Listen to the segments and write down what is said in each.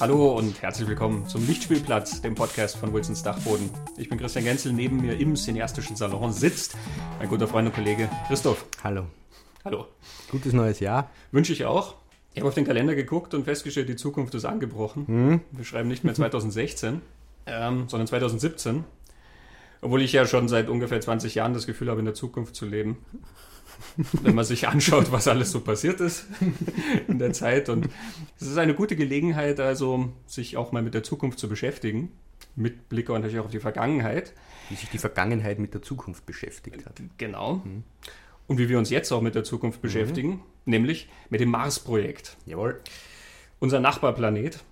Hallo und herzlich willkommen zum Lichtspielplatz, dem Podcast von Wilsons Dachboden. Ich bin Christian Genzel, neben mir im cineastischen Salon sitzt mein guter Freund und Kollege Christoph. Hallo. Hallo. Gutes neues Jahr. Wünsche ich auch. Ich habe auf den Kalender geguckt und festgestellt, die Zukunft ist angebrochen. Hm? Wir schreiben nicht mehr 2016, ähm, sondern 2017. Obwohl ich ja schon seit ungefähr 20 Jahren das Gefühl habe, in der Zukunft zu leben. Wenn man sich anschaut, was alles so passiert ist in der Zeit. Und es ist eine gute Gelegenheit, also sich auch mal mit der Zukunft zu beschäftigen. Mit Blick natürlich auch auf die Vergangenheit. Wie sich die Vergangenheit mit der Zukunft beschäftigt hat. Genau. Und wie wir uns jetzt auch mit der Zukunft beschäftigen, nämlich mit dem Mars-Projekt. Jawohl. Unser Nachbarplanet,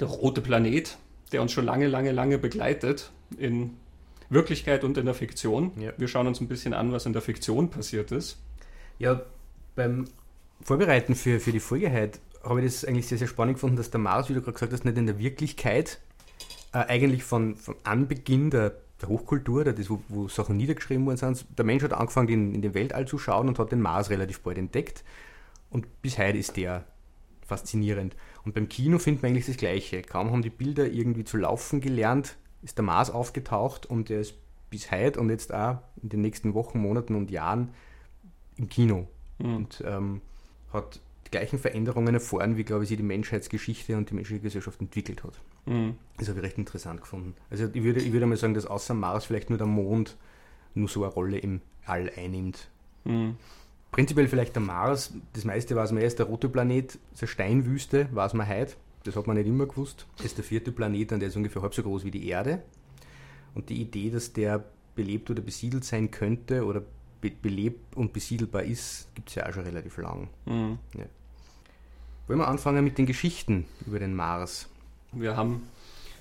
der rote Planet, der uns schon lange, lange, lange begleitet in Wirklichkeit und in der Fiktion. Ja. Wir schauen uns ein bisschen an, was in der Fiktion passiert ist. Ja, beim Vorbereiten für, für die Folge heute habe ich das eigentlich sehr, sehr spannend gefunden, dass der Mars, wie du gerade gesagt hast, nicht in der Wirklichkeit äh, eigentlich von, von Anbeginn der, der Hochkultur, oder das, wo, wo Sachen niedergeschrieben worden sind, der Mensch hat angefangen, in, in den Weltall zu schauen und hat den Mars relativ bald entdeckt. Und bis heute ist der faszinierend. Und beim Kino findet man eigentlich das Gleiche. Kaum haben die Bilder irgendwie zu laufen gelernt, ist der Mars aufgetaucht und der ist bis heute und jetzt auch in den nächsten Wochen, Monaten und Jahren im Kino. Und ähm, hat die gleichen Veränderungen erfahren, wie, glaube ich, sich die Menschheitsgeschichte und die menschliche Gesellschaft entwickelt hat. Mhm. Das habe ich recht interessant gefunden. Also ich würde, ich würde mal sagen, dass außer Mars vielleicht nur der Mond nur so eine Rolle im All einnimmt. Mhm. Prinzipiell vielleicht der Mars, das meiste weiß man erst, der rote Planet, eine Steinwüste, weiß man heute. Das hat man nicht immer gewusst. Das ist der vierte Planet und der ist ungefähr halb so groß wie die Erde. Und die Idee, dass der belebt oder besiedelt sein könnte oder be belebt und besiedelbar ist, gibt es ja auch schon relativ lang. Mhm. Wollen wir anfangen mit den Geschichten über den Mars? Wir haben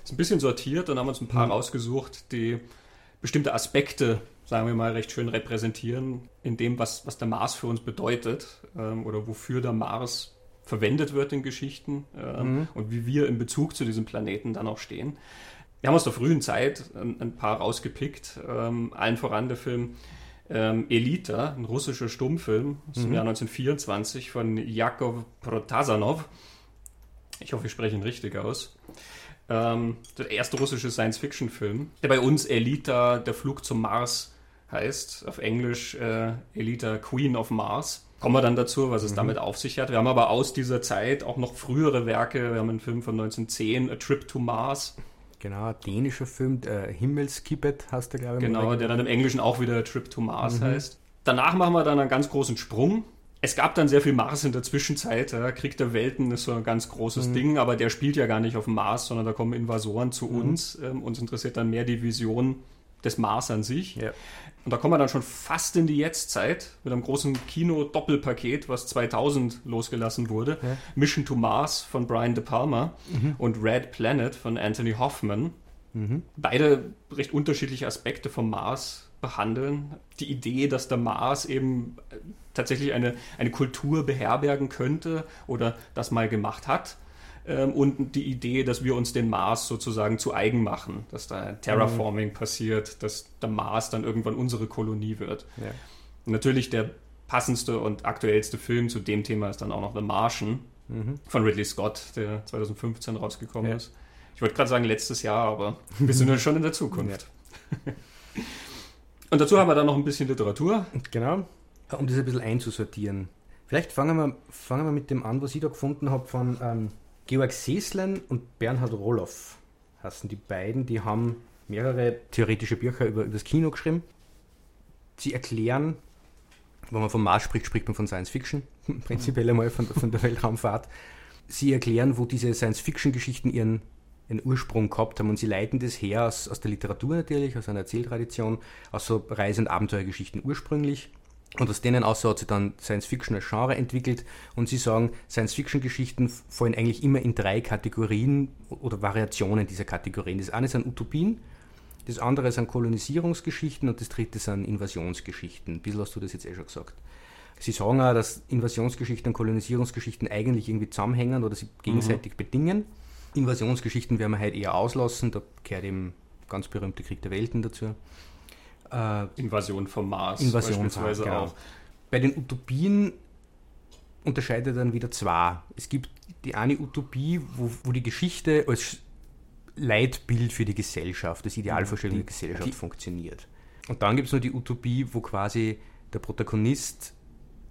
es ein bisschen sortiert und haben uns ein paar Mhm. rausgesucht, die bestimmte Aspekte, sagen wir mal, recht schön repräsentieren, in dem, was, was der Mars für uns bedeutet ähm, oder wofür der Mars verwendet wird in Geschichten ähm, Mhm. und wie wir in Bezug zu diesem Planeten dann auch stehen. Wir haben aus der frühen Zeit ein, ein paar rausgepickt, ähm, allen voran der Film ähm, Elita, ein russischer Stummfilm aus dem Mhm. Jahr 1924 von Jakov Protasanov. Ich hoffe, ich spreche ihn richtig aus. Ähm, der erste russische Science-Fiction-Film, der bei uns Elita, der Flug zum Mars heißt. Auf Englisch äh, Elita, Queen of Mars. Kommen wir dann dazu, was es damit auf sich hat. Wir haben aber aus dieser Zeit auch noch frühere Werke. Wir haben einen Film von 1910, A Trip to Mars. Genau, ein dänischer Film, äh, Himmelskippet heißt der, glaube ich. Genau, der dann im Englischen auch wieder Trip to Mars heißt. Danach machen wir dann einen ganz großen Sprung. Es gab dann sehr viel Mars in der Zwischenzeit. Ja. Krieg der Welten ist so ein ganz großes Ding, aber der spielt ja gar nicht auf dem Mars, sondern da kommen Invasoren zu uns. Ähm, uns interessiert dann mehr die Vision des Mars an sich. Ja. Und da kommen wir dann schon fast in die Jetztzeit mit einem großen Kino-Doppelpaket, was 2000 losgelassen wurde. Ja. Mission to Mars von Brian De Palma und Red Planet von Anthony Hoffman. Beide recht unterschiedliche Aspekte vom Mars behandeln. Die Idee, dass der Mars eben äh, tatsächlich eine, eine Kultur beherbergen könnte oder das mal gemacht hat. Ähm, Und die Idee, dass wir uns den Mars sozusagen zu eigen machen, dass da Terraforming passiert, dass der Mars dann irgendwann unsere Kolonie wird. Ja. Natürlich der passendste und aktuellste Film zu dem Thema ist dann auch noch The Martian von Ridley Scott, der 2015 rausgekommen Ja. ist. Ich wollte gerade sagen letztes Jahr, aber wir sind ja schon in der Zukunft. Und dazu haben wir dann noch ein bisschen Literatur. Genau. Um das ein bisschen einzusortieren. Vielleicht fangen wir, fangen wir mit dem an, was ich da gefunden habe von ähm, Georg Seslen und Bernhard Roloff. Heißen die beiden, die haben mehrere theoretische Bücher über, über das Kino geschrieben. Sie erklären, wenn man vom Mars spricht, spricht man von Science Fiction, prinzipiell einmal von, von der Weltraumfahrt. Sie erklären, wo diese Science-Fiction-Geschichten ihren, ihren Ursprung gehabt haben und sie leiten das her aus, aus der Literatur natürlich, aus einer Erzähltradition, aus so Reise- und Abenteuergeschichten ursprünglich. Und aus denen außer hat sich dann Science Fiction als Genre entwickelt und sie sagen, Science Fiction Geschichten fallen eigentlich immer in drei Kategorien oder Variationen dieser Kategorien. Das eine sind Utopien, das andere sind Kolonisierungsgeschichten und das dritte sind Invasionsgeschichten. Ein bisschen hast du das jetzt eh schon gesagt. Sie sagen auch, dass Invasionsgeschichten und Kolonisierungsgeschichten eigentlich irgendwie zusammenhängen oder sie gegenseitig bedingen. Invasionsgeschichten werden wir heute eher auslassen, da gehört eben ganz berühmte Krieg der Welten dazu. Äh, Invasion vom Mars Invasion beispielsweise genau. auch. Bei den Utopien unterscheidet dann wieder zwei. Es gibt die eine Utopie, wo, wo die Geschichte als Leitbild für die Gesellschaft, das Idealvorstellung der Gesellschaft die, funktioniert. Und dann gibt es noch die Utopie, wo quasi der Protagonist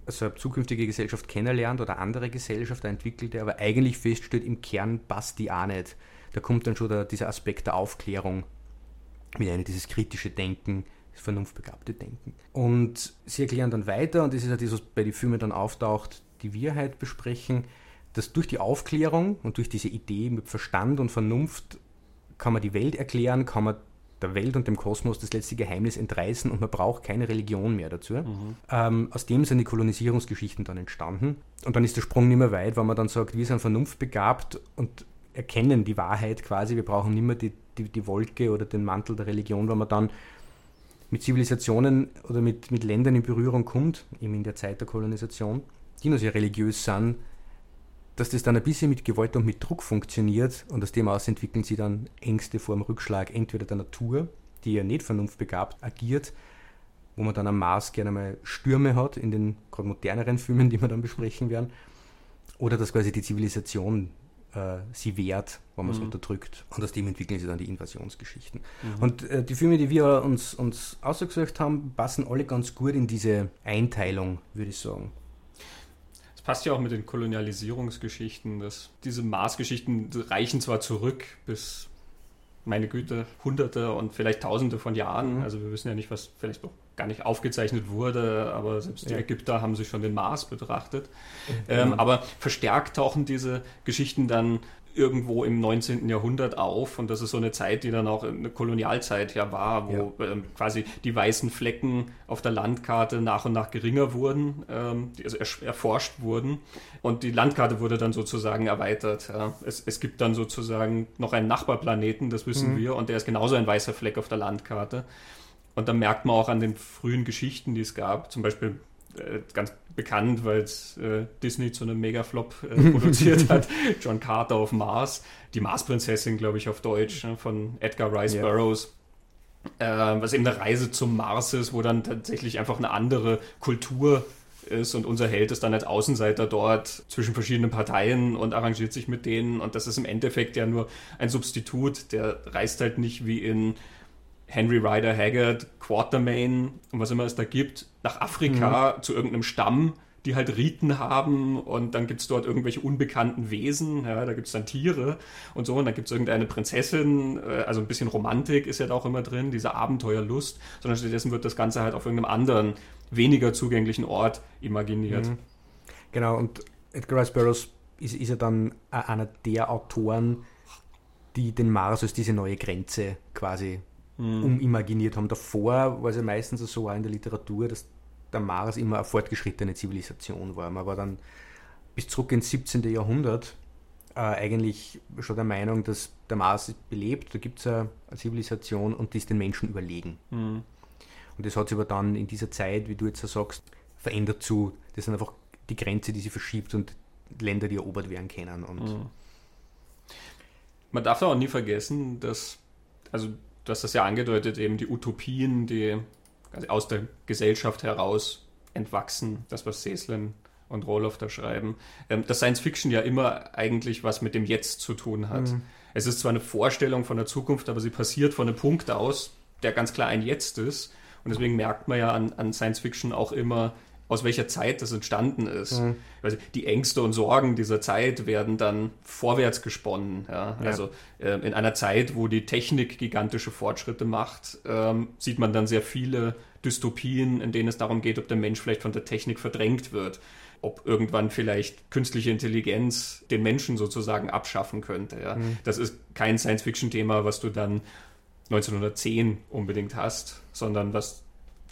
also eine zukünftige Gesellschaft kennenlernt oder andere Gesellschaft entwickelt, der aber eigentlich feststellt, im Kern passt die auch nicht. Da kommt dann schon der, dieser Aspekt der Aufklärung mit einem, dieses kritische Denken, vernunftbegabte Denken. Und sie erklären dann weiter, und das ist ja das, was bei den Filmen dann auftaucht, die wir heute besprechen, dass durch die Aufklärung und durch diese Idee mit Verstand und Vernunft kann man die Welt erklären, kann man der Welt und dem Kosmos das letzte Geheimnis entreißen und man braucht keine Religion mehr dazu. Mhm. Ähm, aus dem sind die Kolonisierungsgeschichten dann entstanden. Und dann ist der Sprung nicht mehr weit, weil man dann sagt, wir sind vernunftbegabt und erkennen die Wahrheit quasi. Wir brauchen nicht mehr die, die, die Wolke oder den Mantel der Religion, weil man dann mit Zivilisationen oder mit, mit Ländern in Berührung kommt, eben in der Zeit der Kolonisation, die nur sehr religiös sind, dass das dann ein bisschen mit Gewalt und mit Druck funktioniert und aus dem aus entwickeln sie dann Ängste vor dem Rückschlag entweder der Natur, die ja nicht vernunftbegabt agiert, wo man dann am Mars gerne mal Stürme hat, in den gerade moderneren Filmen, die wir dann besprechen werden, oder dass quasi die Zivilisation äh, sie wehrt, wenn man es mhm. unterdrückt. Und aus dem entwickeln sie dann die Invasionsgeschichten. Mhm. Und äh, die Filme, die wir uns, uns ausgesucht haben, passen alle ganz gut in diese Einteilung, würde ich sagen passt ja auch mit den Kolonialisierungsgeschichten. Dass diese Marsgeschichten reichen zwar zurück bis, meine Güte, Hunderte und vielleicht Tausende von Jahren. Mhm. Also wir wissen ja nicht, was vielleicht noch gar nicht aufgezeichnet wurde, aber selbst die. Ägypter haben sich schon den Mars betrachtet. Ähm, aber verstärkt tauchen diese Geschichten dann irgendwo im 19. Jahrhundert auf und das ist so eine Zeit, die dann auch eine Kolonialzeit ja war, wo ja. Ähm, quasi die weißen Flecken auf der Landkarte nach und nach geringer wurden, ähm, also erforscht wurden und die Landkarte wurde dann sozusagen erweitert. Ja. Es, es, gibt dann sozusagen noch einen Nachbarplaneten, das wissen mhm. wir, und der ist genauso ein weißer Fleck auf der Landkarte. Und dann merkt man auch an den frühen Geschichten, die es gab, zum Beispiel äh, ganz bekannt, weil es äh, Disney zu einem Megaflop äh, produziert hat. John Carter auf Mars, die Marsprinzessin, glaube ich, auf Deutsch, ne, von Edgar Rice. Burroughs. Äh, was eben eine Reise zum Mars ist, wo dann tatsächlich einfach eine andere Kultur ist und unser Held ist dann als Außenseiter dort zwischen verschiedenen Parteien und arrangiert sich mit denen und das ist im Endeffekt ja nur ein Substitut, der reist halt nicht wie in Henry Ryder Haggard, Quartermain und was immer es da gibt, nach Afrika mhm. zu irgendeinem Stamm, die halt Riten haben und dann gibt es dort irgendwelche unbekannten Wesen, ja, da gibt es dann Tiere und so und dann gibt es irgendeine Prinzessin, äh, also ein bisschen Romantik ist ja da auch immer drin, diese Abenteuerlust, sondern stattdessen wird das Ganze halt auf irgendeinem anderen, weniger zugänglichen Ort imaginiert. Mhm. Genau, und Edgar Rice Burroughs ist, ist ja dann einer der Autoren, die den Mars als diese neue Grenze quasi mhm. umimaginiert haben. Davor war es ja meistens so auch in der Literatur, dass der Mars immer eine fortgeschrittene Zivilisation war. Man war dann bis zurück ins 17. Jahrhundert äh, eigentlich schon der Meinung, dass der Mars belebt, da gibt es eine, eine, Zivilisation und die ist den Menschen überlegen. Mhm. Und das hat sich aber dann in dieser Zeit, wie du jetzt sagst, verändert zu, das sind einfach die Grenze, die sie verschiebt und Länder, die erobert werden können. Und mhm. Man darf auch nie vergessen, dass, also du hast das ja angedeutet, eben die Utopien, die aus der Gesellschaft heraus entwachsen, das, was Seslin und Roloff da schreiben, ähm, dass Science Fiction ja immer eigentlich was mit dem Jetzt zu tun hat. Mhm. Es ist zwar eine Vorstellung von der Zukunft, aber sie passiert von einem Punkt aus, der ganz klar ein Jetzt ist. Und deswegen merkt man ja an, an Science Fiction auch immer, aus welcher Zeit das entstanden ist. Mhm. Also die Ängste und Sorgen dieser Zeit werden dann vorwärts gesponnen. Ja? Ja. Also äh, in einer Zeit, wo die Technik gigantische Fortschritte macht, ähm, sieht man dann sehr viele Dystopien, in denen es darum geht, ob der Mensch vielleicht von der Technik verdrängt wird. Ob irgendwann vielleicht künstliche Intelligenz den Menschen sozusagen abschaffen könnte. Ja? Mhm. Das ist kein Science-Fiction-Thema, was du dann 1910 unbedingt hast, sondern was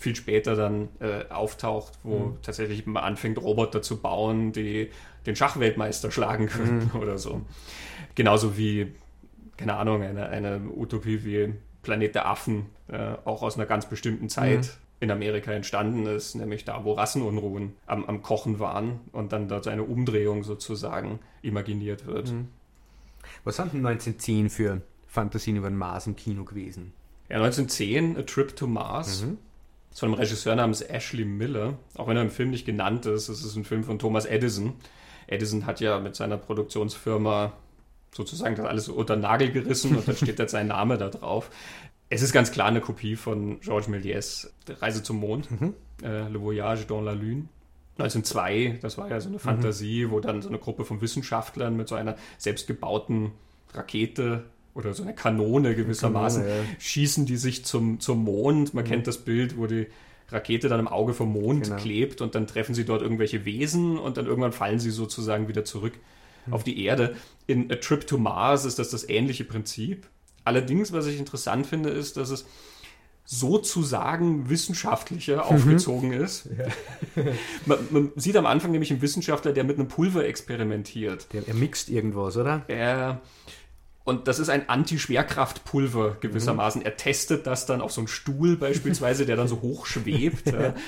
viel später dann äh, auftaucht, wo mhm. tatsächlich man anfängt, Roboter zu bauen, die den Schachweltmeister schlagen können mhm. oder so. Genauso wie, keine Ahnung, eine, eine Utopie wie Planet der Affen, äh, auch aus einer ganz bestimmten Zeit mhm. in Amerika entstanden ist, nämlich da, wo Rassenunruhen am, am Kochen waren und dann dort eine Umdrehung sozusagen imaginiert wird. Mhm. Was sind denn 1910 für Fantasien über den Mars im Kino gewesen? Ja, 1910, A Trip to Mars. Mhm ist von einem Regisseur namens Ashley Miller, auch wenn er im Film nicht genannt ist. Es ist ein Film von Thomas Edison. Edison hat ja mit seiner Produktionsfirma sozusagen das alles unter den Nagel gerissen und dann steht jetzt sein Name da drauf. Es ist ganz klar eine Kopie von Georges Méliès Reise zum Mond, mhm. äh, Le Voyage dans la Lune. 1902, das war ja so eine Fantasie, mhm. wo dann so eine Gruppe von Wissenschaftlern mit so einer selbstgebauten Rakete oder so eine Kanone gewissermaßen Kanone, ja. schießen die sich zum, zum Mond. Man mhm. kennt das Bild, wo die Rakete dann im Auge vom Mond genau. klebt und dann treffen sie dort irgendwelche Wesen und dann irgendwann fallen sie sozusagen wieder zurück mhm. auf die Erde. In A Trip to Mars ist das das ähnliche Prinzip. Allerdings, was ich interessant finde, ist, dass es sozusagen wissenschaftlicher mhm. aufgezogen ist. Ja. man, man, sieht am Anfang nämlich einen Wissenschaftler, der mit einem Pulver experimentiert. Der, er mixt irgendwas, oder? Er, und das ist ein Anti-Schwerkraftpulver gewissermaßen. Mhm. Er testet das dann auf so einen Stuhl beispielsweise, der dann so hoch schwebt. ja.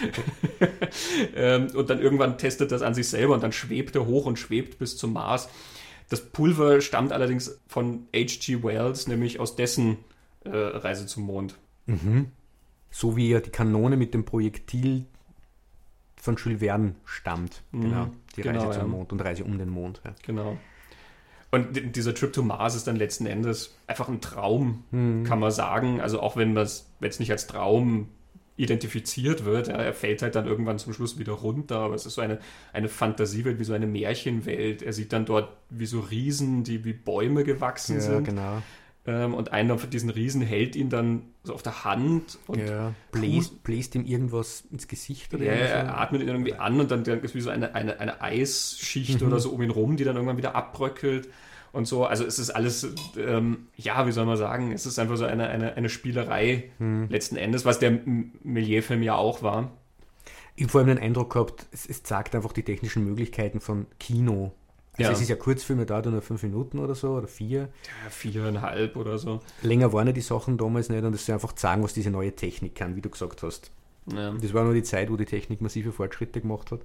Ähm, und dann irgendwann testet das an sich selber und dann schwebt er hoch und schwebt bis zum Mars. Das Pulver stammt allerdings von H.G. Wells, nämlich aus dessen äh, Reise zum Mond. Mhm. So wie ja die Kanone mit dem Projektil von Jules Verne stammt. Mhm. Genau. Die Reise genau, zum ja. Mond und Reise um den Mond. Ja. Genau. Und dieser Trip to Mars ist dann letzten Endes einfach ein Traum, mhm. kann man sagen. Also auch wenn das jetzt nicht als Traum identifiziert wird, ja, er fällt halt dann irgendwann zum Schluss wieder runter, aber es ist so eine, eine Fantasiewelt, wie so eine Märchenwelt. Er sieht dann dort wie so Riesen, die wie Bäume gewachsen ja, sind. Genau. Ähm, und einer von diesen Riesen hält ihn dann so auf der Hand und ja, bläst, bläst, ihm irgendwas ins Gesicht oder Ja, er atmet ihn irgendwie an und dann, dann ist wie so eine, eine, eine Eisschicht mhm. oder so um ihn rum, die dann irgendwann wieder abbröckelt und so. Also es ist alles, ähm, ja, wie soll man sagen, es ist einfach so eine, eine, eine Spielerei mhm. letzten Endes, was der Millier-Film ja auch war. Ich habe vor allem den Eindruck gehabt, es, es zeigt einfach die technischen Möglichkeiten von Kino also ja. es ist ja Kurzfilme, dauert nur fünf Minuten oder so oder vier. Ja, viereinhalb oder so. Länger waren ja die Sachen damals nicht und das ist einfach sagen, was diese neue Technik kann, wie du gesagt hast. Ja. Das war nur die Zeit, wo die Technik massive Fortschritte gemacht hat.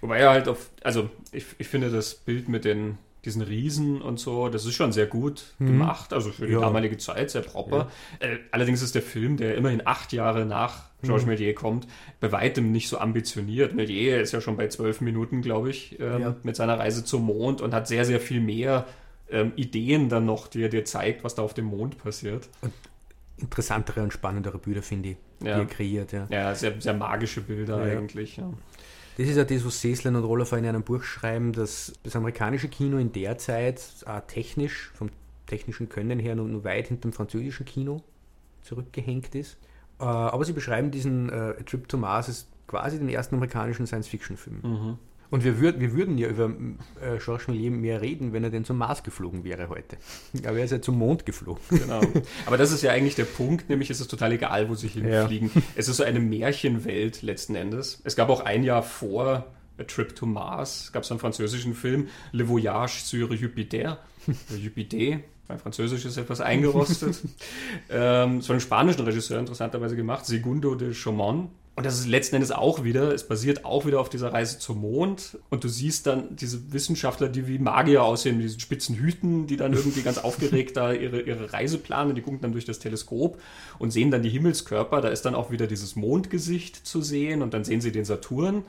Wobei er halt auf, also ich, ich finde das Bild mit den diesen Riesen und so, das ist schon sehr gut mhm. gemacht, also für die ja. damalige Zeit sehr proper. Ja. Äh, allerdings ist der Film, der immerhin acht Jahre nach Georges mhm. Méliès kommt, bei weitem nicht so ambitioniert. Méliès ist ja schon bei zwölf Minuten, glaube ich, ähm, ja. mit seiner Reise zum Mond und hat sehr, sehr viel mehr ähm, Ideen dann noch, die er dir zeigt, was da auf dem Mond passiert. Und interessantere und spannendere Bilder, finde ich, die er kreiert. Ja, ja sehr, sehr magische Bilder eigentlich. Das ist ja das, was Seslen und Rollofer in einem Buch schreiben, dass das amerikanische Kino in der Zeit äh, technisch, vom technischen Können her, nur, nur weit hinter dem französischen Kino zurückgehängt ist. Äh, aber sie beschreiben diesen äh, Trip to Mars als quasi den ersten amerikanischen Science-Fiction-Film. Mhm. Und wir, würd, wir würden ja über äh, Georges Méliès mehr reden, wenn er denn zum Mars geflogen wäre heute. Aber er ist ja zum Mond geflogen. Genau. Aber das ist ja eigentlich der Punkt, nämlich ist es total egal, wo sie hinfliegen. Ja. Es ist so eine Märchenwelt letzten Endes. Es gab auch ein Jahr vor A Trip to Mars, gab es einen französischen Film, Le Voyage sur Jupiter. Jupiter, mein Französisch ist etwas eingerostet. ähm, das war ein spanischen Regisseur interessanterweise gemacht, Segundo de Chaumont. Und das ist letzten Endes auch wieder, es basiert auch wieder auf dieser Reise zum Mond. Und du siehst dann diese Wissenschaftler, die wie Magier aussehen, mit diesen spitzen Hüten, die dann irgendwie ganz aufgeregt da ihre, ihre Reise planen. Die gucken dann durch das Teleskop und sehen dann die Himmelskörper. Da ist dann auch wieder dieses Mondgesicht zu sehen und dann sehen sie den Saturn.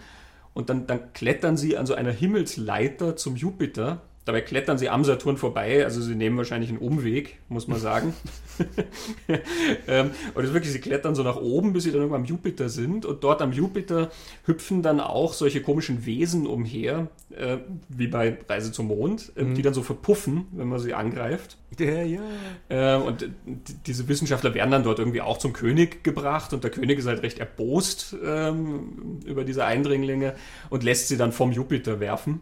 Und dann, dann klettern sie an so einer Himmelsleiter zum Jupiter Dabei klettern sie am Saturn vorbei, also sie nehmen wahrscheinlich einen Umweg, muss man sagen. ähm, und es ist wirklich, sie klettern so nach oben, bis sie dann irgendwann am Jupiter sind. Und dort am Jupiter hüpfen dann auch solche komischen Wesen umher, äh, wie bei Reise zum Mond, äh, mhm. die dann so verpuffen, wenn man sie angreift. Ja, ja. Äh, und diese Wissenschaftler werden dann dort irgendwie auch zum König gebracht und der König ist halt recht erbost ähm, über diese Eindringlinge und lässt sie dann vom Jupiter werfen.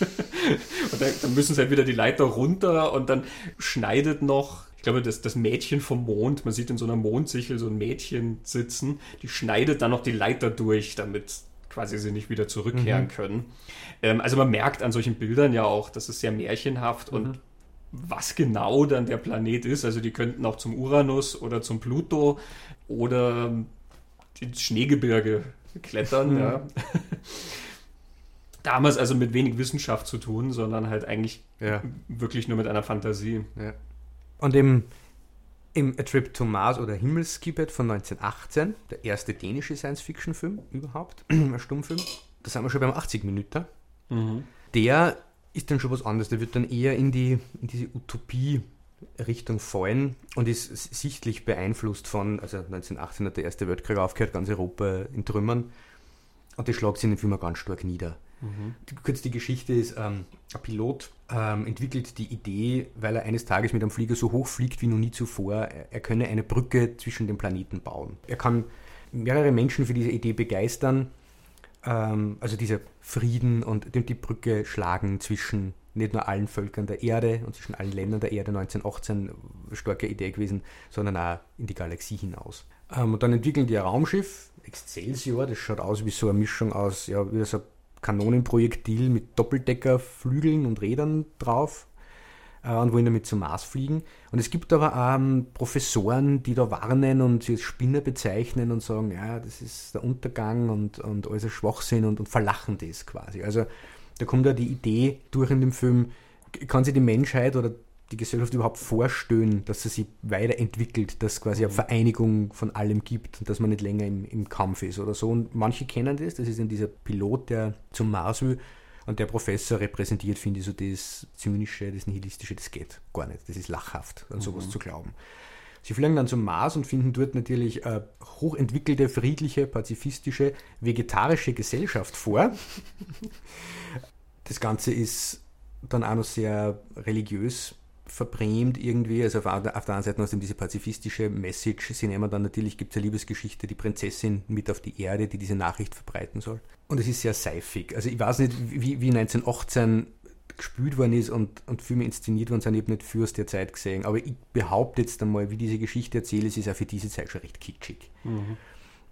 und dann, dann, müssen sie halt wieder die Leiter runter und dann schneidet noch, ich glaube, das, das Mädchen vom Mond, man sieht in so einer Mondsichel so ein Mädchen sitzen, die schneidet dann noch die Leiter durch, damit quasi sie nicht wieder zurückkehren mhm. können. Ähm, also man merkt an solchen Bildern ja auch, das ist sehr märchenhaft mhm. und was genau dann der Planet ist. Also die könnten auch zum Uranus oder zum Pluto oder ins Schneegebirge klettern. Mhm. Ja. damals also mit wenig Wissenschaft zu tun, sondern halt eigentlich ja. wirklich nur mit einer Fantasie. Ja. Und im Im A Trip to Mars oder Himmelskibet von 1918, der erste dänische Science-Fiction-Film überhaupt, ein Stummfilm. Da sind wir schon beim 80 Minuten. Mhm. Der ist dann schon was anderes. Der wird dann eher in, die, in diese Utopie-Richtung fallen und ist sichtlich beeinflusst von, also 1918 hat der Erste Weltkrieg aufgehört, ganz Europa in Trümmern. Und das schlägt sich in dem Film ganz stark nieder. Mhm. Kurz die Geschichte ist, ähm, ein Pilot ähm, entwickelt die Idee, weil er eines Tages mit einem Flieger so hoch fliegt wie noch nie zuvor, er, könne eine Brücke zwischen den Planeten bauen. Er kann mehrere Menschen für diese Idee begeistern, ähm, also dieser Frieden und die Brücke schlagen zwischen nicht nur allen Völkern der Erde und zwischen allen Ländern der Erde 1918 starke Idee gewesen, sondern auch in die Galaxie hinaus. Ähm, und dann entwickeln die ein Raumschiff, Excelsior, das schaut aus wie so eine Mischung aus, ja, wie so ein Kanonenprojektil mit Doppeldeckerflügeln und Rädern drauf äh, und wollen damit zum Mars fliegen. Und es gibt aber ähm, Professoren, die da warnen und sie als Spinner bezeichnen und sagen, ja, das ist der Untergang und, und alles Schwachsinn und, und verlachen das quasi. Also da kommt ja die Idee durch in dem Film, kann sich die Menschheit oder die Gesellschaft überhaupt vorstellen, dass sie sich weiterentwickelt, dass es quasi eine mhm. Vereinigung von allem gibt und dass man nicht länger im, im Kampf ist oder so. Und manche kennen das, das ist dann dieser Pilot, der zum Mars will und der Professor repräsentiert, finde ich, so das Zynische, das Nihilistische, das geht gar nicht. Das ist lachhaft, an sowas mhm. zu glauben. Sie fliegen dann zum Mars und finden dort natürlich eine hochentwickelte, friedliche, pazifistische, vegetarische Gesellschaft vor. Das Ganze ist dann auch noch sehr religiös verbrämt irgendwie. Also auf, auf der anderen Seite noch diese pazifistische Message. Sie nehmen dann natürlich, gibt es eine Liebesgeschichte, die Prinzessin mit auf die Erde, die diese Nachricht verbreiten soll. Und es ist sehr seifig. Also ich weiß nicht, wie, wie 1918 gespielt worden ist und, und Filme inszeniert worden sind, ich habe nicht für aus der Zeit gesehen. Aber ich behaupte jetzt einmal, wie diese Geschichte erzähle, es ist auch für diese Zeit schon recht kitschig. Mhm.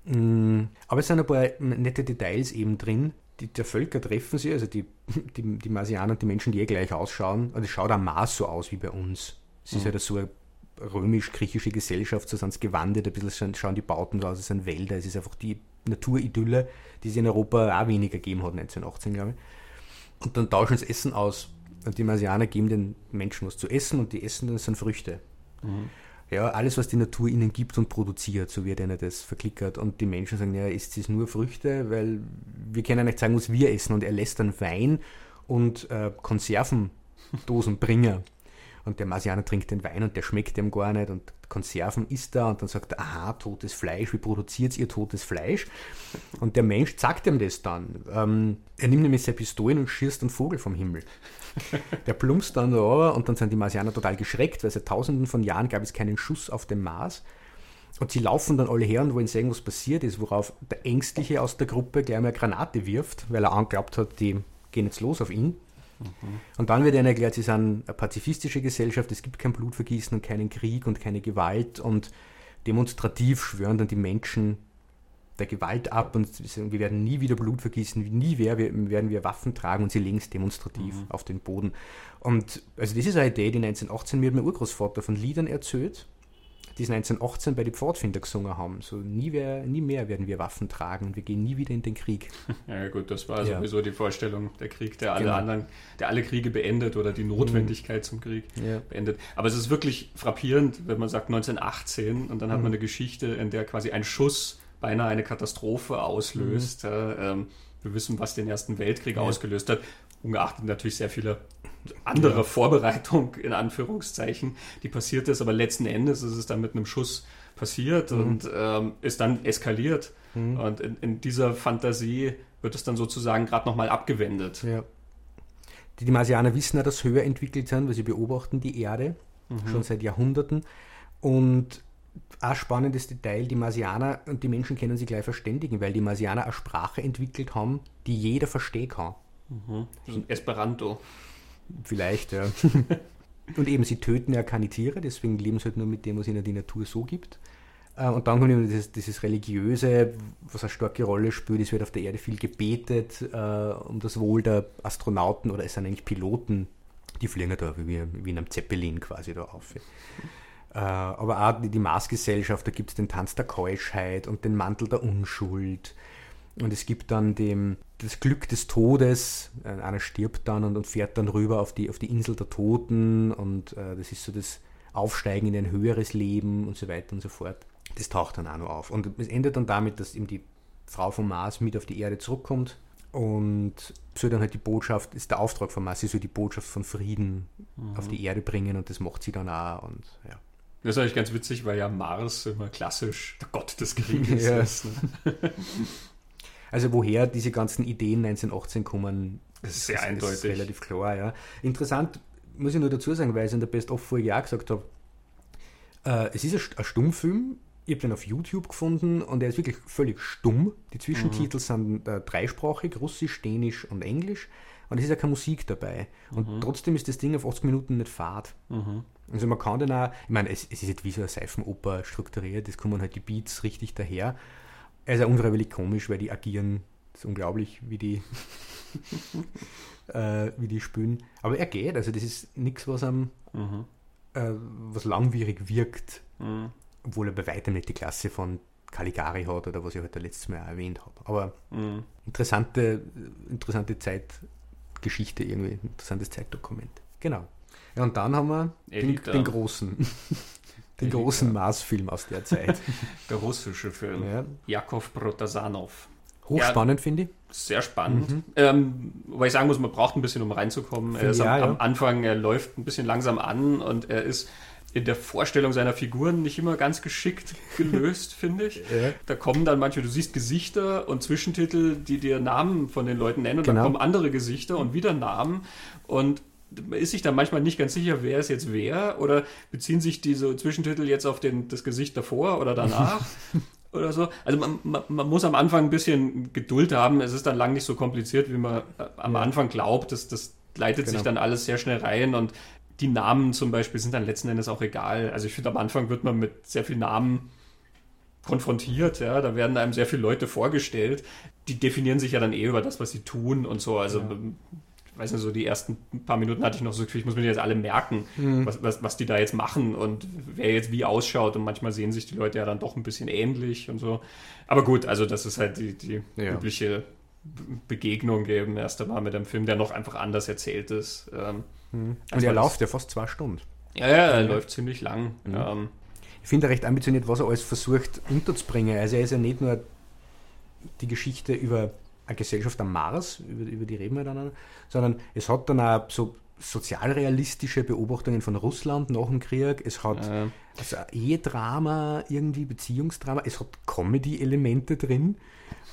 Mm, aber es sind ein paar nette Details eben drin, die, der Völker treffen sie, also die, die, die Marsianer und die Menschen, die eh gleich ausschauen, und es schaut am Mars so aus wie bei uns. Es mhm. ist halt so eine römisch-griechische Gesellschaft, so sind es gewandet, ein bisschen schauen die Bauten so aus, es sind Wälder, es ist einfach die Naturidylle, die es in Europa auch weniger gegeben hat, 1918, glaube ich. Und dann tauschen sie Essen aus. Und die Marsianer geben den Menschen was zu essen und die essen, das sind Früchte. Mhm ja, alles, was die Natur ihnen gibt und produziert, so wird ihnen das verklickert. Und die Menschen sagen, ja, isst es nur Früchte, weil wir können nicht sagen, was wir essen. Und er lässt dann Wein und äh, Konservendosenbringer. Und der Marsianer trinkt den Wein und der schmeckt ihm gar nicht und Konserven isst er und dann sagt er, aha, totes Fleisch, wie produziert ihr totes Fleisch? Und der Mensch sagt ihm das dann. Ähm, er nimmt nämlich seine Pistolen und schießt einen Vogel vom Himmel. Der plumpst dann da und dann sind die Marsianer total geschreckt, weil seit tausenden von Jahren gab es keinen Schuss auf dem Mars. Und sie laufen dann alle her und wollen sehen, was passiert ist, worauf der Ängstliche aus der Gruppe gleich mal eine Granate wirft, weil er angeglaubt hat, die gehen jetzt los auf ihn. Mhm. Und dann wird ihnen erklärt, sie sind eine pazifistische Gesellschaft, es gibt kein Blutvergießen und keinen Krieg und keine Gewalt und demonstrativ schwören dann die Menschen der Gewalt ab und wir werden nie wieder Blut vergießen, nie mehr werden wir Waffen tragen und sie legen es demonstrativ mhm. auf den Boden. Und also das ist eine Idee, die 1918 mir mein Urgroßvater von Liedern erzählt die es 1918 bei den Pfadfinder gesungen haben. So nie, mehr, nie mehr werden wir Waffen tragen und wir gehen nie wieder in den Krieg. Ja gut, das war ja. sowieso die Vorstellung, der Krieg, der alle genau. anderen, der alle Kriege beendet oder die Notwendigkeit mhm. zum Krieg ja. beendet. Aber es ist wirklich frappierend, wenn man sagt 1918 und dann hat man mhm. eine Geschichte, in der quasi ein Schuss beinahe eine Katastrophe auslöst. Mhm. Ähm, wir wissen, was den Ersten Weltkrieg ja. ausgelöst hat, ungeachtet natürlich sehr viele andere ja. Vorbereitung in Anführungszeichen, die passiert ist, aber letzten Endes ist es dann mit einem Schuss passiert mhm. und ähm, ist dann eskaliert. Mhm. Und in, in, dieser Fantasie wird es dann sozusagen gerade nochmal abgewendet. Ja. Die, die Marsianer wissen ja, dass höher entwickelt sind, weil sie beobachten die Erde mhm. schon seit Jahrhunderten. Und ein spannendes Detail, die Marsianer und die Menschen können sich gleich verständigen, weil die Marsianer eine Sprache entwickelt haben, die jeder verstehen kann. Mhm. Esperanto. Vielleicht, ja. und eben, sie töten ja keine Tiere, deswegen leben sie halt nur mit dem, was ihnen die Natur so gibt. Äh, und dann kommt eben dieses, dieses, Religiöse, was eine starke Rolle spielt. Es wird auf der Erde viel gebetet äh, um das Wohl der Astronauten oder es sind eigentlich Piloten, die fliegen da wie, wie in einem Zeppelin quasi da auf. Äh, aber auch die, Marsgesellschaft, da gibt es den Tanz der Keuschheit und den Mantel der Unschuld. Und es gibt dann dem, das Glück des Todes. Einer stirbt dann und, und, fährt dann rüber auf die, auf die Insel der Toten. Und äh, das ist so das Aufsteigen in ein höheres Leben und so weiter und so fort. Das taucht dann auch noch auf. Und es endet dann damit, dass eben die Frau vom Mars mit auf die Erde zurückkommt und soll dann halt die Botschaft, ist der Auftrag von Mars, sie soll die Botschaft von Frieden mhm. auf die Erde bringen und das macht sie dann auch und ja. Das ist eigentlich ganz witzig, weil ja Mars immer klassisch der Gott des Krieges ja. ist. Ne? Also woher diese ganzen Ideen 1918 kommen, das ist sehr ist, eindeutig. Ist relativ klar, ja. Interessant, muss ich nur dazu sagen, weil ich in der Best of vorher Jahr gesagt habe, äh, es ist ein Stummfilm, ich habe den auf YouTube gefunden und er ist wirklich völlig stumm. Die Zwischentitel mhm. sind äh, dreisprachig, Russisch, Dänisch und Englisch. Und es ist ja keine Musik dabei. Und mhm. trotzdem ist das Ding auf 80 Minuten nicht fad. Mhm. Also man kann dann auch, ich meine, es, es ist jetzt wie so eine Seifenoper strukturiert, es kommen halt die Beats richtig daher. Er ist ja unfreiwillig komisch, weil die agieren, das ist unglaublich, wie die, äh, wie die spielen. Aber er geht, also das ist nichts, was am mhm. äh, was langwierig wirkt. Mhm obwohl er bei weitem nicht die Klasse von Caligari hat oder was ich heute halt letztes Mal erwähnt habe. Aber mhm. interessante, interessante Zeitgeschichte, irgendwie, interessantes Zeitdokument. Genau. Ja, und dann haben wir den, den, großen, den großen Mars-Film aus der Zeit. Der russische Film. Ja. Jakov Protasanov. Hochspannend, ja, finde ich. Sehr spannend. Mhm. Ähm, weil ich sagen muss, man braucht ein bisschen, um reinzukommen. Er ist ja, am, am, Anfang, er läuft ein bisschen langsam an und er ist in der Vorstellung seiner Figuren nicht immer ganz geschickt gelöst, finde ich. Ja. Da kommen dann manchmal, du siehst Gesichter und Zwischentitel, die dir Namen von den Leuten nennen und genau. dann kommen andere Gesichter und wieder Namen und man ist sich dann manchmal nicht ganz sicher, wer ist jetzt wer oder beziehen sich diese Zwischentitel jetzt auf den, das Gesicht davor oder danach oder so. Also man, man, man, muss am Anfang ein bisschen Geduld haben. Es ist dann lang nicht so kompliziert, wie man äh, am. Anfang glaubt. Das, das leitet genau. sich dann alles sehr schnell rein und die Namen zum Beispiel sind dann letzten Endes auch egal. Also ich finde, am Anfang wird man mit sehr vielen Namen konfrontiert, ja, da werden einem sehr viele Leute vorgestellt, die definieren sich ja dann eh über das, was sie tun und so. Also ja. ich weiß nicht, so die ersten paar Minuten hatte ich noch so ich muss mir jetzt alle merken, mhm. was, was, was die da jetzt machen und wer jetzt wie ausschaut und manchmal sehen sich die Leute ja dann doch ein bisschen ähnlich und so. Aber gut, also das ist halt die, die ja. übliche Begegnung eben erst einmal mit einem Film, der noch einfach anders erzählt ist. Ähm, Mhm. Und er läuft ja fast zwei Stunden. Ja, ja, er ja. läuft ziemlich lang. Mhm. Ähm, ich finde recht ambitioniert, was er alles versucht unterzubringen. Also er ist ja nicht nur die Geschichte über eine Gesellschaft am Mars, über, über die reden wir dann, sondern es hat dann auch so sozialrealistische Beobachtungen von Russland nach dem Krieg. Es hat äh. also Ehedrama, irgendwie Beziehungsdrama. Es hat Comedy-Elemente drin.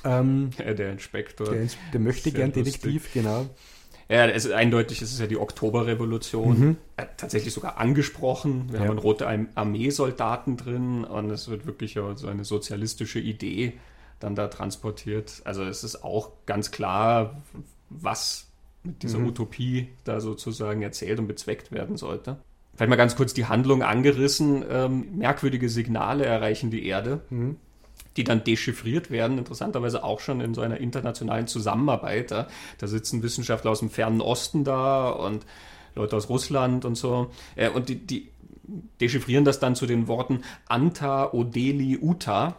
Ähm, ja, der Inspektor. Der, der möchte gern Detektiv, genau. Ja, es ist eindeutig, es ist ja die Oktoberrevolution. Mhm. Äh, tatsächlich sogar angesprochen. Wir ja. haben rote Armeesoldaten drin und es wird wirklich so eine sozialistische Idee dann da transportiert. Also es ist auch ganz klar, was mit dieser mhm. Utopie da sozusagen erzählt und bezweckt werden sollte. Vielleicht mal ganz kurz die Handlung angerissen. Ähm, merkwürdige Signale erreichen die Erde. Mhm die dann dechiffriert werden, interessanterweise auch schon in so einer internationalen Zusammenarbeit. Da, da sitzen Wissenschaftler aus dem fernen Osten da und Leute aus Russland und so. Äh, und die, die dechiffrieren das dann zu den Worten Anta, Odeli, Uta.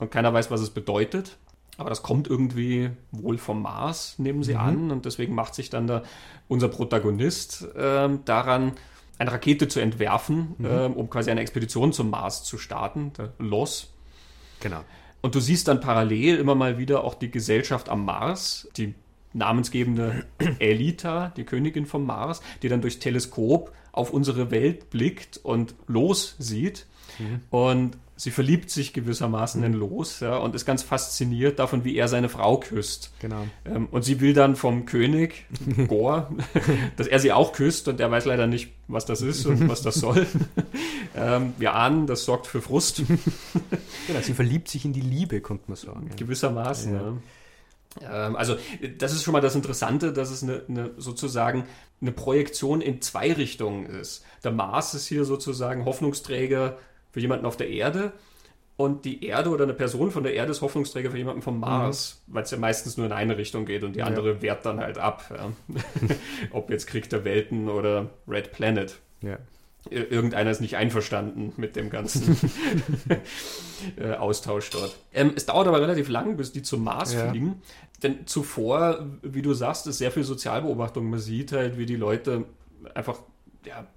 Und keiner weiß, was es bedeutet. Aber das kommt irgendwie wohl vom Mars, nehmen sie mhm. an. Und deswegen macht sich dann da unser Protagonist äh, daran, eine Rakete zu entwerfen, mhm. äh, um quasi eine Expedition zum Mars zu starten, der Los. Genau. Und du siehst dann parallel immer mal wieder auch die Gesellschaft am Mars, die namensgebende Elita, die Königin vom Mars, die dann durchs Teleskop auf unsere Welt blickt und los sieht. Mhm. Und sie verliebt sich gewissermaßen in Los ja, und ist ganz fasziniert davon, wie er seine Frau küsst. Genau. Ähm, und sie will dann vom König, Gore, dass er sie auch küsst und er weiß leider nicht, was das ist und was das soll. ähm, wir ahnen, das sorgt für Frust. genau, sie verliebt sich in die Liebe, konnte man sagen. Gewissermaßen, ja. ja. Ähm, also, das ist schon mal das Interessante, dass es eine, eine sozusagen eine Projektion in zwei Richtungen ist. Der Mars ist hier sozusagen Hoffnungsträger für jemanden auf der Erde und die Erde oder eine Person von der Erde ist Hoffnungsträger für jemanden vom Mars, mhm. weil es ja meistens nur in eine Richtung geht und die andere ja. wehrt dann halt ab. Ja. Ob jetzt Krieg der Welten oder Red Planet. Ja. Irgendeiner ist nicht einverstanden mit dem ganzen äh, Austausch dort. Ähm, es dauert aber relativ lang, bis die zum Mars fliegen. Denn zuvor, wie du sagst, ist sehr viel Sozialbeobachtung. Man sieht halt, wie die Leute einfach ja,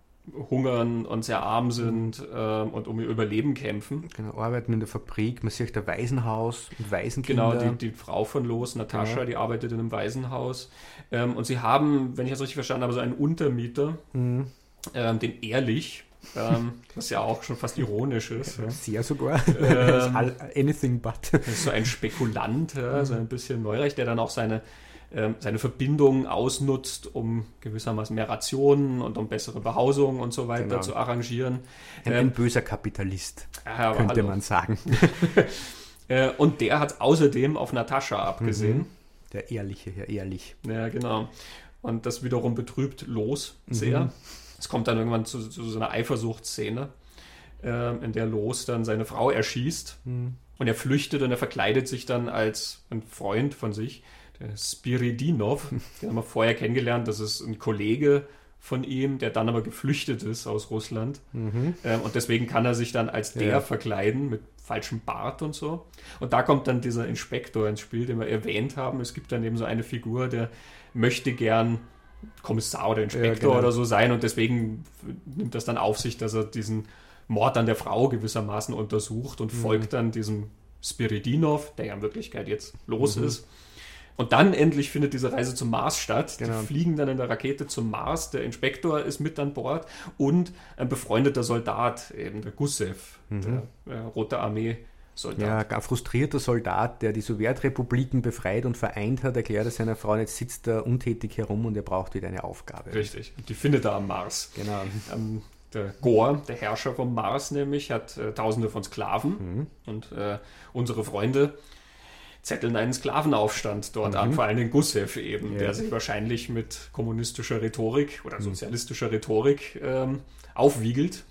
hungern und sehr arm sind äh, und um ihr Überleben kämpfen. Genau, arbeiten in der Fabrik, man sieht ein Waisenhaus und Waisenkinder. Genau, die, die Frau von Los, Natascha, ja. die arbeitet in einem Waisenhaus. Ähm, und sie haben, wenn ich das richtig verstanden habe, so einen Untermieter, mhm. ähm, den Ehrlich, ähm, was ja auch schon fast ironisch ist. Ja, Sehr sogar. Ähm, anything but. So ein Spekulant, ja, so ein bisschen Neurecht, der dann auch seine, ähm, seine Verbindungen ausnutzt, um gewissermaßen mehr Rationen und um bessere Behausung und so weiter genau. zu arrangieren. Ein, ein ähm, böser Kapitalist, ja, könnte hallo. man sagen. Äh, und der hat außerdem auf Natascha abgesehen. Mhm. Der Ehrliche, ja, ehrlich. Ja, genau. Und das wiederum betrübt Los sehr. Mhm. Es kommt dann irgendwann zu, zu so einer Eifersuchtsszene, äh, in der Los dann seine Frau erschießt. Mhm. Und er flüchtet und er verkleidet sich dann als ein Freund von sich, Spiridinov. Den haben wir vorher kennengelernt. Das ist ein Kollege von ihm, der dann aber geflüchtet ist aus Russland. Mhm. Ähm, und deswegen kann er sich dann als der ja. verkleiden mit falschem Bart und so. Und da kommt dann dieser Inspektor ins Spiel, den wir erwähnt haben. Es gibt dann eben so eine Figur, der möchte gern Kommissar oder Inspektor ja, genau. oder so sein und deswegen nimmt das dann auf sich, dass er diesen Mord an der Frau gewissermaßen untersucht und mhm. folgt dann diesem Spiridinov, der ja in Wirklichkeit jetzt los mhm. ist. Und dann endlich findet diese Reise zum Mars statt. Genau. Die fliegen dann in der Rakete zum Mars. Der Inspektor ist mit an Bord und ein befreundeter Soldat, eben der Gussev, mhm. der äh, Rote Armee Soldat. Ja, ein frustrierter Soldat, der die Sowjetrepubliken befreit und vereint hat, erklärt er seiner Frau, jetzt sitzt er untätig herum und er braucht wieder eine Aufgabe. Richtig, die findet er am Mars. Genau. Ähm, der Gore, der Herrscher vom Mars nämlich, hat äh, tausende von Sklaven mhm. und äh, unsere Freunde zetteln einen Sklavenaufstand dort mhm. an, vor allem den Gussev eben, ja. der sich wahrscheinlich mit kommunistischer Rhetorik oder mhm. sozialistischer Rhetorik ähm, aufwiegelt.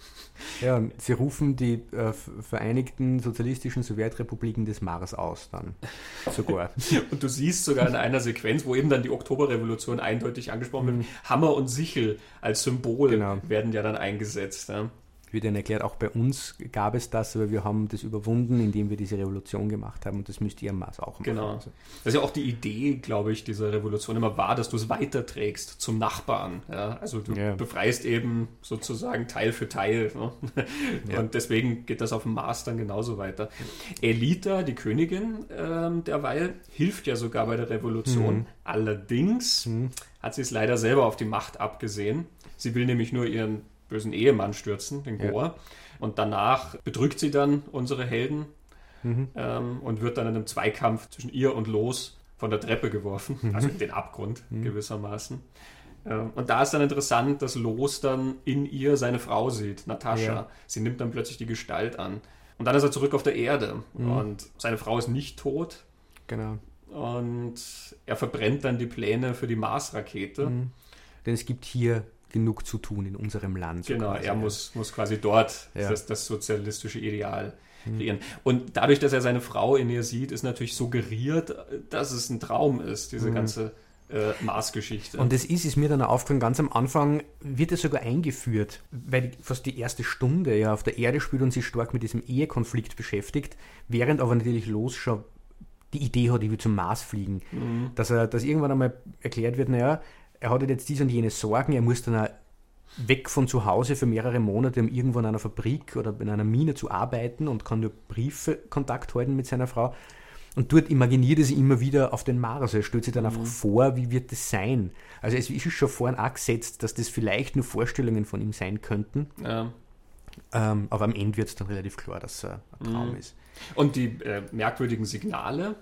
Ja, sie rufen die äh, Vereinigten Sozialistischen Sowjetrepubliken des Mars aus dann. Sogar. und du siehst sogar in einer Sequenz, wo eben dann die Oktoberrevolution eindeutig angesprochen wird, mhm. Hammer und Sichel als Symbol genau. werden ja dann eingesetzt. Ja wird Ihnen erklärt, auch bei uns gab es das, aber wir haben das überwunden, indem wir diese Revolution gemacht haben und das müsst ihr am Maß auch machen. Genau. Also. Das ist ja auch die Idee, glaube ich, dieser Revolution immer war, dass du es weiterträgst zum Nachbarn. Ja? Also du ja. befreist eben sozusagen Teil für Teil. Ne? Ja. Und deswegen geht das auf dem Mars dann genauso weiter. Elita, die Königin ähm, derweil, hilft ja sogar bei der Revolution. Mhm. Allerdings mhm. hat sie es leider selber auf die Macht abgesehen. Sie will nämlich nur ihren bösen Ehemann stürzen, den Goa. Ja. Und danach bedrückt sie dann unsere Helden mhm. ähm, und wird dann in einem Zweikampf zwischen ihr und Los von der Treppe geworfen, mhm. also in den Abgrund mhm. gewissermaßen. Ähm, und da ist dann interessant, dass Los dann in ihr seine Frau sieht, Natascha. Ja. Sie nimmt dann plötzlich die Gestalt an. Und dann ist er zurück auf der Erde mhm. und seine Frau ist nicht tot. Genau. Und er verbrennt dann die Pläne für die Mars-Rakete. Mhm. Denn es gibt hier genug zu tun in unserem Land. So genau, quasi, er muss, muss quasi dort ja. das, das, sozialistische Ideal hm. kreieren. Mhm. Und dadurch, dass er seine Frau in ihr sieht, ist natürlich suggeriert, dass es ein Traum ist, diese mhm. ganze äh, Maßgeschichte. Und das ist, ist mir dann aufgefallen, ganz am Anfang wird es sogar eingeführt, weil fast die erste Stunde ja auf der Erde spielt und sich stark mit diesem Ehekonflikt beschäftigt, während aber natürlich los schon die Idee hat, ich will zum Mars fliegen. Mhm. Dass er, dass irgendwann einmal erklärt wird, naja, er hat jetzt dies und jene Sorgen, er muss dann auch weg von zu Hause für mehrere Monate, um irgendwo in einer Fabrik oder in einer Mine zu arbeiten und kann nur Briefe Kontakt halten mit seiner Frau. Und dort imaginiert er sich immer wieder auf den Mars. Er stellt sich dann mhm. einfach vor, wie wird das sein. Also es ist schon vorhin auch gesetzt, dass das vielleicht nur Vorstellungen von ihm sein könnten. Ja. Ähm, aber am Ende wird es dann relativ klar, dass es ein Traum mhm. ist. Und die äh, merkwürdigen Signale,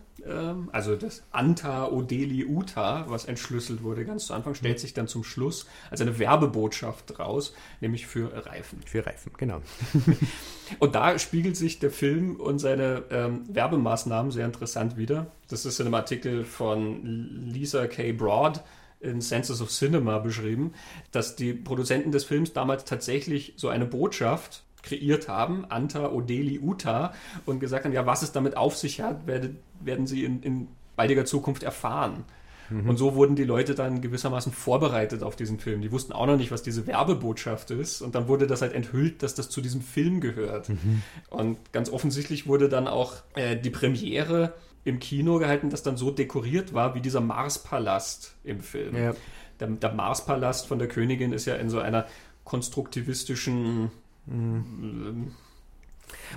also das Anta Odeli Uta, was entschlüsselt wurde ganz zu Anfang, stellt sich dann zum Schluss als eine Werbebotschaft raus, nämlich für Reifen. Für Reifen, genau. und da spiegelt sich der Film und seine ähm, Werbemaßnahmen sehr interessant wieder. Das ist in einem Artikel von Lisa K. Broad in Senses of Cinema beschrieben, dass die Produzenten des Films damals tatsächlich so eine Botschaft kreiert haben, Anta Odeli Uta, und gesagt haben, ja, was es damit auf sich hat, werde, werden sie in, in baldiger Zukunft erfahren. Mhm. Und so wurden die Leute dann gewissermaßen vorbereitet auf diesen Film. Die wussten auch noch nicht, was diese Werbebotschaft ist. Und dann wurde das halt enthüllt, dass das zu diesem Film gehört. Mhm. Und ganz offensichtlich wurde dann auch äh, die Premiere im Kino gehalten, das dann so dekoriert war wie dieser Marspalast im Film. Ja. Der, der Marspalast von der Königin ist ja in so einer konstruktivistischen mhm.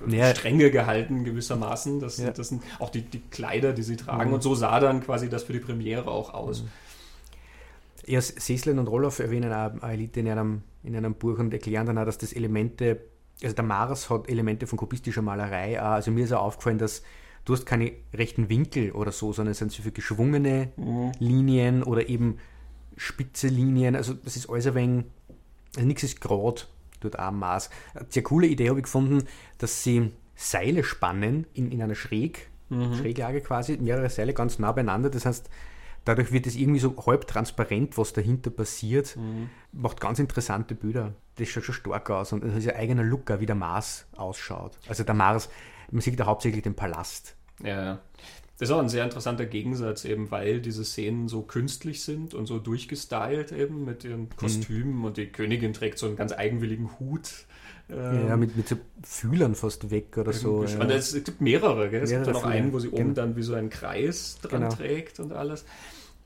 ja. Strenge gehalten gewissermaßen. Das, ja. das sind auch die, die Kleider, die sie tragen. Mhm. Und so sah dann quasi das für die Premiere auch aus. Mhm. Ja, Seslen und Roloff erwähnen auch Elite in einem, in einem Buch und erklären dann auch, dass das Elemente, also der Mars hat Elemente von kubistischer Malerei. Auch. Also mir ist auch aufgefallen, dass du hast keine rechten Winkel oder so, sondern es sind so viele geschwungene mhm. Linien oder eben spitze Linien. Also das ist alles ein wenig, also nichts ist gerade dort am Mars. Eine sehr coole Idee habe ich gefunden, dass sie Seile spannen in, in einer Schräg, mhm. Schräglage quasi, mehrere Seile ganz nah beieinander. Das heißt, dadurch wird es irgendwie so halb transparent, was dahinter passiert. Mhm. Macht ganz interessante Bilder. Das schaut schon stark aus und das ist ein eigener Look, wie der Mars ausschaut. Also der Mars, man sieht da hauptsächlich den Palast. Ja, ja. Das ist auch ein sehr interessanter Gegensatz, eben weil diese Szenen so künstlich sind und so durchgestylt eben mit ihren mhm. Kostümen mhm. und die Königin trägt so einen ganz eigenwilligen Hut. Ähm, ja, mit, mit so Fühlern fast weg oder so. Ja. Es gibt mehrere, gell? es gibt dann auch einen, wo sie oben genau. dann wie so einen Kreis dran genau. trägt und alles.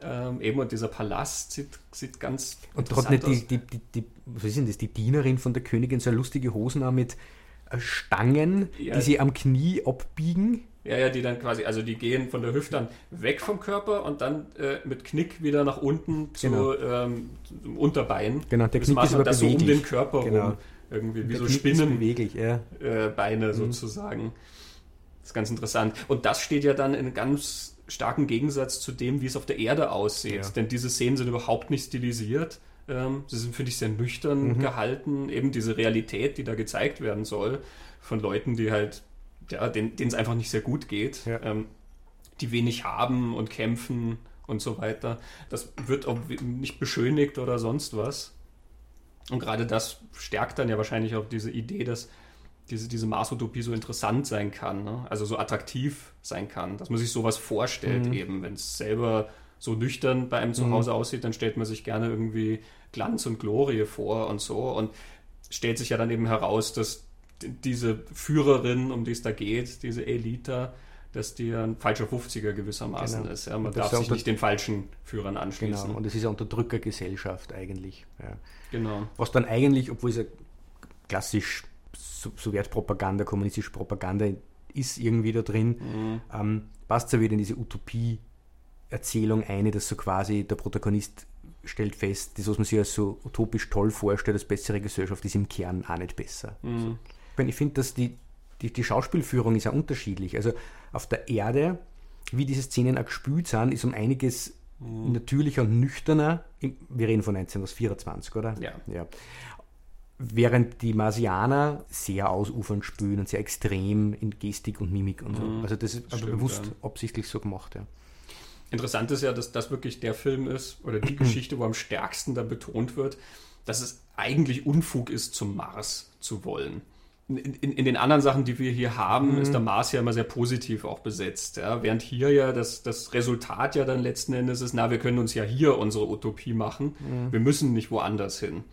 Ähm, eben und dieser Palast sieht, sieht ganz Und hat nicht die, die, die, die, was ist denn das, die Dienerin von der Königin so lustige Hosen auch mit äh, Stangen, ja. die sie am Knie abbiegen? Ja, ja, die dann quasi, also die gehen von der Hüfte dann weg vom Körper und dann äh, mit Knick wieder nach unten zu, genau. ähm, zum Unterbein. Genau, der Knick ist aber das so um den Körper genau. rum. Irgendwie wie der so Spinnenbeine ja. äh, mhm. sozusagen. Das ist ganz interessant. Und das steht ja dann in ganz starken Gegensatz zu dem, wie es auf der Erde aussieht. Ja. Denn diese Szenen sind überhaupt nicht stilisiert. Ähm, sie sind, finde ich, sehr nüchtern mhm. gehalten. Eben diese Realität, die da gezeigt werden soll, von Leuten, die halt ja, denen es einfach nicht sehr gut geht, ja. ähm, die wenig haben und kämpfen und so weiter. Das wird auch nicht beschönigt oder sonst was. Und gerade das stärkt dann ja wahrscheinlich auch diese Idee, dass diese, diese Mars-Utopie so interessant sein kann, ne? also so attraktiv sein kann, dass man sich sowas vorstellt, mhm. eben, wenn es selber so nüchtern bei einem mhm. Zuhause mhm. aussieht, dann stellt man sich gerne irgendwie Glanz und Glorie vor und so und stellt sich ja dann eben heraus, dass diese Führerin, um die es da geht, diese Elita, dass die ein falscher 50er gewissermaßen genau. ist. Ja, man darf sich nicht den falschen Führern anschließen. Genau, und es ist eine Unterdrückergesellschaft eigentlich. Ja. Genau. Was dann eigentlich, obwohl es ja klassisch Sowjetpropaganda, kommunistische Propaganda ist irgendwie da drin, mhm. ähm, passt ja wieder in diese Utopie-Erzählung eine, dass so quasi der Protagonist stellt fest, das, was man sich als so utopisch toll vorstellt, als bessere Gesellschaft, ist im Kern auch nicht besser. Mhm ich finde, dass die, die, die Schauspielführung ist ja unterschiedlich. Also auf der Erde, wie diese Szenen auch gespielt sind, ist um einiges mhm. natürlicher und nüchterner. Wir reden von 1924, oder? Ja. ja. Während die Marsianer sehr ausufernd spielen und sehr extrem in Gestik und Mimik und so. Mhm, also das ist aber bewusst ja. absichtlich so gemacht, ja. Interessant ist ja, dass das wirklich der Film ist oder die Geschichte, wo am stärksten da betont wird, dass es eigentlich Unfug ist, zum Mars zu wollen in, in, in, den anderen Sachen, die wir hier haben, mhm. ist der Mars ja immer sehr positiv auch besetzt. Ja? Während hier ja das, das Resultat ja dann letzten Endes ist, na, wir können uns ja hier unsere Utopie machen. Mhm. Wir müssen nicht woanders hin.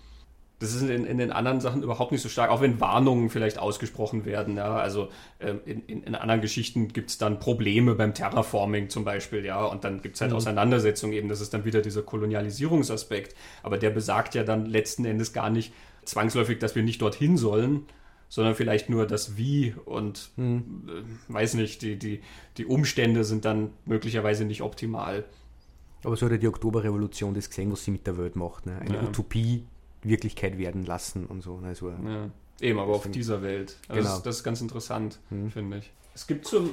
Das ist in, in, den anderen Sachen überhaupt nicht so stark, auch wenn Warnungen vielleicht ausgesprochen werden. Ja? Also äh, in, in, anderen Geschichten gibt es dann Probleme beim Terraforming zum Beispiel, ja, und dann gibt es halt mhm. Auseinandersetzungen eben. Das ist dann wieder dieser Kolonialisierungsaspekt. Aber der besagt ja dann letzten Endes gar nicht zwangsläufig, dass wir nicht dorthin sollen, sondern vielleicht nur das Wie und hm. äh, weiß nicht, die, die, die Umstände sind dann möglicherweise nicht optimal. Aber so hat ja die Oktoberrevolution das gesehen, was sie mit der Welt macht. Ne? Eine ja. Utopie Wirklichkeit werden lassen und so. Ne? so ja. Eben, aber auf dieser Welt. Also genau. das, das, ist ganz interessant, hm. finde ich. Es gibt zum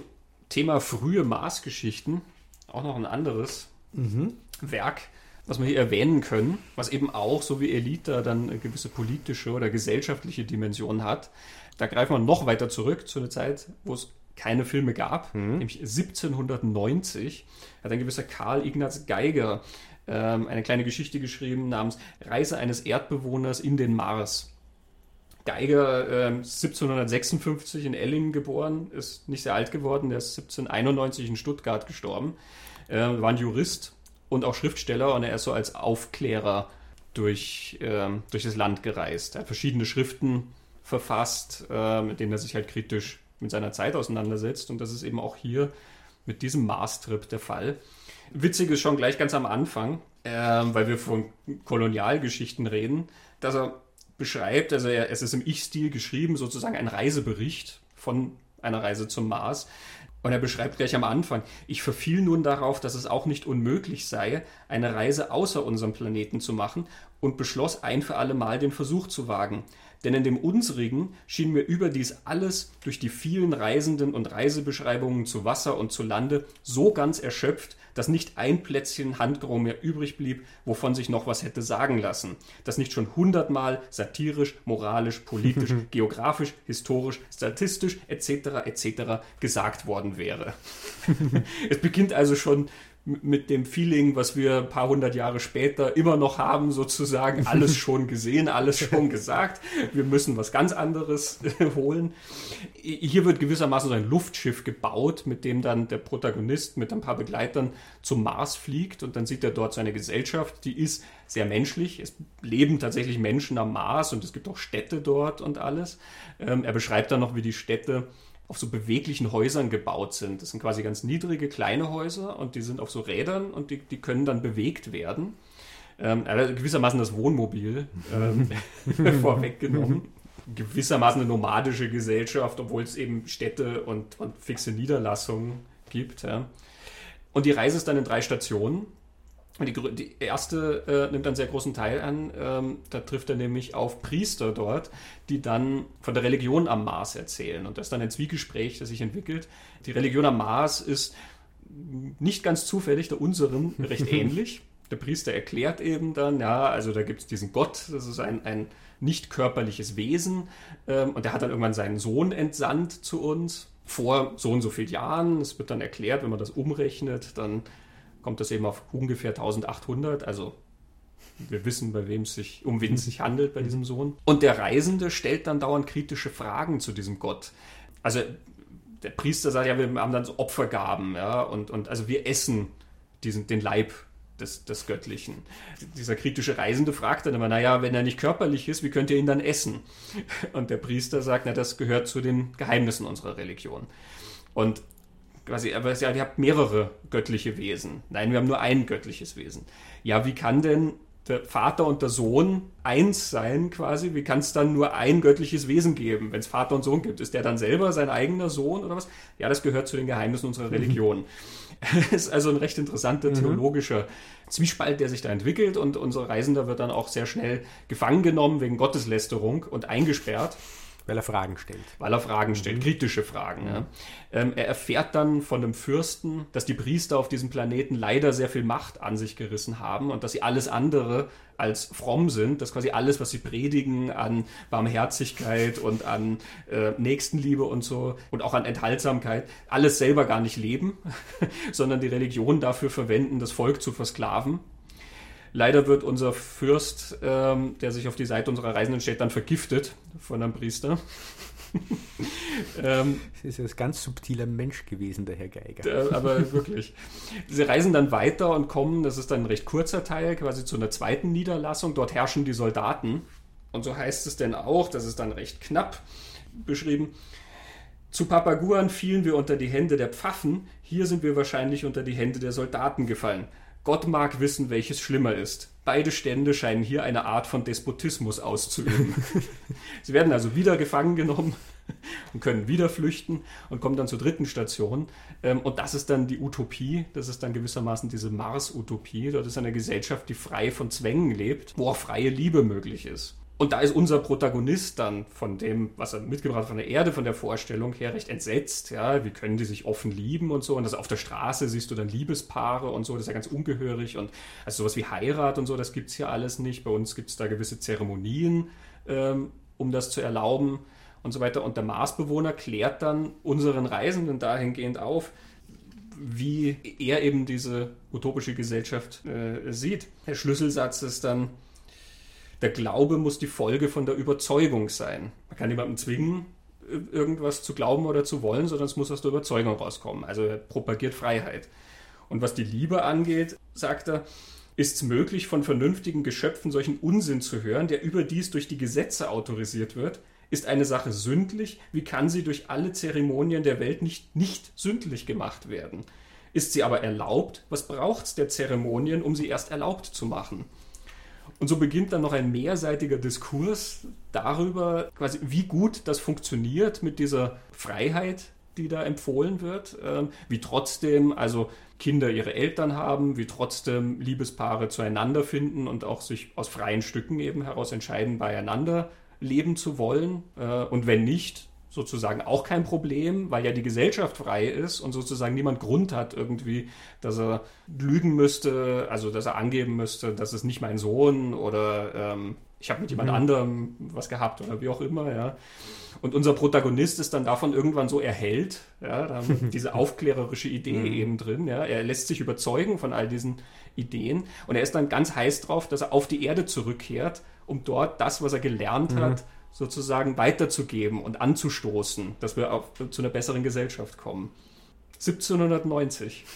Thema frühe Marsgeschichten auch noch ein anderes mhm. Werk, was wir hier erwähnen können, was eben auch, so wie Elita, dann eine gewisse politische oder gesellschaftliche Dimension hat. Da greifen wir noch weiter zurück zu einer Zeit, wo es keine Filme gab, mhm. nämlich 1790 hat ein gewisser Karl Ignaz Geiger ähm, eine kleine Geschichte geschrieben namens Reise eines Erdbewohners in den Mars. Geiger äh, 1756 in Ellingen geboren, ist nicht sehr alt geworden, der ist 1791 in Stuttgart gestorben, äh, war ein Jurist und auch Schriftsteller und er ist so als Aufklärer durch, ähm, durch das Land gereist. Er hat verschiedene Schriften verfasst, äh, mit denen er sich halt kritisch mit seiner Zeit auseinandersetzt und das ist eben auch hier mit diesem Mars-Trip der Fall. Witzig ist schon gleich ganz am Anfang, äh, weil wir von Kolonialgeschichten reden, dass er beschreibt, also er, es ist im Ich-Stil geschrieben, sozusagen ein Reisebericht von einer Reise zum Mars. Und er beschreibt gleich am Anfang, ich verfiel nun darauf, dass es auch nicht unmöglich sei, eine Reise außer unserem Planeten zu machen und beschloss ein für alle Mal den Versuch zu wagen. Denn in dem unsrigen schien mir überdies alles durch die vielen Reisenden und Reisebeschreibungen zu Wasser und zu Lande so ganz erschöpft, dass nicht ein Plätzchen Handgrau mehr übrig blieb, wovon sich noch was hätte sagen lassen, das nicht schon hundertmal satirisch, moralisch, politisch, geografisch, historisch, statistisch etc. etc. gesagt worden wäre. es beginnt also schon mit dem Feeling, was wir ein paar hundert Jahre später immer noch haben, sozusagen alles schon gesehen, alles schon gesagt. Wir müssen was ganz anderes holen. Hier wird gewissermaßen so ein Luftschiff gebaut, mit dem dann der Protagonist mit ein paar Begleitern zum Mars fliegt und dann sieht er dort seine Gesellschaft, die ist sehr menschlich. Es leben tatsächlich Menschen am Mars und es gibt auch Städte dort und alles. Ähm, er beschreibt dann noch, wie die Städte auf so beweglichen Häusern gebaut sind. Das sind quasi ganz niedrige, kleine Häuser und die sind auf so Rädern und die, die können dann bewegt werden. Ähm, also gewissermaßen das Wohnmobil ähm, vorweggenommen. Gewissermaßen eine nomadische Gesellschaft, obwohl es eben Städte und, und fixe Niederlassungen gibt. Ja. Und die Reise ist dann in drei Stationen. Die, die erste äh, nimmt einen sehr großen Teil an. Ähm, da trifft er nämlich auf Priester dort, die dann von der Religion am Mars erzählen. Und das ist dann ein Zwiegespräch, das sich entwickelt. Die Religion am Mars ist nicht ganz zufällig der unseren recht ähnlich. Der Priester erklärt eben dann, ja, also da gibt es diesen Gott, das ist ein, ein nicht körperliches Wesen. Ähm, und der hat dann irgendwann seinen Sohn entsandt zu uns vor so und so vielen Jahren. Es wird dann erklärt, wenn man das umrechnet, dann kommt das eben auf ungefähr 1800. Also wir wissen, bei wem es sich, um wen es sich handelt bei diesem Sohn. Und der Reisende stellt dann dauernd kritische Fragen zu diesem Gott. Also der Priester sagt ja, wir haben dann so Opfergaben, ja, und, und also wir essen diesen, den Leib des, des Göttlichen. Dieser kritische Reisende fragt dann immer, naja, wenn er nicht körperlich ist, wie könnt ihr ihn dann essen? Und der Priester sagt, na, das gehört zu den Geheimnissen unserer Religion. Und quasi, aber ja, ihr habt mehrere göttliche Wesen. Nein, wir haben nur ein göttliches Wesen. Ja, wie kann denn der Vater und der Sohn eins sein quasi? Wie kann es dann nur ein göttliches Wesen geben, wenn es Vater und Sohn gibt? Ist der dann selber sein eigener Sohn oder was? Ja, das gehört zu den Geheimnissen unserer Religion. Das ist also ein recht interessanter mhm. theologischer Zwiespalt, der sich da entwickelt und unser Reisender wird dann auch sehr schnell gefangen genommen wegen Gotteslästerung und eingesperrt. Weil er Fragen stellt. Weil er Fragen stellt, mhm. kritische Fragen. Ja. Ähm, er erfährt dann von dem Fürsten, dass die Priester auf diesem Planeten leider sehr viel Macht an sich gerissen haben und dass sie alles andere als fromm sind, dass quasi alles, was sie predigen an Barmherzigkeit und an äh, Nächstenliebe und so und auch an Enthaltsamkeit, alles selber gar nicht leben, sondern die Religion dafür verwenden, das Volk zu versklaven Leider wird unser Fürst, ähm, der sich auf die Seite unserer Reisenden stellt, dann vergiftet von einem Priester. ähm, das ist ein ganz subtiler Mensch gewesen, der Herr Geiger. Äh, aber wirklich. Sie reisen dann weiter und kommen, das ist dann ein recht kurzer Teil, quasi zu einer zweiten Niederlassung. Dort herrschen die Soldaten. Und so heißt es denn auch, das ist dann recht knapp beschrieben. Zu Papaguan fielen wir unter die Hände der Pfaffen, hier sind wir wahrscheinlich unter die Hände der Soldaten gefallen. Gott mag wissen, welches schlimmer ist. Beide Stände scheinen hier eine Art von Despotismus auszuüben. Sie werden also wieder gefangen genommen und können wieder flüchten und kommen dann zur dritten Station. Ähm, und das ist dann die Utopie. Das ist dann gewissermaßen diese Mars-Utopie. Dort ist eine Gesellschaft, die frei von Zwängen lebt, wo auch freie Liebe möglich ist. Und da ist unser Protagonist dann von dem, was er mitgebracht hat von der Erde, von der Vorstellung her recht entsetzt. Ja, wie können die sich offen lieben und so. Und das auf der Straße siehst du dann Liebespaare und so. Das ist ja ganz ungehörig. Und also sowas wie Heirat und so, das gibt es hier alles nicht. Bei uns gibt es da gewisse Zeremonien, ähm, um das zu erlauben und so weiter. Und der Marsbewohner klärt dann unseren Reisenden dahingehend auf, wie er eben diese utopische Gesellschaft äh, sieht. Der Schlüsselsatz ist dann, der Glaube muss die Folge von der Überzeugung sein. Man kann niemanden zwingen, irgendwas zu glauben oder zu wollen, sondern es muss aus der Überzeugung rauskommen. Also er propagiert Freiheit. Und was die Liebe angeht, sagt er, ist es möglich, von vernünftigen Geschöpfen solchen Unsinn zu hören, der überdies durch die Gesetze autorisiert wird? Ist eine Sache sündlich? Wie kann sie durch alle Zeremonien der Welt nicht nicht sündlich gemacht werden? Ist sie aber erlaubt? Was braucht es der Zeremonien, um sie erst erlaubt zu machen? Und so beginnt dann noch ein mehrseitiger Diskurs darüber, quasi, wie gut das funktioniert mit dieser Freiheit, die da empfohlen wird, ähm, wie trotzdem also Kinder ihre Eltern haben, wie trotzdem Liebespaare zueinander finden und auch sich aus freien Stücken eben heraus entscheiden, beieinander leben zu wollen. Äh, und wenn nicht, sozusagen auch kein Problem, weil ja die Gesellschaft frei ist und sozusagen niemand Grund hat irgendwie, dass er lügen müsste, also dass er angeben müsste, das ist nicht mein Sohn oder ähm, ich habe mit jemand mhm. anderem was gehabt oder wie auch immer, ja. Und unser Protagonist ist dann davon irgendwann so erhellt, ja, da haben diese aufklärerische Idee mhm. eben drin, ja. Er lässt sich überzeugen von all diesen Ideen und er ist dann ganz heiß drauf, dass er auf die Erde zurückkehrt, um dort das, was er gelernt mhm. hat, sozusagen weiterzugeben und anzustoßen, dass wir auf, zu einer besseren Gesellschaft kommen. 1790.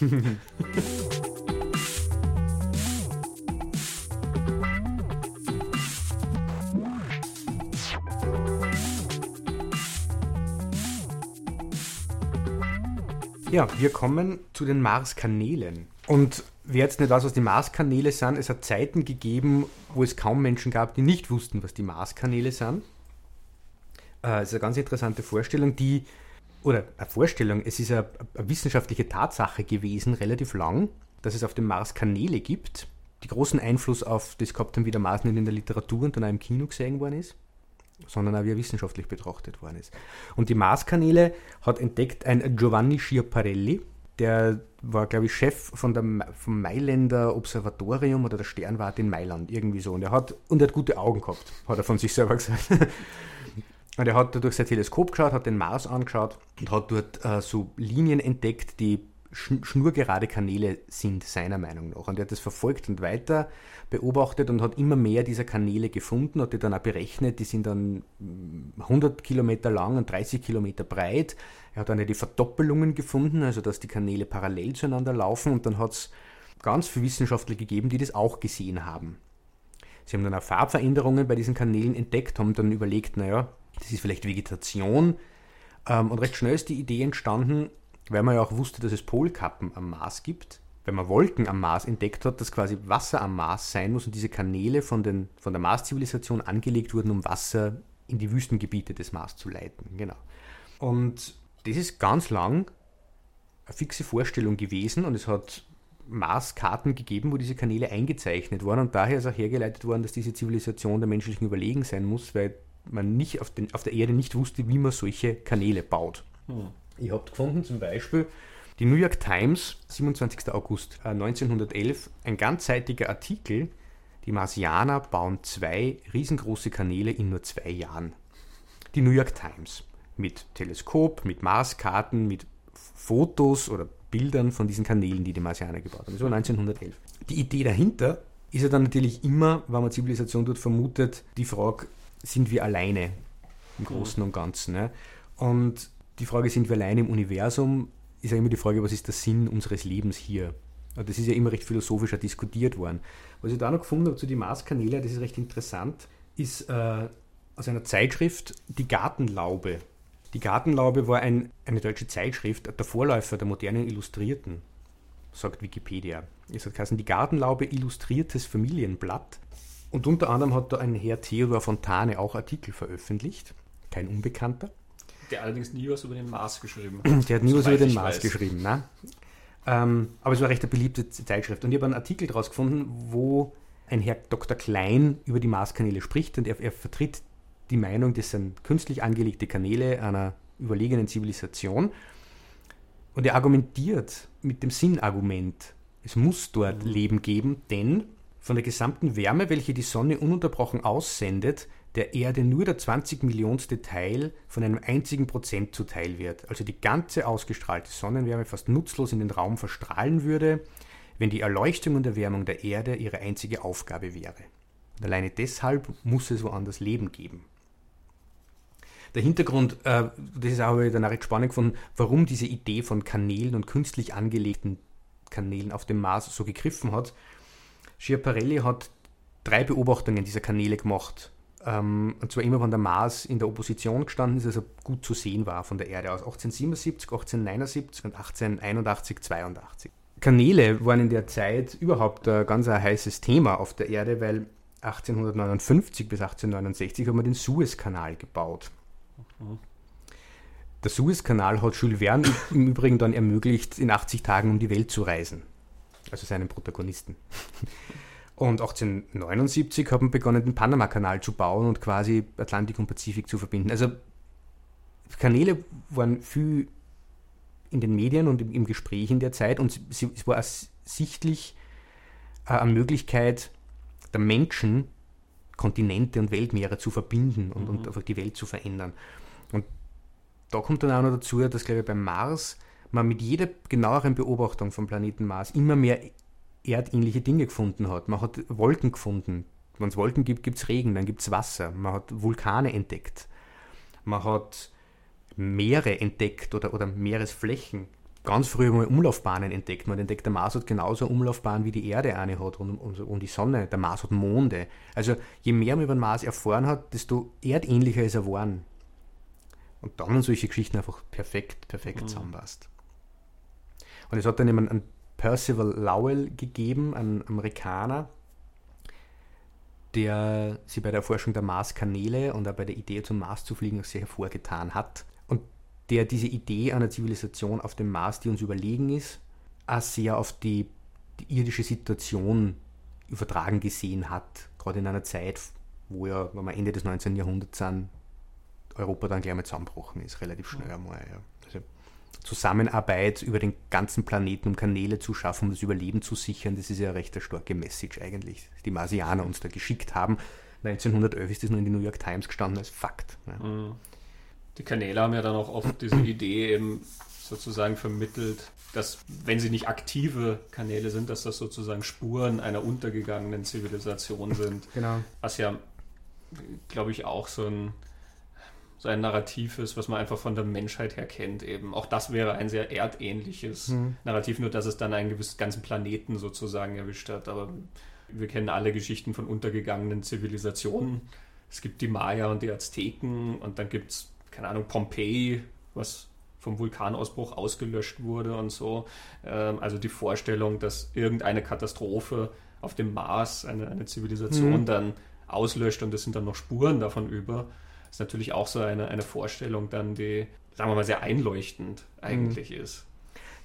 Ja, wir kommen zu den Marskanälen. Und wer jetzt nicht weiß, was die Marskanäle sind, es hat Zeiten gegeben, wo es kaum Menschen gab, die nicht wussten, was die Marskanäle sind. Äh, es ist eine ganz interessante Vorstellung, die, oder eine Vorstellung, es ist eine, eine wissenschaftliche Tatsache gewesen, relativ lang, dass es auf dem Mars Kanäle gibt, die großen Einfluss auf das gehabt haben, wie der Mars nicht in der Literatur und dann auch im Kino gesehen worden ist, sondern auch wie er wissenschaftlich betrachtet worden ist. Und die Marskanäle hat entdeckt ein Giovanni Schiaparelli, der war, glaube ich, Chef von der, vom Mailänder Observatorium oder der Sternwarte in Mailand, irgendwie so. Und er hat, und er hat gute Augen gehabt, hat er von sich selber gesagt. Und er hat durch sein Teleskop geschaut, hat den Mars angeschaut und hat dort äh, so Linien entdeckt, die schnurgerade Kanäle sind, seiner Meinung nach. Und er hat das verfolgt und weiter beobachtet und hat immer mehr dieser Kanäle gefunden, hat die dann auch berechnet, die sind dann 100 Kilometer lang und 30 Kilometer breit. Er hat dann die Verdoppelungen gefunden, also dass die Kanäle parallel zueinander laufen und dann hat es ganz viele Wissenschaftler gegeben, die das auch gesehen haben. Sie haben dann auch Farbveränderungen bei diesen Kanälen entdeckt, haben dann überlegt, naja, das ist vielleicht Vegetation. Ähm, und recht schnell ist die Idee entstanden, weil man ja auch wusste, dass es Polkappen am Mars gibt, wenn man Wolken am Mars entdeckt hat, dass quasi Wasser am Mars sein muss und diese Kanäle von, den, von der Mars-Zivilisation angelegt wurden, um Wasser in die Wüstengebiete des Mars zu leiten. Genau. Und das ist ganz lang eine fixe Vorstellung gewesen und es hat Marskarten gegeben, wo diese Kanäle eingezeichnet waren und daher ist auch hergeleitet worden, dass diese Zivilisation der menschlichen Überlegen sein muss, weil man nicht auf, den, auf der Erde nicht wusste, wie man solche Kanäle baut. Hm. Ich habe gefunden zum Beispiel die New York Times, 27. August 1911, äh, ein ganzseitiger Artikel, die Marsianer bauen zwei riesengroße Kanäle in nur zwei Jahren. Die New York Times mit Teleskop, mit Marskarten, mit Fotos oder Bildern von diesen Kanälen, die die Marsianer gebaut haben. Das war 1911. Die Idee dahinter ist ja dann natürlich immer, wenn man Zivilisation dort vermutet, die Frage, sind wir alleine im Großen und Ganzen. Ne? Und die Frage, sind wir alleine im Universum, ist ja immer die Frage, was ist der Sinn unseres Lebens hier? Und das ist ja immer recht philosophischer diskutiert worden. Was ich da noch gefunden habe zu den Marskanälen, das ist recht interessant, ist äh, aus einer Zeitschrift Die Gartenlaube. Die Gartenlaube war ein, eine deutsche Zeitschrift, der Vorläufer der modernen Illustrierten, sagt Wikipedia. Es hat geheißen, die Gartenlaube illustriertes Familienblatt. Und unter anderem hat da ein Herr Theodor Fontane auch Artikel veröffentlicht, kein Unbekannter. Der allerdings nie was über den Mars geschrieben hat. Der hat nie was über den Mars weiß. geschrieben, ne? Ähm, aber es war recht eine beliebte Zeitschrift. Und ich habe einen Artikel daraus gefunden, wo ein Herr Dr. Klein über die Marskanäle spricht und er, er vertritt die Meinung, das sind künstlich angelegte Kanäle einer überlegenen Zivilisation. Und er argumentiert mit dem Sinnargument, es muss dort mhm. Leben geben, denn von der gesamten Wärme, welche die Sonne ununterbrochen aussendet, der Erde nur der 20 Millionste Teil von einem einzigen Prozent zuteil wird, also die ganze ausgestrahlte Sonnenwärme fast nutzlos in den Raum verstrahlen würde, wenn die Erleuchtung und Erwärmung der Erde ihre einzige Aufgabe wäre. Und alleine deshalb muss es woanders Leben geben. Der Hintergrund, äh, das ist auch auch recht spannend gefunden, warum diese Idee von Kanälen und künstlich angelegten Kanälen auf dem Mars so gegriffen hat, Schiaparelli hat drei Beobachtungen dieser Kanäle gemacht. Ähm, und zwar immer, wenn der Mars in der Opposition gestanden ist, also gut zu sehen war von der Erde aus. 1877, 1879 und 1881, 82. Kanäle waren in der Zeit überhaupt ein ganz ein heißes Thema auf der Erde, weil 1859 bis 1869 hat man den Suezkanal gebaut. Mhm. Der Suezkanal hat Jules Verne im Übrigen dann ermöglicht, in 80 Tagen um die Welt zu reisen. Also seinen Protagonisten. Und 1879 hat man begonnen, den Panama-Kanal zu bauen und quasi Atlantik und Pazifik zu verbinden. Also Kanäle waren viel in den Medien und im, Gespräch in der Zeit und sie, es war sichtlich äh, eine Möglichkeit der Menschen, Kontinente und Weltmeere zu verbinden und, mhm. und einfach die Welt zu verändern. Und da kommt dann auch noch dazu, dass, glaube ich, beim Mars man mit jeder genaueren Beobachtung vom Planeten Mars immer mehr erdähnliche Dinge gefunden hat. Man hat Wolken gefunden. Wenn es Wolken gibt, gibt es Regen, dann gibt es Wasser. Man hat Vulkane entdeckt. Man hat Meere entdeckt oder, oder Meeresflächen. Ganz früh mal Umlaufbahnen entdeckt. Man entdeckt, der Mars hat genauso eine Umlaufbahn wie die Erde eine hat und, und, und die Sonne. Der Mars hat Monde. Also je mehr man über den Mars erfahren hat, desto erdähnlicher ist er geworden. Und dann solche Geschichten einfach perfekt, perfekt mhm. zusammenpasst. Und es hat dann eben einen Percival Lowell gegeben, einen Amerikaner, der sich bei der Erforschung der Marskanäle und auch bei der Idee zum Mars zu fliegen sehr hervorgetan hat. Und der diese Idee einer Zivilisation auf dem Mars, die uns überlegen ist, auch sehr auf die, die irdische Situation übertragen gesehen hat. Gerade in einer Zeit, wo ja, wenn wir Ende des 19. Jahrhunderts sind, Europa dann gleich mal zusammengebrochen ist, relativ schnell einmal. Ja. Zusammenarbeit über den ganzen Planeten, um Kanäle zu schaffen, um das Überleben zu sichern. Das ist ja eine recht starke Message eigentlich, die Marsianer uns da geschickt haben. 1911 ist das nur in den New York Times gestanden als Fakt. Ja. Mhm. Die Kanäle haben ja dann auch oft diese Idee eben sozusagen vermittelt, dass wenn sie nicht aktive Kanäle sind, dass das sozusagen Spuren einer untergegangenen Zivilisation sind. Genau. Was ja, glaube ich, auch so ein so ein Narrativ ist, was man einfach von der Menschheit her kennt eben. Auch das wäre ein sehr erdähnliches mhm. Narrativ, nur dass es dann einen gewissen ganzen Planeten sozusagen erwischt hat. Aber wir kennen alle Geschichten von untergegangenen Zivilisationen. Es gibt die Maya und die Azteken und dann gibt es, keine Ahnung, Pompeji, was vom Vulkanausbruch ausgelöscht wurde und so. Ähm, also die Vorstellung, dass irgendeine Katastrophe auf dem Mars eine, eine Zivilisation mhm. dann auslöscht und es sind dann noch Spuren davon über ist natürlich auch so eine, eine Vorstellung dann, die, sagen wir mal, sehr einleuchtend eigentlich mhm. ist.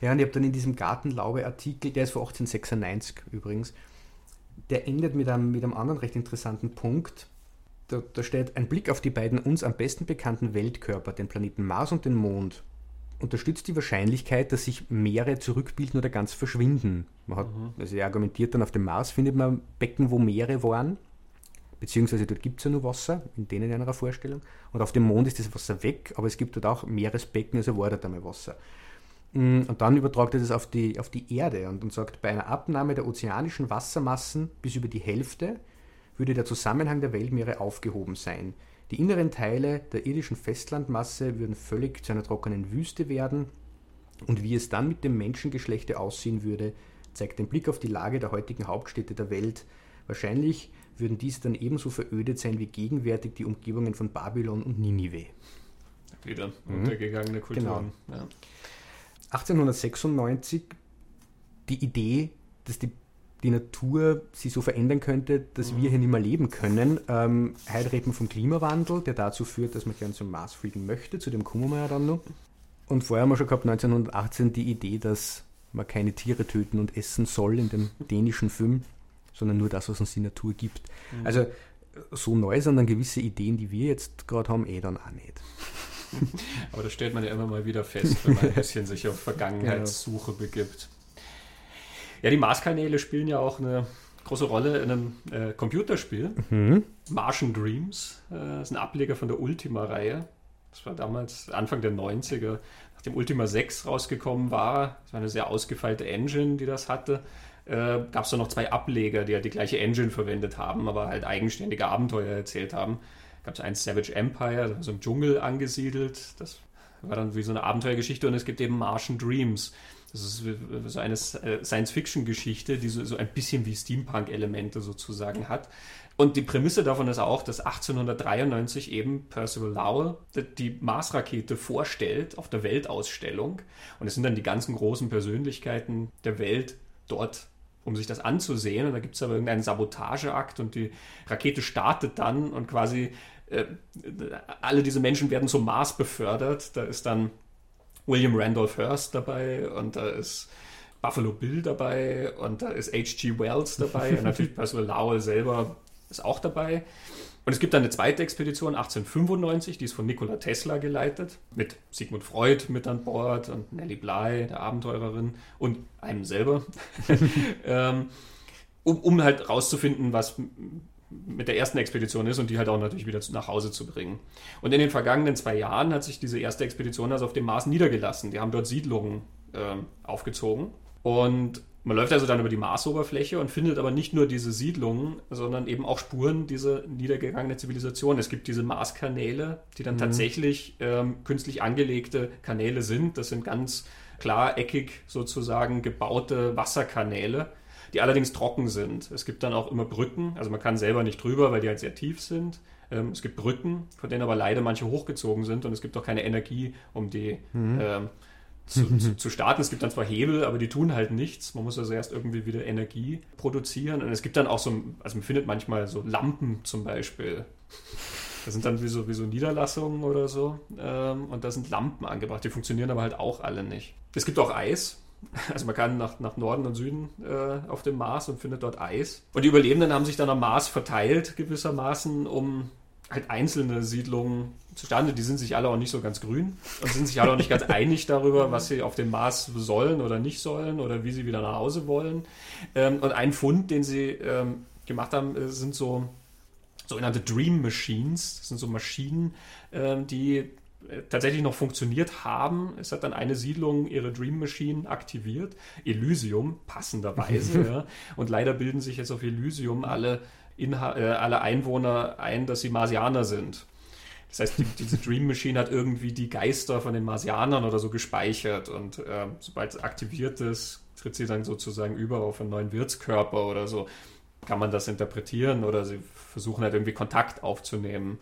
Ja, und ich habe dann in diesem Gartenlaube-Artikel, der ist von 1896 übrigens, der endet mit einem, mit einem anderen recht interessanten Punkt. Da, da steht, ein Blick auf die beiden uns am besten bekannten Weltkörper, den Planeten Mars und den Mond, unterstützt die Wahrscheinlichkeit, dass sich Meere zurückbilden oder ganz verschwinden. Man hat, mhm. also er argumentiert dann, auf dem Mars findet man Becken, wo Meere waren beziehungsweise dort gibt es ja nur Wasser, in denen einer Vorstellung. Und auf dem Mond ist das Wasser weg, aber es gibt dort auch Meeresbecken, also war dort einmal Wasser. Mm, und dann übertragt er das auf die, auf die Erde und, und sagt, bei einer Abnahme der ozeanischen Wassermassen bis über die Hälfte würde der Zusammenhang der Weltmeere aufgehoben sein. Die inneren Teile der irdischen Festlandmasse würden völlig zu einer trockenen Wüste werden und wie es dann mit dem Menschengeschlechte aussehen würde, zeigt den Blick auf die Lage der heutigen Hauptstädte der Welt. Wahrscheinlich würden dies dann ebenso verödet sein wie gegenwärtig die Umgebungen von Babylon und Ninive. Wieder mhm. untergegangene Kulturen. Genau. Ja. 1896 die Idee, dass die, die Natur sich so verändern könnte, dass mhm. wir hier nicht mehr leben können. Ähm, heute reden wir vom Klimawandel, der dazu führt, dass man gerne zum Mars fliegen möchte, zu dem kommen wir ja dann noch. Und vorher haben wir schon gehabt, 1918, die Idee, dass man keine Tiere töten und essen soll in dem dänischen Film sondern nur das, was uns die Natur gibt. Mhm. Also so neu sind dann gewisse Ideen, die wir jetzt gerade haben, eh dann auch nicht. Aber das stellt man ja immer mal wieder fest, wenn man ein bisschen sich auf Vergangenheitssuche begibt. Ja, die Marskanäle spielen ja auch eine große Rolle in einem äh, Computerspiel. Mhm. Martian Dreams äh, ist ein Ableger von der Ultima-Reihe. Das war damals Anfang der 90er, nachdem Ultima 6 rausgekommen war. Das war eine sehr ausgefeilte Engine, die das hatte äh, gab es da noch zwei Ableger, die halt die gleiche Engine verwendet haben, aber halt eigenständige Abenteuer erzählt haben. Gab es eins Savage Empire, so im Dschungel angesiedelt. Das war dann wie so eine Abenteuergeschichte und es gibt eben Martian Dreams. Das ist so eine äh, Science-Fiction-Geschichte, die so, ein bisschen wie Steampunk-Elemente sozusagen hat. Und die Prämisse davon ist auch, dass 1893 eben Percival Lowell die Mars-Rakete vorstellt auf der Weltausstellung. Und es sind dann die ganzen großen Persönlichkeiten der Welt dort um sich das anzusehen. Und da gibt es aber irgendeinen Sabotageakt und die Rakete startet dann und quasi äh, alle diese Menschen werden zum Mars befördert. Da ist dann William Randolph Hearst dabei und da ist Buffalo Bill dabei und da ist H.G. Wells dabei und natürlich Percival Lowell selber ist auch dabei. Und es gibt dann eine zweite Expedition 1895, die ist von Nikola Tesla geleitet, mit Sigmund Freud mit an Bord und Nellie Bly, der Abenteurerin, und einem selber, ähm, um, um halt rauszufinden, was mit der ersten Expedition ist und die halt auch natürlich wieder nach Hause zu bringen. Und in den vergangenen zwei Jahren hat sich diese erste Expedition also auf dem Mars niedergelassen. Die haben dort Siedlungen äh, aufgezogen und man läuft also dann über die Marsoberfläche und findet aber nicht nur diese Siedlungen, sondern eben auch Spuren dieser niedergegangenen Zivilisation. Es gibt diese Marskanäle, die dann mhm. tatsächlich ähm, künstlich angelegte Kanäle sind. Das sind ganz klareckig sozusagen gebaute Wasserkanäle, die allerdings trocken sind. Es gibt dann auch immer Brücken, also man kann selber nicht drüber, weil die halt sehr tief sind. Ähm, es gibt Brücken, von denen aber leider manche hochgezogen sind und es gibt auch keine Energie, um die mhm. ähm, zu, zu, zu, starten. Es gibt dann zwar Hebel, aber die tun halt nichts. Man muss also erst irgendwie wieder Energie produzieren. Und es gibt dann auch so, also man findet manchmal so Lampen zum Beispiel. Das sind dann wie so, wie so Niederlassungen oder so. Ähm, und da sind Lampen angebracht. Die funktionieren aber halt auch alle nicht. Es gibt auch Eis. Also man kann nach, nach Norden und Süden äh, auf dem Mars und findet dort Eis. Und die Überlebenden haben sich dann am Mars verteilt gewissermaßen, um halt einzelne Siedlungen zustande. Die sind sich alle auch nicht so ganz grün und sind sich alle auch nicht ganz einig darüber, was sie auf dem Mars sollen oder nicht sollen oder wie sie wieder nach Hause wollen. Ähm, und ein Fund, den sie ähm, gemacht haben, äh, sind so sogenannte Dream Machines. Das sind so Maschinen, ähm, die äh, tatsächlich noch funktioniert haben. Es hat dann eine Siedlung ihre Dream Machine aktiviert. Elysium, passenderweise. ja. Und leider bilden sich jetzt auf Elysium alle Inha äh, alle Einwohner ein, dass sie Marsianer sind. Das heißt, die, diese Dream Machine hat irgendwie die Geister von den Marsianern oder so gespeichert und äh, sobald es aktiviert ist, tritt sie dann sozusagen über auf einen neuen Wirtskörper oder so. Kann man das interpretieren oder sie versuchen halt irgendwie Kontakt aufzunehmen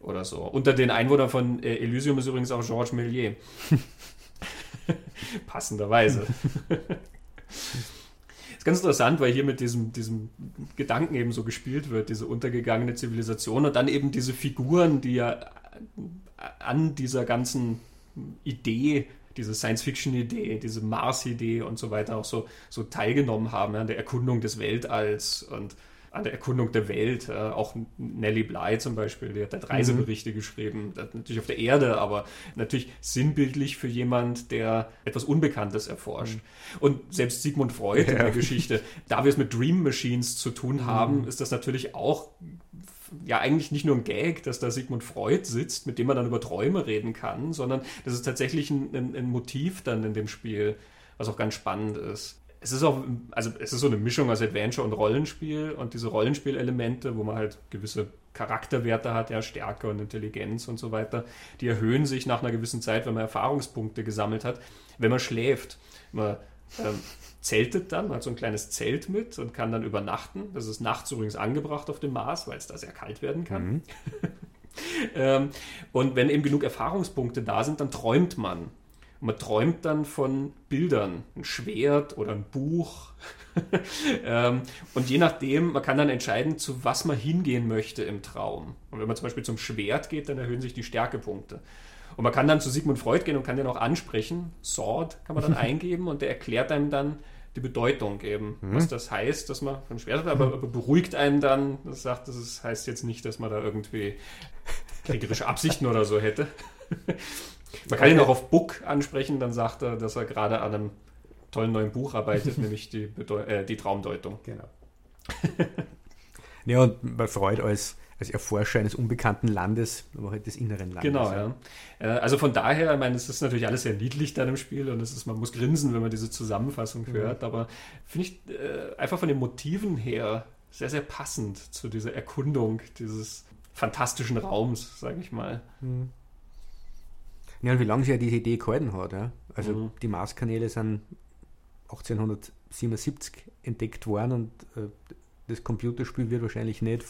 oder so. Unter den Einwohnern von äh, Elysium ist übrigens auch Georges Méliès. Passenderweise ist ganz interessant, weil hier mit diesem, diesem Gedanken eben so gespielt wird, diese untergegangene Zivilisation und dann eben diese Figuren, die ja an dieser ganzen Idee, diese Science-Fiction-Idee, diese Mars-Idee und so weiter auch so, so teilgenommen haben, an der Erkundung des Weltalls und an der Erkundung der Welt. Äh, auch Nellie Bly zum Beispiel, die hat halt Reiseberichte mhm. geschrieben, natürlich auf der Erde, aber natürlich sinnbildlich für jemand, der etwas Unbekanntes erforscht. Mhm. Und selbst Sigmund Freud ja. in der Geschichte, da wir es mit Dream Machines zu tun haben, mhm. ist das natürlich auch ja eigentlich nicht nur ein Gag, dass da Sigmund Freud sitzt, mit dem man dann über Träume reden kann, sondern das ist tatsächlich ein, ein, ein Motiv dann in dem Spiel, was auch ganz spannend ist es ist auch, also es ist so eine Mischung aus Adventure und Rollenspiel und diese Rollenspielelemente, wo man halt gewisse Charakterwerte hat, ja, Stärke und Intelligenz und so weiter, die erhöhen sich nach einer gewissen Zeit, wenn man Erfahrungspunkte gesammelt hat, wenn man schläft. Man ähm, zeltet dann, man hat so ein kleines Zelt mit und kann dann übernachten. Das ist nachts übrigens angebracht auf dem Mars, weil es da sehr kalt werden kann. Mhm. ähm, und wenn eben genug Erfahrungspunkte da sind, dann träumt man. Man träumt dann von Bildern, ein Schwert oder ein Buch. ähm, und je nachdem, man kann dann entscheiden, zu was man hingehen möchte im Traum. Und wenn man zum Beispiel zum Schwert geht, dann erhöhen sich die Stärkepunkte. Und man kann dann zu Sigmund Freud gehen und kann den auch ansprechen. Sword kann man dann eingeben und der erklärt einem dann die Bedeutung eben, mhm. was das heißt, dass man ein Schwert hat, aber, aber beruhigt einen dann. Das sagt, das heißt jetzt nicht, dass man da irgendwie kriegerische Absichten oder so hätte. Man kann ihn auch auf Book ansprechen, dann sagt er, dass er gerade an einem tollen neuen Buch arbeitet, nämlich die, äh, die Traumdeutung. Genau. ja, und bei Freud als, als Erforscher eines unbekannten Landes, aber halt des inneren Landes. Genau, ja. Äh, also von daher, ich meine, es ist natürlich alles sehr niedlich da im Spiel und es ist, man muss grinsen, wenn man diese Zusammenfassung mhm. hört, aber finde ich äh, einfach von den Motiven her sehr, sehr passend zu dieser Erkundung dieses fantastischen Raums, sage ich mal. Mhm. Ja, und wie lange sie ja diese Idee gehalten hat. Ja? Also mhm. die Marskanäle sind 1877 entdeckt worden und äh, das Computerspiel wird wahrscheinlich nicht.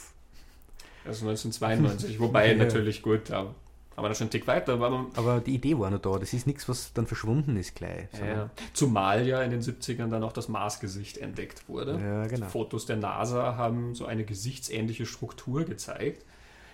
Also 1992, wobei ja. natürlich gut, ja, aber da schon ein Tick weiter. Aber, aber, die Idee war noch da. Das ist nichts, was dann verschwunden ist gleich. Ja, Zumal ja in den 70ern dann auch das Marsgesicht entdeckt wurde. Ja, genau. Fotos der NASA haben so eine gesichtsähnliche Struktur gezeigt.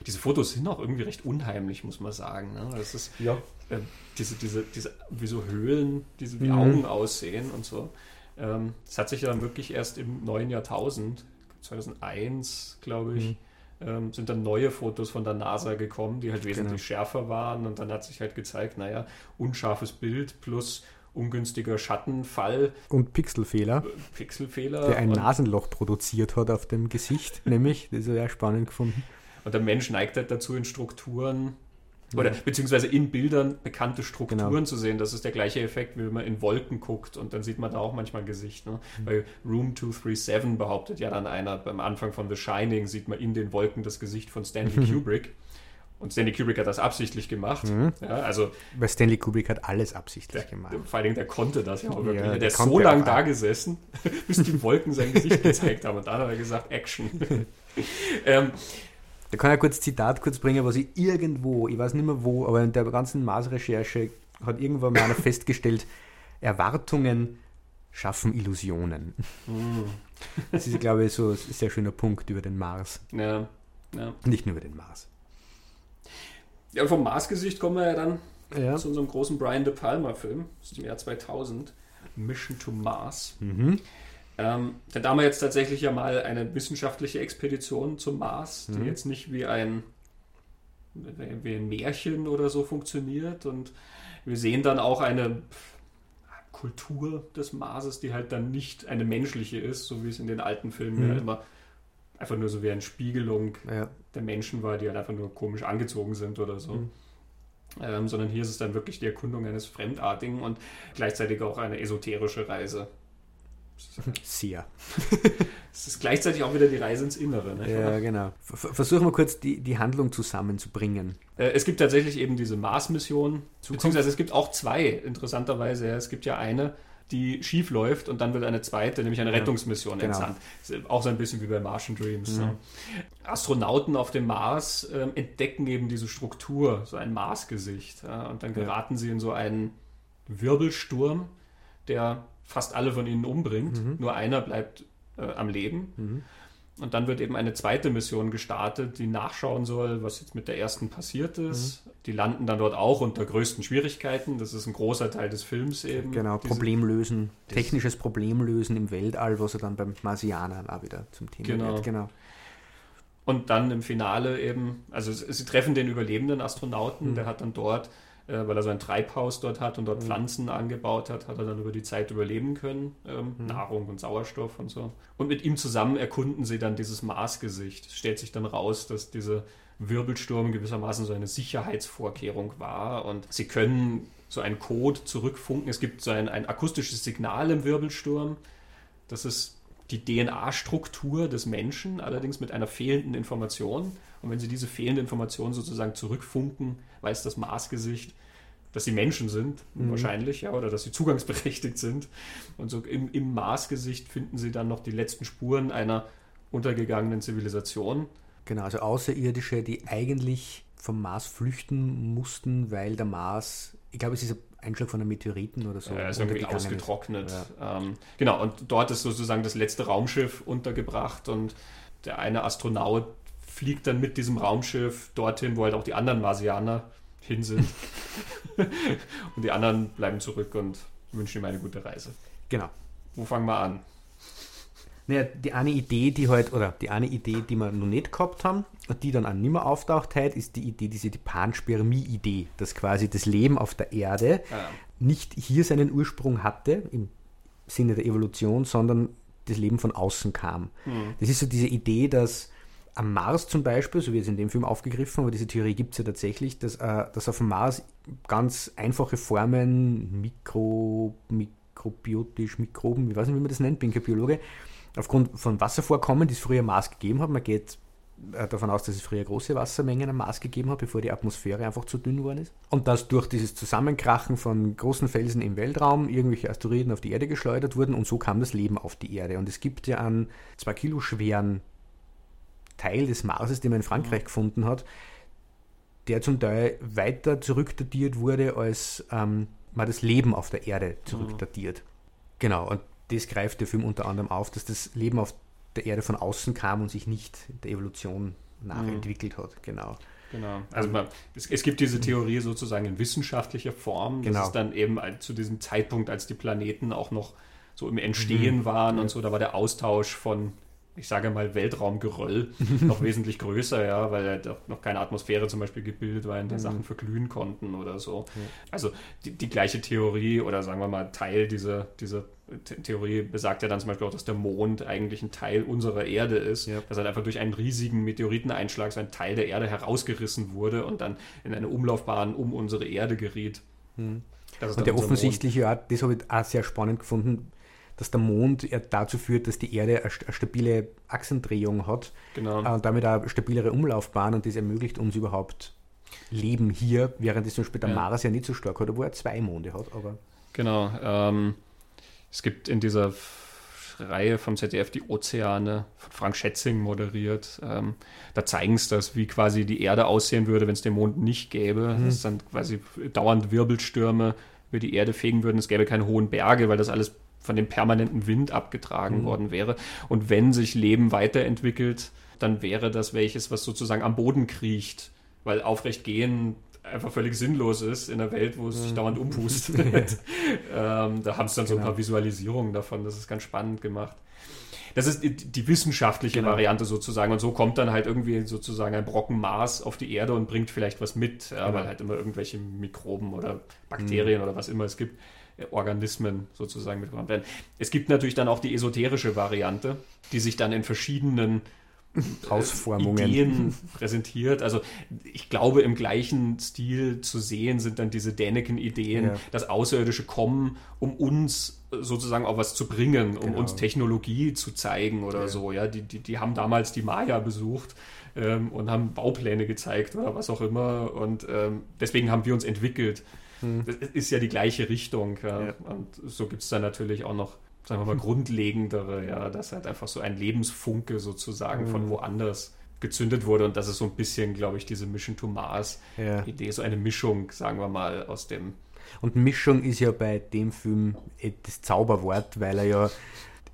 Diese Fotos sind auch irgendwie recht unheimlich, muss man sagen. Ne? Das ist ja. äh, diese, diese, diese, wie so Höhlen, diese wie mhm. Augen aussehen und so. Ähm, das hat sich ja dann wirklich erst im neuen Jahrtausend, 2001, glaube ich, mhm ähm, sind dann neue Fotos von der NASA gekommen, die halt wesentlich genau. schärfer waren und dann hat sich halt gezeigt, naja, unscharfes Bild plus ungünstiger Schattenfall. Und Pixelfehler. Äh, Pixelfehler. Der ein Nasenloch produziert hat auf dem Gesicht, nämlich. Das ist sehr spannend gefunden. Und der Mensch neigt halt dazu, in Strukturen oder beziehungsweise in Bildern bekannte Strukturen genau. zu sehen. Das ist der gleiche Effekt, wie wenn man in Wolken guckt und dann sieht man da auch manchmal ein Gesicht. Ne? Mhm. Bei Room 237 behauptet ja dann einer, beim Anfang von The Shining sieht man in den Wolken das Gesicht von Stanley mhm. Kubrick. Und Stanley Kubrick hat das absichtlich gemacht. Mhm. Ja, also, Weil Stanley Kubrick hat alles absichtlich der, gemacht. Vor allen Dingen, der konnte das ja auch wirklich. Ja, der, der ist so lange da gesessen, bis die Wolken sein Gesicht gezeigt haben. Und dann hat er gesagt, Action. ähm, da kann ich kurz Zitat kurz bringen, was ich irgendwo, ich weiß nicht mehr wo, aber in der ganzen Mars-Recherche hat irgendwann mal einer festgestellt, Erwartungen schaffen Illusionen. Mm. Das ist, glaube ich, so ein sehr schöner Punkt über den Mars. Ja, ja. Nicht nur über den Mars. Ja, und vom Mars-Gesicht kommen wir ja dann ja. zu unserem großen Brian De Palma-Film aus dem Jahr 2000, Mission to Mars. Mhm. Ähm, da haben wir jetzt tatsächlich ja mal eine wissenschaftliche Expedition zum Mars, die mhm. jetzt nicht wie ein, wie ein Märchen oder so funktioniert. Und wir sehen dann auch eine Kultur des Marses, die halt dann nicht eine menschliche ist, so wie es in den alten Filmen mhm. ja immer einfach nur so wie eine Spiegelung ja. der Menschen war, die halt einfach nur komisch angezogen sind oder so. Mhm. Ähm, sondern hier ist es dann wirklich die Erkundung eines Fremdartigen und gleichzeitig auch eine esoterische Reise. Sehr. Es ist gleichzeitig auch wieder die Reise ins Innere. Ne? Ja, genau. Versuchen wir kurz die, die Handlung zusammenzubringen. Äh, es gibt tatsächlich eben diese Mars-Mission, beziehungsweise es gibt auch zwei, interessanterweise. Es gibt ja eine, die schief läuft und dann wird eine zweite, nämlich eine Rettungsmission genau. entsandt. Auch so ein bisschen wie bei Martian Dreams. Mhm. Ne? Astronauten auf dem Mars äh, entdecken eben diese Struktur, so ein Marsgesicht. Ja? Und dann geraten ja. sie in so einen Wirbelsturm, der fast alle von ihnen umbringt. Mhm. Nur einer bleibt äh, am Leben. Mhm. Und dann wird eben eine zweite Mission gestartet, die nachschauen soll, was jetzt mit der ersten passiert ist. Mhm. Die landen dann dort auch unter größten Schwierigkeiten. Das ist ein großer Teil des Films eben. Genau, Diese, Problemlösen, technisches Problemlösen im Weltall, was er dann beim Marsianer auch wieder zum Thema genau. wird. Genau. Und dann im Finale eben, also sie treffen den überlebenden Astronauten, mhm. der hat dann dort äh, weil er so ein Treibhaus dort hat und dort mhm. Pflanzen angebaut hat, hat er dann über die Zeit überleben können, ähm, mhm. Nahrung und Sauerstoff und so. Und mit ihm zusammen erkunden sie dann dieses Marsgesicht. Es stellt sich dann raus, dass dieser Wirbelsturm gewissermaßen so eine Sicherheitsvorkehrung war und sie können so einen Code zurückfunken. Es gibt so ein, ein akustisches Signal im Wirbelsturm. Das ist die DNA-Struktur des Menschen, allerdings mit einer fehlenden Information. Und wenn Sie diese fehlende Information sozusagen zurückfunken, weiß das Maßgesicht, dass sie Menschen sind, mhm. wahrscheinlich, ja, oder dass sie zugangsberechtigt sind. Und so im, im Marsgesicht finden sie dann noch die letzten Spuren einer untergegangenen Zivilisation. Genau, also Außerirdische, die eigentlich vom Mars flüchten mussten, weil der Mars, ich glaube, es ist ein Einschlag von einem Meteoriten oder so. Ja, ist irgendwie ausgetrocknet. Ja. Ähm, genau, und dort ist sozusagen das letzte Raumschiff untergebracht und der eine Astronaut fliegt dann mit diesem Raumschiff dorthin, wo halt auch die anderen Marsianer hin sind. und die anderen bleiben zurück und wünschen ihm eine gute Reise. Genau. Wo fangen wir an? Naja, die eine Idee, die halt, oder die eine Idee, die wir noch nicht gehabt haben und die dann auch nicht mehr auftaucht hat, ist die Idee, diese die Panspermie-Idee, dass quasi das Leben auf der Erde ja. nicht hier seinen Ursprung hatte, im Sinne der Evolution, sondern das Leben von außen kam. Mhm. Das ist so diese Idee, dass am Mars zum Beispiel, so wie es in dem Film aufgegriffen, aber diese Theorie gibt es ja tatsächlich, dass, äh, dass auf dem Mars ganz einfache Formen, Mikro, mikrobiotisch, Mikroben, ich weiß nicht, wie man das nennt, bin kein Biologe, aufgrund von Wasservorkommen, die es früher Mars gegeben hat, man geht äh, davon aus, dass es früher große Wassermengen am Mars gegeben hat, bevor die Atmosphäre einfach zu dünn geworden ist. Und dass durch dieses Zusammenkrachen von großen Felsen im Weltraum irgendwelche Asteroiden auf die Erde geschleudert wurden und so kam das Leben auf die Erde. Und es gibt ja einen zwei Kilo schweren Teil des Marses, den man in Frankreich gefunden hat, der zum Teil weiter zurückdatiert wurde, als ähm, man das Leben auf der Erde zurückdatiert. Mhm. Genau, und das greift der Film unter anderem auf, dass das Leben auf der Erde von außen kam und sich nicht der Evolution nachentwickelt mhm. hat. Genau. Genau. Also man, es, es, gibt diese Theorie sozusagen in wissenschaftlicher Form. Genau. Das ist dann eben zu diesem Zeitpunkt, als die Planeten auch noch so im Entstehen mhm. waren und so, da war der Austausch von ich sage mal, Weltraumgeröll noch wesentlich größer, ja, weil ja noch keine Atmosphäre zum Beispiel gebildet war, in der mhm. Sachen verglühen konnten oder so. Ja. Also die, die, gleiche Theorie oder sagen wir mal Teil dieser, dieser Theorie besagt ja dann zum Beispiel auch, dass der Mond eigentlich ein Teil unserer Erde ist, ja. dass halt einfach durch einen riesigen Meteoriteneinschlag so ein Teil der Erde herausgerissen wurde und dann in eine Umlaufbahn um unsere Erde geriet. Mhm. Und der offensichtliche Art, das habe ich auch sehr spannend gefunden, dass der Mond dazu führt, dass die Erde eine, stabile Achsendrehung hat genau. Äh, und damit eine stabilere Umlaufbahn und das ermöglicht uns überhaupt Leben hier, während es zum Beispiel der ja. Mars ja nicht so stark hat, obwohl er zwei Monde hat. Aber genau. Ähm, es gibt in dieser Reihe vom ZDF die Ozeane von Frank Schätzing moderiert. Ähm, da zeigen es das, wie quasi die Erde aussehen würde, wenn es den Mond nicht gäbe. Mhm. Dass dann quasi dauernd Wirbelstürme über die Erde fegen würden. Es gäbe keine hohen Berge, weil das alles von dem permanenten Wind abgetragen mhm. worden wäre. Und wenn sich Leben weiterentwickelt, dann wäre das welches, was sozusagen am Boden kriecht, weil aufrecht gehen einfach völlig sinnlos ist in einer Welt, wo es sich mhm. dauernd umpustet. ähm, da haben sie dann so ein paar genau. Visualisierungen davon, das ist ganz spannend gemacht. Das ist die, die wissenschaftliche genau. Variante sozusagen. Und so kommt dann halt irgendwie sozusagen ein Brocken Mars auf die Erde und bringt vielleicht was mit, genau. weil halt immer irgendwelche Mikroben oder Bakterien mhm. oder was immer es gibt Organismen sozusagen mitgebracht werden. Es gibt natürlich dann auch die esoterische Variante, die sich dann in verschiedenen äh, Ausformungen Ideen präsentiert. Also ich glaube, im gleichen Stil zu sehen sind dann diese Däniken-Ideen, ja. dass Außerirdische kommen, um uns sozusagen auch was zu bringen, um genau. uns Technologie zu zeigen oder ja. so. Ja, die, die, die haben damals die Maya besucht ähm, und haben Baupläne gezeigt oder was auch immer. Und ähm, deswegen haben wir uns entwickelt. Hm. Das ist ja die gleiche Richtung. Ja. Ja. Und so gibt es da natürlich auch noch, sagen wir mal, grundlegendere, ja, dass halt einfach so ein Lebensfunke sozusagen hm. von woanders gezündet wurde und das ist so ein bisschen, glaube ich, diese Mission to Mars ja. Idee, so eine Mischung, sagen wir mal, aus dem. Und Mischung ist ja bei dem Film das Zauberwort, weil er ja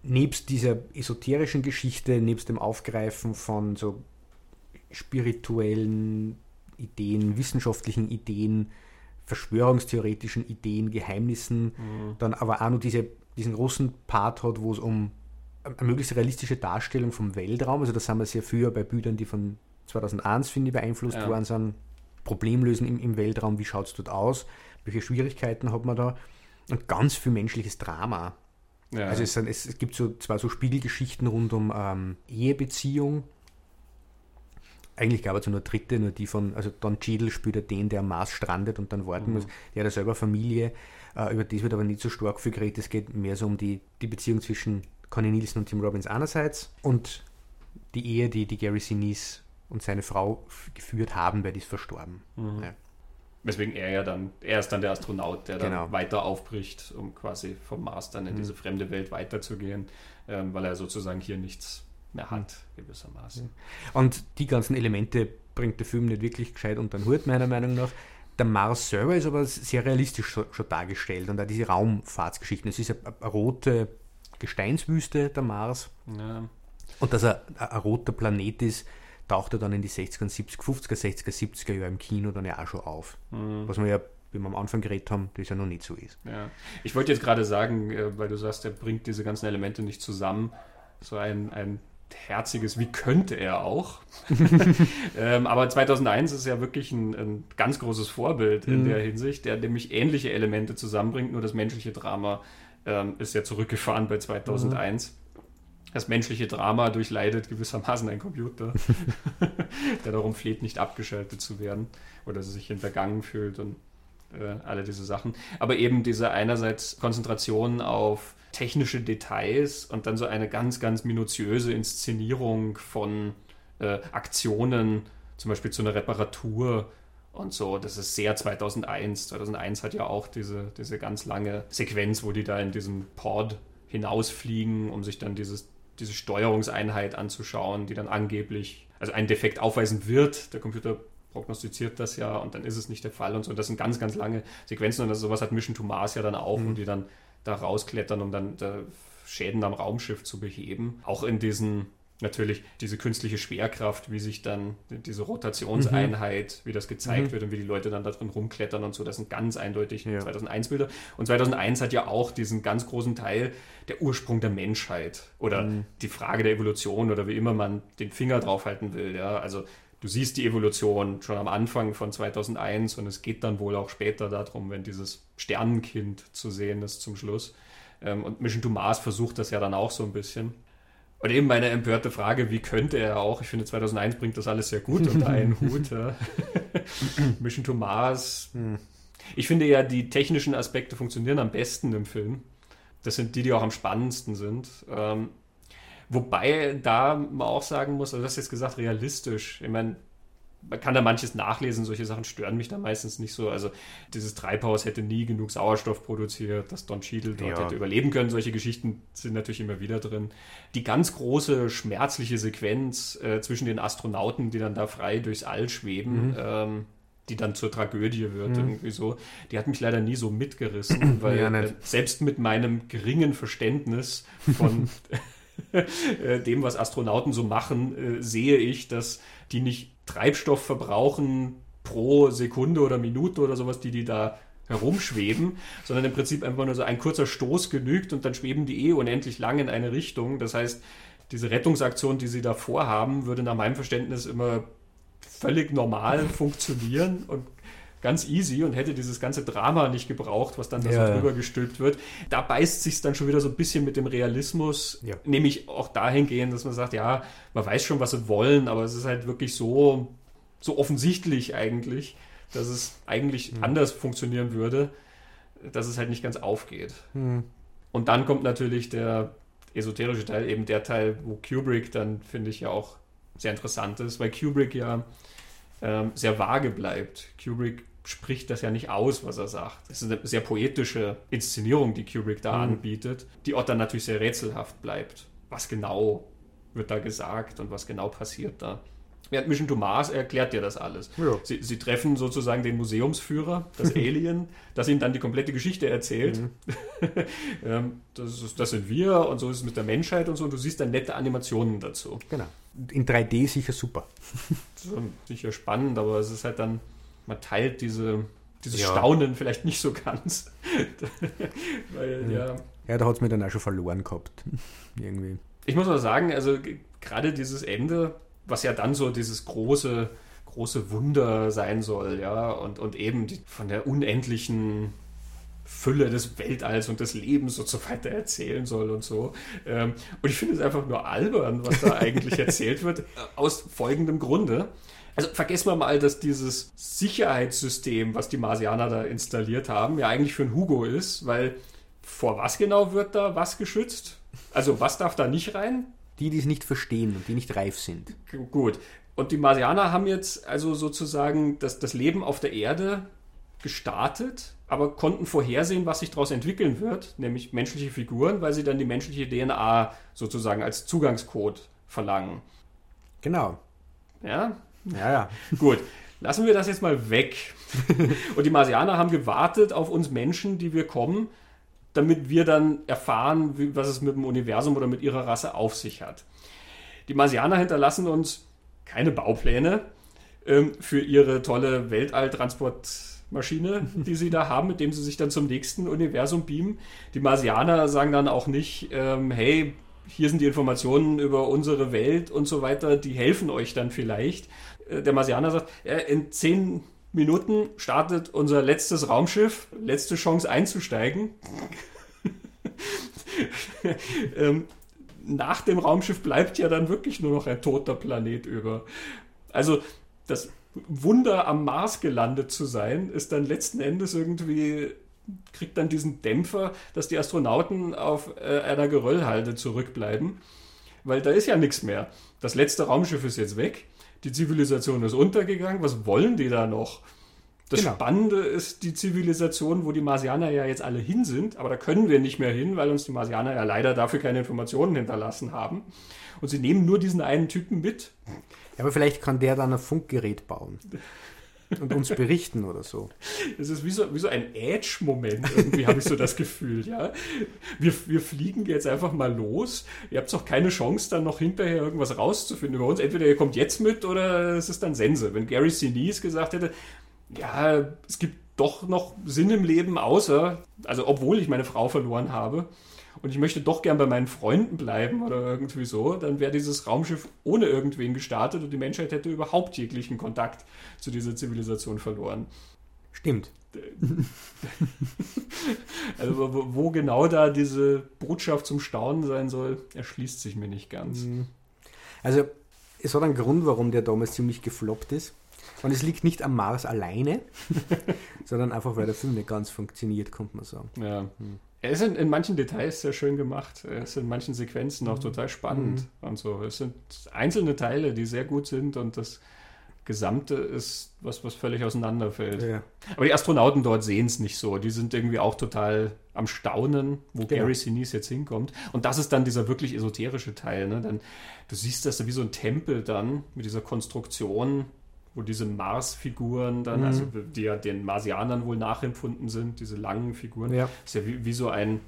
nebst dieser esoterischen Geschichte, nebst dem Aufgreifen von so spirituellen Ideen, wissenschaftlichen Ideen, verschwörungstheoretischen Ideen, Geheimnissen, mhm. dann aber auch noch diese, diesen großen Part hat, wo es um eine möglichst realistische Darstellung vom Weltraum, also das haben wir sehr früher bei Bildern, die von 2001, finde ich, beeinflusst ja. worden sind, Problemlösen im, im Weltraum, wie schaut es dort aus, welche Schwierigkeiten hat man da und ganz viel menschliches Drama. Ja. Also es, sind, es, gibt so zwar so Spiegelgeschichten rund um ähm, Ehebeziehung, eigentlich gab es nur dritte, nur die von, also Don Cheadle spielt er den, der am Mars strandet und dann warten mhm. muss. Der hat ja selber Familie, äh, über das wird aber nicht so stark viel geredet. Es geht mehr so um die, die Beziehung zwischen Connie Nielsen und Tim Robbins einerseits und die Ehe, die, die Gary Sinise und seine Frau geführt haben, weil die ist verstorben. Mhm. Ja. Weswegen er ja dann, er ist dann der Astronaut, der genau. dann weiter aufbricht, um quasi vom Mars dann in mhm. diese fremde Welt weiterzugehen, ähm, weil er sozusagen hier nichts mehr hat, gewissermaßen. Und die ganzen Elemente bringt der Film nicht wirklich gescheit unter den Hut, meiner Meinung nach. Der Mars selber ist aber sehr realistisch schon, schon dargestellt und auch diese Raumfahrtsgeschichten. Es ist eine, eine rote Gesteinswüste, der Mars. Ja. Und dass er ein, roter Planet ist, taucht er dann in die 60er, 70er, 50er, 60er, 70er Jahre im Kino dann ja auch schon auf. Mhm. Was wir ja, wie wir am Anfang geredet haben, das ja noch nicht so ist. Ja. Ich wollte jetzt gerade sagen, äh, weil du sagst, er bringt diese ganzen Elemente nicht zusammen. So ein, ein herziges, wie könnte er auch. ähm, aber 2001 ist ja wirklich ein, ein ganz großes Vorbild in mhm. der Hinsicht, der nämlich ähnliche Elemente zusammenbringt, nur das menschliche Drama ähm, ist ja zurückgefahren bei 2001. Mhm. Das menschliche Drama durchleidet gewissermaßen ein Computer, der darum fleht, nicht abgeschaltet zu werden oder sich hintergangen fühlt und äh, alle diese Sachen. Aber eben diese einerseits Konzentration auf technische Details und dann so eine ganz, ganz minutiöse Inszenierung von äh, Aktionen, zum Beispiel zu einer Reparatur und so. Das ist sehr 2001. 2001 hat ja auch diese, diese ganz lange Sequenz, wo die da in diesem Pod hinausfliegen, um sich dann dieses, diese Steuerungseinheit anzuschauen, die dann angeblich, also einen Defekt aufweisen wird. Der Computer prognostiziert das ja und dann ist es nicht der Fall und so. Das sind ganz, ganz lange Sequenzen und das, sowas hat Mission to Mars ja dann auch, mhm. wo die dann da rausklettern, um dann da Schäden am Raumschiff zu beheben. Auch in diesen natürlich diese künstliche Schwerkraft, wie sich dann diese Rotationseinheit, mhm. wie das gezeigt mhm. wird und wie die Leute dann da drin rumklettern und so, das sind ganz eindeutig ja. 2001 Bilder. Und 2001 hat ja auch diesen ganz großen Teil der Ursprung der Menschheit oder mhm. die Frage der Evolution oder wie immer man den Finger draufhalten will. Ja, also du siehst die Evolution schon am Anfang von 2001 und es geht dann wohl auch später darum, wenn dieses Sternenkind zu sehen ist zum Schluss. Ähm, und Mission to Mars versucht das ja dann auch so ein bisschen. Und eben meine empörte Frage, wie könnte er auch? Ich finde, 2001 bringt das alles sehr gut unter einen Hut. Ja. Mission to Mars. Hm. Ich finde ja, die technischen Aspekte funktionieren am besten im Film. Das sind die, die auch am spannendsten sind. Wobei da man auch sagen muss, also du hast jetzt gesagt, realistisch. Ich meine, man kann da manches nachlesen, solche Sachen stören mich da meistens nicht so. Also dieses Treibhaus hätte nie genug Sauerstoff produziert, dass Don Cheadle dort ja. hätte überleben können. Solche Geschichten sind natürlich immer wieder drin. Die ganz große, schmerzliche Sequenz äh, zwischen den Astronauten, die dann da frei durchs All schweben, mhm. ähm, die dann zur Tragödie wird, mhm. irgendwie so, die hat mich leider nie so mitgerissen, weil ja, äh, selbst mit meinem geringen Verständnis von dem, was Astronauten so machen, äh, sehe ich, dass die nicht Treibstoff verbrauchen pro Sekunde oder Minute oder sowas, die die da herumschweben, sondern im Prinzip einfach nur so ein kurzer Stoß genügt und dann schweben die eh unendlich lang in eine Richtung. Das heißt, diese Rettungsaktion, die sie da vorhaben, würde nach meinem Verständnis immer völlig normal funktionieren und ganz easy und hätte dieses ganze Drama nicht gebraucht, was dann da ja, so drüber gestülpt wird. Da beißt sich dann schon wieder so ein bisschen mit dem Realismus, ja. nämlich auch dahingehend, dass man sagt, ja, man weiß schon, was sie wollen, aber es ist halt wirklich so, so offensichtlich eigentlich, dass es eigentlich mhm. anders funktionieren würde, dass es halt nicht ganz aufgeht. Mhm. Und dann kommt natürlich der esoterische Teil, eben der Teil, wo Kubrick dann, finde ich, ja auch sehr interessant ist, weil Kubrick ja ähm, sehr vage bleibt. Kubrick spricht das ja nicht aus, was er sagt. Es ist eine sehr poetische Inszenierung, die Kubrick da mhm. anbietet, die auch dann natürlich sehr rätselhaft bleibt. Was genau wird da gesagt und was genau passiert da? Während Mission to Mars erklärt dir das alles. Ja. Sie, sie, treffen sozusagen den Museumsführer, das Alien, das ihnen dann die komplette Geschichte erzählt. Mhm. Ähm, das, ist, das, sind wir und so ist es mit der Menschheit und so. Und du siehst dann nette Animationen dazu. Genau. In 3D sicher super. sicher spannend, aber es ist halt dann man teilt diese, dieses ja. Staunen vielleicht nicht so ganz. Weil, mhm. ja. ja, da hat es mir dann auch schon verloren gehabt. Irgendwie. Ich muss mal sagen, also gerade dieses Ende, was ja dann so dieses große, große Wunder sein soll, ja, und, und eben die, von der unendlichen Fülle des Weltalls und des Lebens und so weiter erzählen soll und so. Ähm, und ich finde es einfach nur albern, was da eigentlich erzählt wird, aus folgendem Grunde. Also vergessen wir mal, dass dieses Sicherheitssystem, was die Marsianer da installiert haben, ja eigentlich für ein Hugo ist, weil vor was genau wird da was geschützt? Also was darf da nicht rein? Die, die es nicht verstehen und die nicht reif sind. Gut. Und die Marsianer haben jetzt also sozusagen das, das Leben auf der Erde gestartet, aber konnten vorhersehen, was sich daraus entwickeln wird, nämlich menschliche Figuren, weil sie dann die menschliche DNA sozusagen als Zugangscode verlangen. Genau. Ja, ja, ja. Gut, lassen wir das jetzt mal weg. Und die Marsianer haben gewartet auf uns Menschen, die wir kommen, damit wir dann erfahren, wie, was es mit dem Universum oder mit ihrer Rasse auf sich hat. Die Marsianer hinterlassen uns keine Baupläne ähm, für ihre tolle Weltalltransportmaschine, die sie da haben, mit dem sie sich dann zum nächsten Universum beamen. Die Marsianer sagen dann auch nicht, ähm, hey, hier sind die Informationen über unsere Welt und so weiter, die helfen euch dann vielleicht, der Marsianer sagt, in zehn Minuten startet unser letztes Raumschiff, letzte Chance einzusteigen. ähm, nach dem Raumschiff bleibt ja dann wirklich nur noch ein toter Planet über. Also das Wunder am Mars gelandet zu sein, ist dann letzten Endes irgendwie, kriegt dann diesen Dämpfer, dass die Astronauten auf äh, einer Geröllhalde zurückbleiben, weil da ist ja nichts mehr. Das letzte Raumschiff ist jetzt weg die Zivilisation ist untergegangen, was wollen die da noch? Das Genau. Spannende ist die Zivilisation, wo die Marsianer ja jetzt alle hin sind, aber da können wir nicht mehr hin, weil uns die Marsianer ja leider dafür keine Informationen hinterlassen haben. Und sie nehmen nur diesen einen Typen mit. Ja, aber vielleicht kann der dann ein Funkgerät bauen und uns berichten oder so. Es ist wie so, wie so ein Edge-Moment, irgendwie habe ich so das Gefühl, ja. Wir, wir fliegen jetzt einfach mal los. Ihr habt auch keine Chance, dann noch hinterher irgendwas rauszufinden über uns. Entweder ihr kommt jetzt mit oder es ist dann Sense. Wenn Gary Sinise gesagt hätte, ja, es gibt doch noch Sinn im Leben, außer, also obwohl ich meine Frau verloren habe und ich möchte doch gern bei meinen Freunden bleiben oder irgendwie so, dann wäre dieses Raumschiff ohne irgendwen gestartet und die Menschheit hätte überhaupt jeglichen Kontakt zu dieser Zivilisation verloren. Stimmt. Also wo, wo genau da diese Botschaft zum Staunen sein soll, erschließt sich mir nicht ganz. Also, es hat einen Grund, warum der damals ziemlich gefloppt ist. Und es liegt nicht am Mars alleine, sondern einfach, weil der Film nicht ganz funktioniert, könnte man sagen. Ja. Er ist in, in manchen Details sehr schön gemacht. Er ist in manchen Sequenzen auch total spannend und so. Es sind einzelne Teile, die sehr gut sind und das Gesamte ist was, was völlig auseinanderfällt. Ja. Aber die Astronauten dort sehen es nicht so. Die sind irgendwie auch total am Staunen, wo Genau. Gary Sinise jetzt hinkommt. Und das ist dann dieser wirklich esoterische Teil. Ne? Dann, du siehst das wie so ein Tempel dann mit dieser Konstruktion, wo diese Mars-Figuren dann, Mhm. also die ja den Marsianern wohl nachempfunden sind, diese langen Figuren. Ja. ist ja wie, wie so ein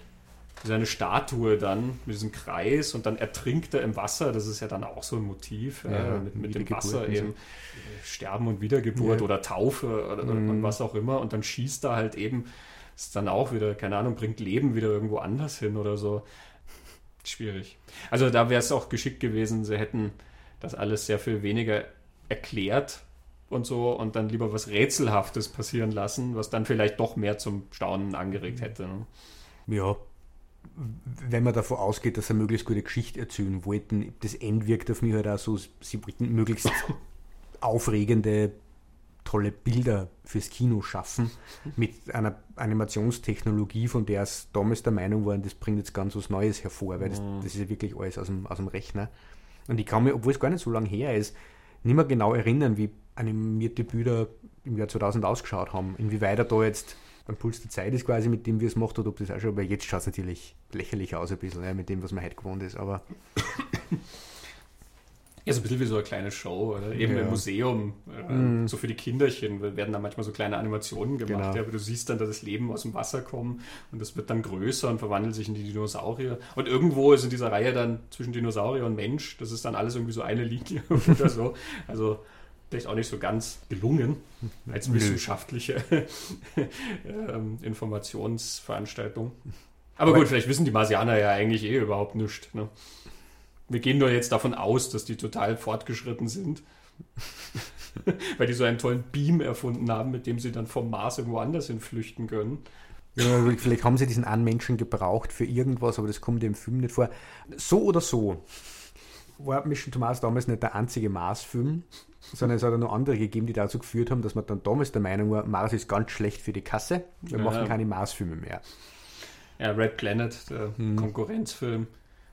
wie so eine Statue dann mit diesem Kreis und dann ertrinkt er im Wasser. Das ist ja dann auch so ein Motiv Ja, äh, mit, mit dem Wasser so. eben. äh, Sterben und Wiedergeburt Ja. oder Taufe oder, Mhm. und was auch immer. Und dann schießt er halt eben, ist dann auch wieder, keine Ahnung, bringt Leben wieder irgendwo anders hin oder so. Schwierig. Also da wäre es auch geschickt gewesen, sie hätten das alles sehr viel weniger erklärt und so und dann lieber was Rätselhaftes passieren lassen, was dann vielleicht doch mehr zum Staunen angeregt hätte. Ne? Ja, wenn man davon ausgeht, dass sie eine möglichst gute Geschichte erzählen wollten, das End wirkt auf mich halt auch so, sie wollten möglichst aufregende, tolle Bilder fürs Kino schaffen, mit einer Animationstechnologie, von der es damals der Meinung waren, das bringt jetzt ganz was Neues hervor, weil das, das ist ja wirklich alles aus dem, aus dem Rechner. Und ich kann mich, obwohl es gar nicht so lange her ist, nicht mehr genau erinnern, wie animierte Bilder im Jahr 2000 ausgeschaut haben, inwieweit er da jetzt beim Puls der Zeit ist quasi, mit dem wir es macht, oder ob das auch schon, aber jetzt schaut es natürlich lächerlich aus ein bisschen, ja, mit dem, was man heute gewohnt ist, aber Ja, so ein bisschen wie so eine kleine Show, oder? Eben Ja. im Museum, äh, Mhm. so für die Kinderchen werden da manchmal so kleine Animationen gemacht, Genau. ja, aber du siehst dann da das Leben aus dem Wasser kommen und das wird dann größer und verwandelt sich in die Dinosaurier. Und irgendwo ist in dieser Reihe dann zwischen Dinosaurier und Mensch, das ist dann alles irgendwie so eine Linie oder so. Also vielleicht auch nicht so ganz gelungen als wissenschaftliche ähm, Informationsveranstaltung. Aber Aber- gut, vielleicht wissen die Marsianer ja eigentlich eh überhaupt nichts. Ne? Wir gehen nur jetzt davon aus, dass die total fortgeschritten sind. Weil die so einen tollen Beam erfunden haben, mit dem sie dann vom Mars irgendwo anders hin flüchten können. ja, vielleicht haben sie diesen einen Menschen gebraucht für irgendwas, aber das kommt im Film nicht vor. So oder so war Mission to Mars damals nicht der einzige Mars-Film, sondern es hat auch noch andere gegeben, die dazu geführt haben, dass man dann damals der Meinung war, Mars ist ganz schlecht für die Kasse, wir Ja. machen keine Mars-Filme mehr. Ja, Red Planet, der Hm. Konkurrenzfilm,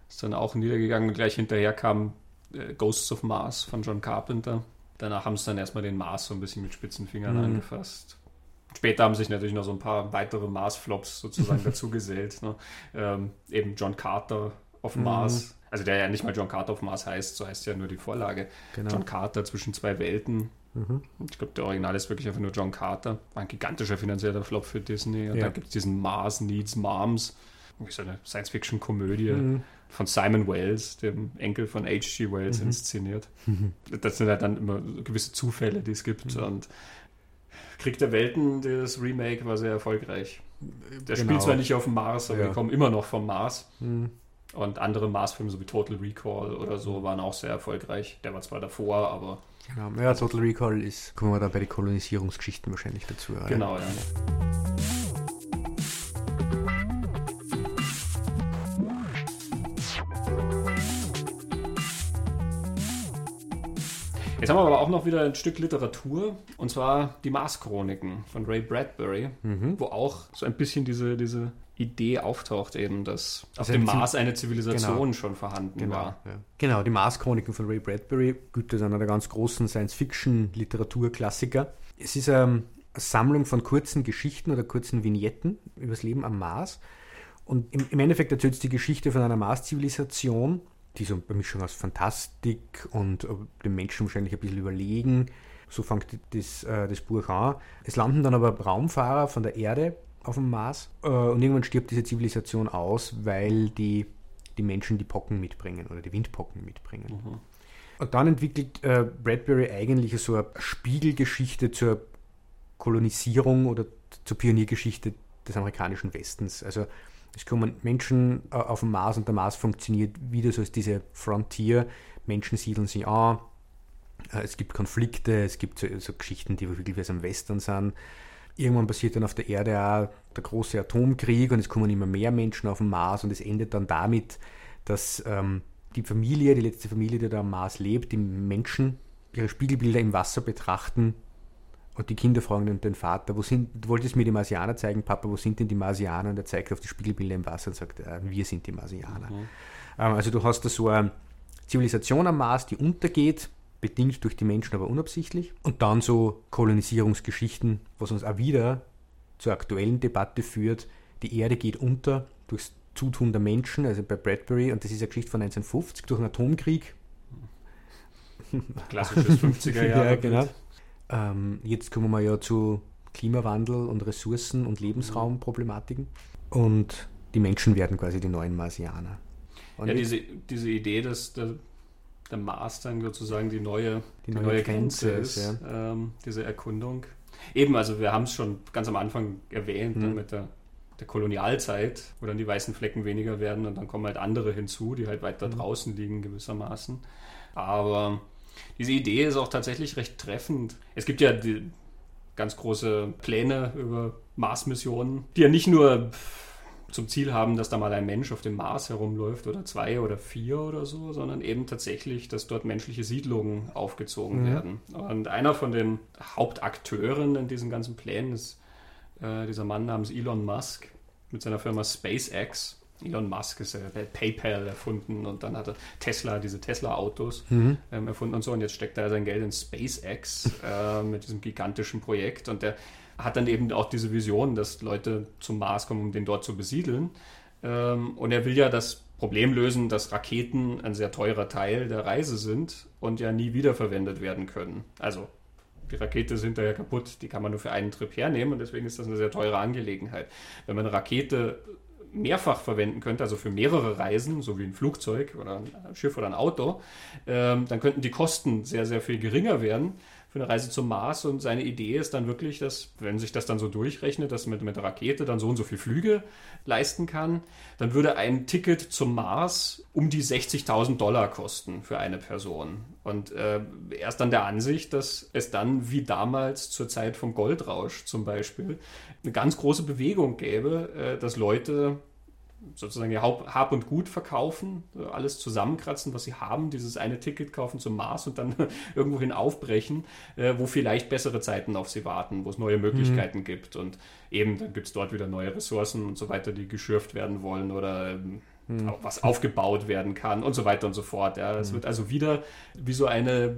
ist dann auch niedergegangen und gleich hinterher kam äh, Ghosts of Mars von John Carpenter. Danach haben sie dann erstmal den Mars so ein bisschen mit spitzen Fingern Mhm. angefasst. Später haben sich natürlich noch so ein paar weitere Mars-Flops sozusagen dazu gesellt. Ne? Ähm, eben John Carter auf Mhm. Mars. Also der ja nicht mal John Carter auf Mars heißt, so heißt ja nur die Vorlage. Genau. John Carter zwischen zwei Welten. Mhm. Ich glaube, der Original ist wirklich einfach nur John Carter. War ein gigantischer finanzieller Flop für Disney. Und Ja. dann gibt es diesen Mars Needs Moms. Irgendwie So eine Science-Fiction-Komödie Mhm. Von Simon Wells, dem Enkel von H.G. Wells, Mhm. inszeniert. Das sind halt dann immer gewisse Zufälle, die es gibt. Mhm. Und Krieg der Welten, das Remake, war sehr erfolgreich. Der Genau. spielt zwar nicht auf dem Mars, aber Ja. wir kommen immer noch vom Mars. Mhm. Und andere Mars-Filme, so wie Total Recall oder so, waren auch sehr erfolgreich. Der war zwar davor, aber Genau. Ja, Total Recall ist, kommen wir dann bei den Kolonisierungsgeschichten wahrscheinlich dazu. ja. genau, ja. Jetzt haben wir aber auch noch wieder ein Stück Literatur, und zwar die Mars-Chroniken von Ray Bradbury, Mhm. wo auch so ein bisschen diese, diese Idee auftaucht, eben, dass auf Also dem eine Ziv- Mars eine Zivilisation Genau. schon vorhanden Genau, war. ja. genau, die Mars-Chroniken von Ray Bradbury gilt als einer der ganz großen Science-Fiction-Literaturklassiker. Es ist ähm, Sammlung von kurzen Geschichten oder kurzen Vignetten über das Leben am Mars. Und im, im Endeffekt erzählt es die Geschichte von einer Mars-Zivilisation, die so eine Mischung aus Fantastik und äh, dem Menschen wahrscheinlich ein bisschen überlegen. So fängt das, äh, das Buch an. Es landen dann aber Raumfahrer von der Erde auf dem Mars äh, und irgendwann stirbt diese Zivilisation aus, weil die, die Menschen die Pocken mitbringen oder die Windpocken mitbringen. Mhm. Und dann entwickelt äh, Bradbury eigentlich so eine Spiegelgeschichte zur Kolonisierung oder zur Pioniergeschichte des amerikanischen Westens. Also es kommen Menschen äh, auf dem Mars und der Mars funktioniert wieder so als diese Frontier. Menschen siedeln sich an, äh, es gibt Konflikte, es gibt so, so Geschichten, die wirklich wie am Western sind. Irgendwann passiert dann auf der Erde auch der große Atomkrieg und es kommen immer mehr Menschen auf den Mars und es endet dann damit, dass ähm, die Familie, die letzte Familie, die da am Mars lebt, die Menschen ihre Spiegelbilder im Wasser betrachten und die Kinder fragen dann den Vater, wo sind, du wolltest mir die Marsianer zeigen, Papa, wo sind denn die Marsianer? Und er zeigt auf die Spiegelbilder im Wasser und sagt, äh, wir sind die Marsianer. Mhm. Ähm, also du hast da so eine Zivilisation am Mars, die untergeht, bedingt durch die Menschen, aber unabsichtlich. Und dann so Kolonisierungsgeschichten, was uns auch wieder zur aktuellen Debatte führt. Die Erde geht unter durchs Zutun der Menschen, also bei Bradbury, und das ist eine Geschichte von 1950 durch einen Atomkrieg. Klassisches 50er Jahre. ja, genau. Ähm, jetzt kommen wir ja zu Klimawandel und Ressourcen und Lebensraumproblematiken. Und die Menschen werden quasi die neuen Marsianer. Und ja, diese, diese Idee, dass der, der Mars dann sozusagen die neue, die, die neue, neue, Grenze, ist, ist ja. ähm, diese Erkundung. Eben, also wir haben es schon ganz am Anfang erwähnt, mhm. mit der, der Kolonialzeit, wo dann die weißen Flecken weniger werden und dann kommen halt andere hinzu, die halt weiter mhm. draußen liegen gewissermaßen. Aber diese Idee ist auch tatsächlich recht treffend. Es gibt ja ganz große Pläne über Mars-Missionen, die ja nicht nur zum Ziel haben, dass da mal ein Mensch auf dem Mars herumläuft oder zwei oder vier oder so, sondern eben tatsächlich, dass dort menschliche Siedlungen aufgezogen mhm. werden. Und einer von den Hauptakteuren in diesen ganzen Plänen ist äh, dieser Mann namens Elon Musk mit seiner Firma SpaceX. Elon Musk ist ja PayPal erfunden und dann hat er Tesla, diese Tesla-Autos mhm. ähm, erfunden und so. Und jetzt steckt er sein Geld in SpaceX äh, mit diesem gigantischen Projekt. Und der hat dann eben auch diese Vision, dass Leute zum Mars kommen, um den dort zu besiedeln. Ähm, und er will ja das Problem lösen, dass Raketen ein sehr teurer Teil der Reise sind und ja nie wiederverwendet werden können. Also die Rakete ist hinterher kaputt, die kann man nur für einen Trip hernehmen und deswegen ist das eine sehr teure Angelegenheit. Wenn man eine Rakete mehrfach verwenden könnte, also für mehrere Reisen, so wie ein Flugzeug oder ein Schiff oder ein Auto, ähm, dann könnten die Kosten sehr, sehr viel geringer werden für eine Reise zum Mars. Und seine Idee ist dann wirklich, dass, wenn sich das dann so durchrechnet, dass man mit der Rakete dann so und so viel Flüge leisten kann, dann würde ein Ticket zum Mars um die 60.000 Dollar kosten für eine Person. Und äh, er ist dann der Ansicht, dass es dann wie damals zur Zeit vom Goldrausch zum Beispiel eine ganz große Bewegung gäbe, äh, dass Leute sozusagen ihr Hab und Gut verkaufen, alles zusammenkratzen, was sie haben, dieses eine Ticket kaufen zum Mars und dann irgendwohin aufbrechen, äh, wo vielleicht bessere Zeiten auf sie warten, wo es neue Möglichkeiten mhm. gibt. Und eben, dann gibt es dort wieder neue Ressourcen und so weiter, die geschürft werden wollen oder ähm, mhm. was aufgebaut werden kann und so weiter und so fort. Ja. Es mhm. wird also wieder wie so eine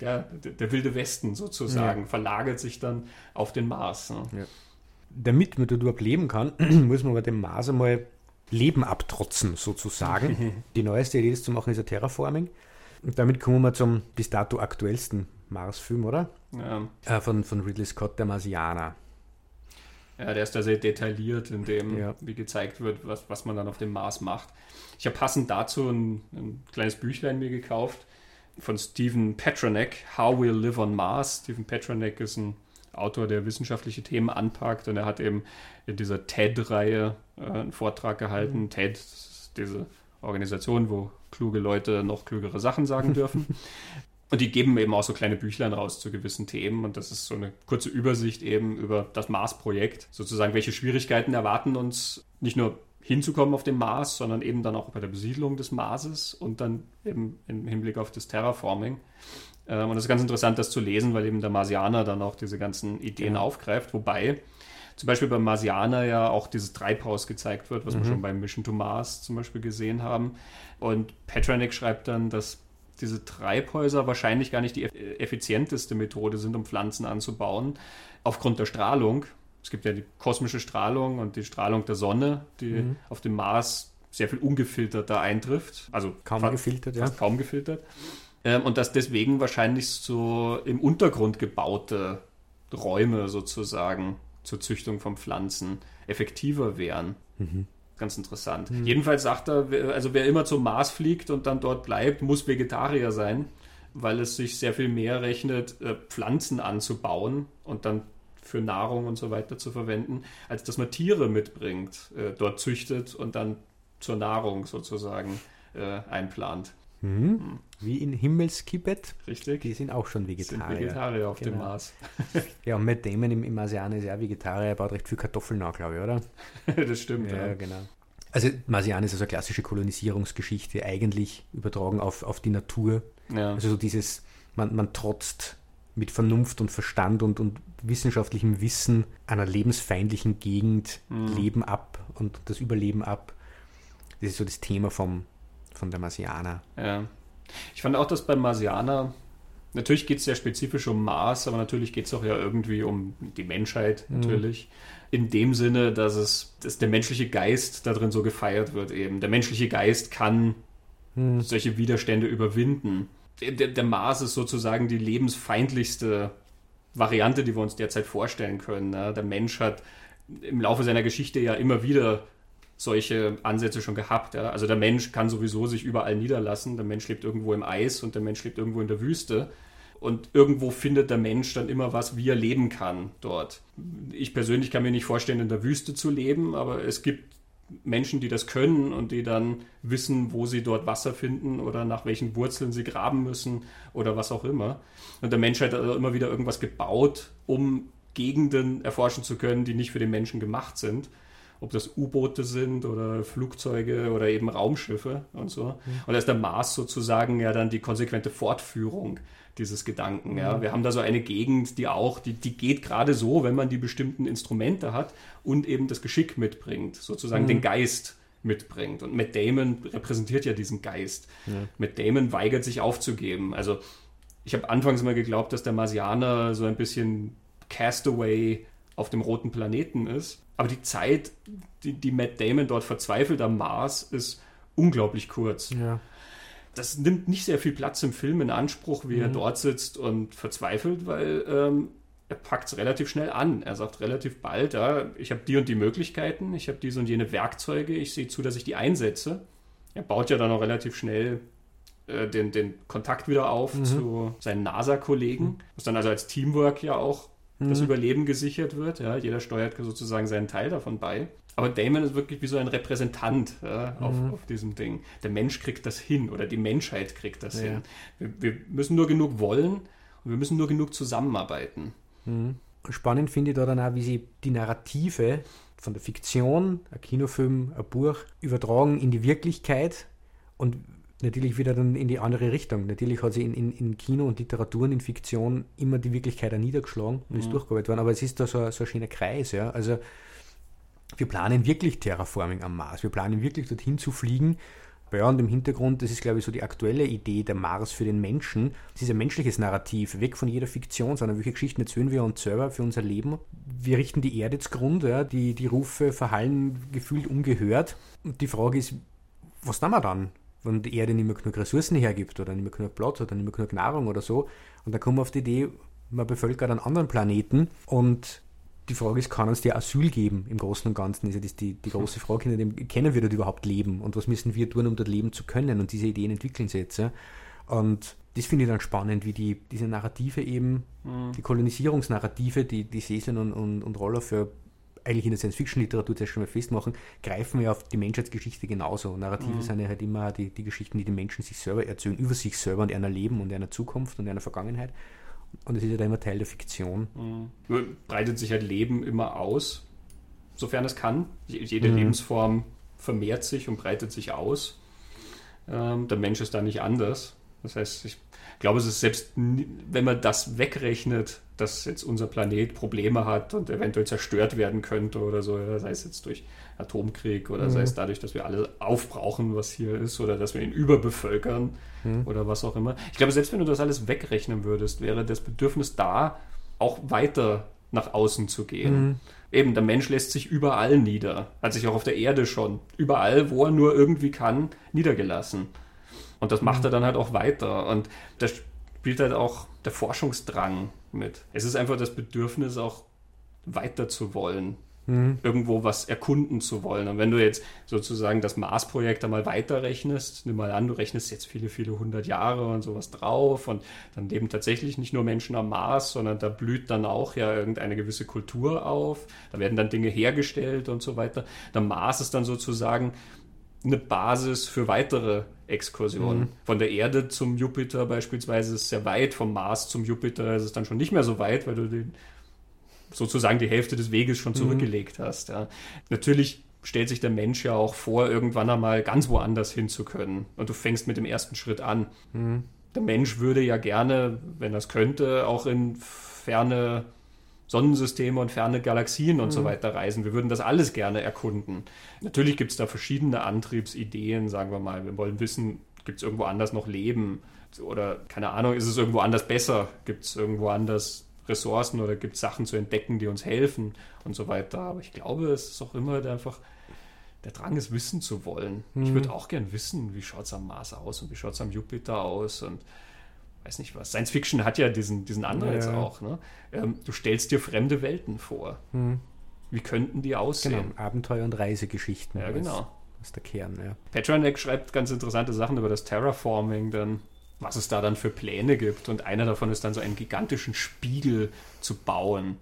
ja, der, wilde Westen sozusagen, ja. verlagert sich dann auf den Mars. Ne? Ja. Damit man dort überhaupt leben kann, muss man bei dem Mars einmal Leben abtrotzen, sozusagen. Die neueste Idee, das zu machen, ist ein Terraforming. Und damit kommen wir zum bis dato aktuellsten Mars-Film, oder? Ja. Äh, von, von Ridley Scott, der Marsianer. Ja, der ist da sehr detailliert, in dem, ja. wie gezeigt wird, was, was man dann auf dem Mars macht. Ich habe passend dazu ein, ein, kleines Büchlein mir gekauft von Stephen Petronek, How We'll Live on Mars. Stephen Petronek ist ein Autor, der wissenschaftliche Themen anpackt und er hat eben in dieser TED-Reihe äh, einen Vortrag gehalten. Mhm. TED ist diese Organisation, wo kluge Leute noch klügere Sachen sagen dürfen. Und die geben eben auch so kleine Büchlein raus zu gewissen Themen. Und das ist so eine kurze Übersicht eben über das Mars-Projekt. Sozusagen, welche Schwierigkeiten erwarten uns nicht nur hinzukommen auf dem Mars, sondern eben dann auch bei der Besiedlung des Marses und dann eben im Hinblick auf das Terraforming. Ähm, und es ist ganz interessant, das zu lesen, weil eben der Marsianer dann auch diese ganzen Ideen ja. aufgreift. Wobei zum Beispiel beim Marsianer ja auch dieses Treibhaus gezeigt wird, was mhm. wir schon beim Mission to Mars zum Beispiel gesehen haben. Und Petranek schreibt dann, dass diese Treibhäuser wahrscheinlich gar nicht die effizienteste Methode sind, um Pflanzen anzubauen, aufgrund der Strahlung. Es gibt ja die kosmische Strahlung und die Strahlung der Sonne, die mhm. auf dem Mars sehr viel ungefilterter eintrifft. Also kaum gefiltert, ja. kaum gefiltert. Ähm, und dass deswegen wahrscheinlich so im Untergrund gebaute Räume sozusagen zur Züchtung von Pflanzen effektiver wären. Mhm. Ganz interessant. Mhm. Jedenfalls sagt er, also wer immer zum Mars fliegt und dann dort bleibt, muss Vegetarier sein, weil es sich sehr viel mehr rechnet, äh, Pflanzen anzubauen und dann für Nahrung und so weiter zu verwenden, als dass man Tiere mitbringt, äh, dort züchtet und dann zur Nahrung sozusagen äh, einplant. Mhm. Wie in Himmelskibet. Richtig. Die sind auch schon Vegetarier. Sind Vegetarier auf genau. dem Mars. ja, und Matt Damon im, im Marsian ist ja Vegetarier, er baut recht viel Kartoffeln nach, glaube ich, oder? das stimmt, ja. ja. genau. Also Marsian ist also eine klassische Kolonisierungsgeschichte, eigentlich übertragen auf, auf die Natur. Ja. Also so dieses, man, man trotzt mit Vernunft und Verstand und, und wissenschaftlichem Wissen einer lebensfeindlichen Gegend mhm. Leben ab und das Überleben ab. Das ist so das Thema vom, von der Marsianer. Ja. Ich fand auch, dass beim Marsianer, natürlich geht es sehr spezifisch um Mars, aber natürlich geht es auch ja irgendwie um die Menschheit, mhm. natürlich. Mhm. In dem Sinne, dass es, dass der menschliche Geist da drin so gefeiert wird eben. Der menschliche Geist kann mhm. solche Widerstände überwinden. Der, der Mars ist sozusagen die lebensfeindlichste Variante, die wir uns derzeit vorstellen können. Ne? Der Mensch hat im Laufe seiner Geschichte ja immer wieder solche Ansätze schon gehabt. Ja? Also der Mensch kann sowieso sich überall niederlassen. Der Mensch lebt irgendwo im Eis und der Mensch lebt irgendwo in der Wüste. Und irgendwo findet der Mensch dann immer was, wie er leben kann dort. Ich persönlich kann mir nicht vorstellen, in der Wüste zu leben, aber es gibt Menschen, die das können und die dann wissen, wo sie dort Wasser finden oder nach welchen Wurzeln sie graben müssen oder was auch immer. Und der Mensch hat also immer wieder irgendwas gebaut, um Gegenden erforschen zu können, die nicht für den Menschen gemacht sind ob das U-Boote sind oder Flugzeuge oder eben Raumschiffe und so. Mhm. Und da ist der Mars sozusagen ja dann die konsequente Fortführung dieses Gedanken. Mhm. Ja. Wir haben da so eine Gegend, die auch, die, die geht gerade so, wenn man die bestimmten Instrumente hat und eben das Geschick mitbringt, sozusagen mhm. den Geist mitbringt. Und Matt Damon repräsentiert ja diesen Geist. Ja. Matt Damon weigert sich aufzugeben. Also ich habe anfangs mal geglaubt, dass der Marsianer so ein bisschen Castaway auf dem roten Planeten ist. Aber die Zeit, die, die Matt Damon dort verzweifelt am Mars, ist unglaublich kurz. Ja. Das nimmt nicht sehr viel Platz im Film in Anspruch, wie mhm. er dort sitzt und verzweifelt, weil ähm, er packt es relativ schnell an. Er sagt relativ bald, ja, ich habe die und die Möglichkeiten, ich habe diese und jene Werkzeuge, ich sehe zu, dass ich die einsetze. Er baut ja dann auch relativ schnell äh, den, den Kontakt wieder auf mhm. zu seinen NASA-Kollegen, mhm. was dann also als Teamwork ja auch mhm. das Überleben gesichert wird. Ja, jeder steuert sozusagen seinen Teil davon bei. Aber Damon ist wirklich wie so ein Repräsentant ja, auf, mhm. auf, diesem Ding. Der Mensch kriegt das hin oder die Menschheit kriegt das ja. hin. Wir, wir, müssen nur genug wollen und wir müssen nur genug zusammenarbeiten. Mhm. Spannend finde ich da dann auch, wie sie die Narrative von der Fiktion, ein Kinofilm, ein Buch, übertragen in die Wirklichkeit und natürlich wieder dann in die andere Richtung. Natürlich hat sie in, in, in Kino und Literatur und in Fiktion immer die Wirklichkeit niedergeschlagen und mhm. ist durchgearbeitet worden. Aber es ist da so, so ein schöner Kreis. Ja? Also wir planen wirklich Terraforming am Mars. Wir planen wirklich dorthin zu fliegen. Ja, und im Hintergrund, das ist, glaube ich, so die aktuelle Idee der Mars für den Menschen. Das ist ein menschliches Narrativ, weg von jeder Fiktion, sondern welche Geschichten erzählen wir uns selber für unser Leben. Wir richten die Erde zugrunde, ja, die, die Rufe verhallen gefühlt ungehört. Und die Frage ist, was tun wir dann? Wenn die Erde nicht mehr genug Ressourcen hergibt oder nicht mehr genug Platz oder nicht mehr genug Nahrung oder so. Und dann kommen wir auf die Idee, man bevölkert einen anderen Planeten und die Frage ist, kann uns der Asyl geben im Großen und Ganzen? Ist ja das die, die große Frage, hinter dem kennen wir dort überhaupt leben und was müssen wir tun, um dort leben zu können? Und diese Ideen entwickeln sich jetzt. Ja? Und das finde ich dann spannend, wie die, diese Narrative eben, mhm. die Kolonisierungsnarrative, die, die Seslen und, und, und Roller für eigentlich in der Science-Fiction-Literatur zuerst schon mal festmachen, greifen wir auf die Menschheitsgeschichte genauso. Narrative mhm. sind ja halt immer die, die Geschichten, die die Menschen sich selber erzählen, über sich selber und einer Leben und einer Zukunft und einer Vergangenheit. Und es ist ja dann immer Teil der Fiktion. Mhm. Breitet sich halt Leben immer aus, sofern es kann. Jede mhm. Lebensform vermehrt sich und breitet sich aus. Ähm, der Mensch ist da nicht anders. Das heißt, ich glaube, es ist selbst, wenn man das wegrechnet, dass jetzt unser Planet Probleme hat und eventuell zerstört werden könnte oder so, sei es jetzt durch Atomkrieg oder mhm. sei es dadurch, dass wir alle aufbrauchen, was hier ist, oder dass wir ihn überbevölkern mhm. oder was auch immer. Ich glaube, selbst wenn du das alles wegrechnen würdest, wäre das Bedürfnis da, auch weiter nach außen zu gehen. Mhm. Eben, der Mensch lässt sich überall nieder, hat sich auch auf der Erde schon überall, wo er nur irgendwie kann, niedergelassen. Und das macht mhm. er dann halt auch weiter. Und da spielt halt auch der Forschungsdrang mit. Es ist einfach das Bedürfnis, auch weiter zu wollen, mhm. irgendwo was erkunden zu wollen. Und wenn du jetzt sozusagen das Mars-Projekt einmal weiterrechnest, nimm mal an, du rechnest jetzt viele, viele hundert Jahre und sowas drauf und dann leben tatsächlich nicht nur Menschen am Mars, sondern da blüht dann auch ja irgendeine gewisse Kultur auf, da werden dann Dinge hergestellt und so weiter. Der Mars ist dann sozusagen eine Basis für weitere Exkursionen. Mhm. Von der Erde zum Jupiter beispielsweise ist es sehr weit, vom Mars zum Jupiter ist es dann schon nicht mehr so weit, weil du den sozusagen die Hälfte des Weges schon mhm. zurückgelegt hast. Ja. Natürlich stellt sich der Mensch ja auch vor, irgendwann einmal ganz woanders hin zu können. Und du fängst mit dem ersten Schritt an. Mhm. Der Mensch würde ja gerne, wenn er es könnte, auch in ferne Sonnensysteme und ferne Galaxien und mhm. so weiter reisen. Wir würden das alles gerne erkunden. Natürlich gibt es da verschiedene Antriebsideen, sagen wir mal. Wir wollen wissen, gibt es irgendwo anders noch Leben? Oder keine Ahnung, ist es irgendwo anders besser? Gibt es irgendwo anders Ressourcen oder gibt es Sachen zu entdecken, die uns helfen und so weiter. Aber ich glaube, es ist auch immer einfach der Drang, es wissen zu wollen. Mhm. Ich würde auch gern wissen, wie schaut es am Mars aus und wie schaut es am Jupiter aus und weiß nicht was. Science Fiction hat ja diesen, diesen Anreiz ja. auch. Ne? Ähm, du stellst dir fremde Welten vor. Mhm. Wie könnten die aussehen? Genau, Abenteuer- und Reisegeschichten. Ja, genau. Das ist der Kern, ja. Petranek schreibt ganz interessante Sachen über das Terraforming dann was es da dann für Pläne gibt. Und einer davon ist dann so einen gigantischen Spiegel zu bauen,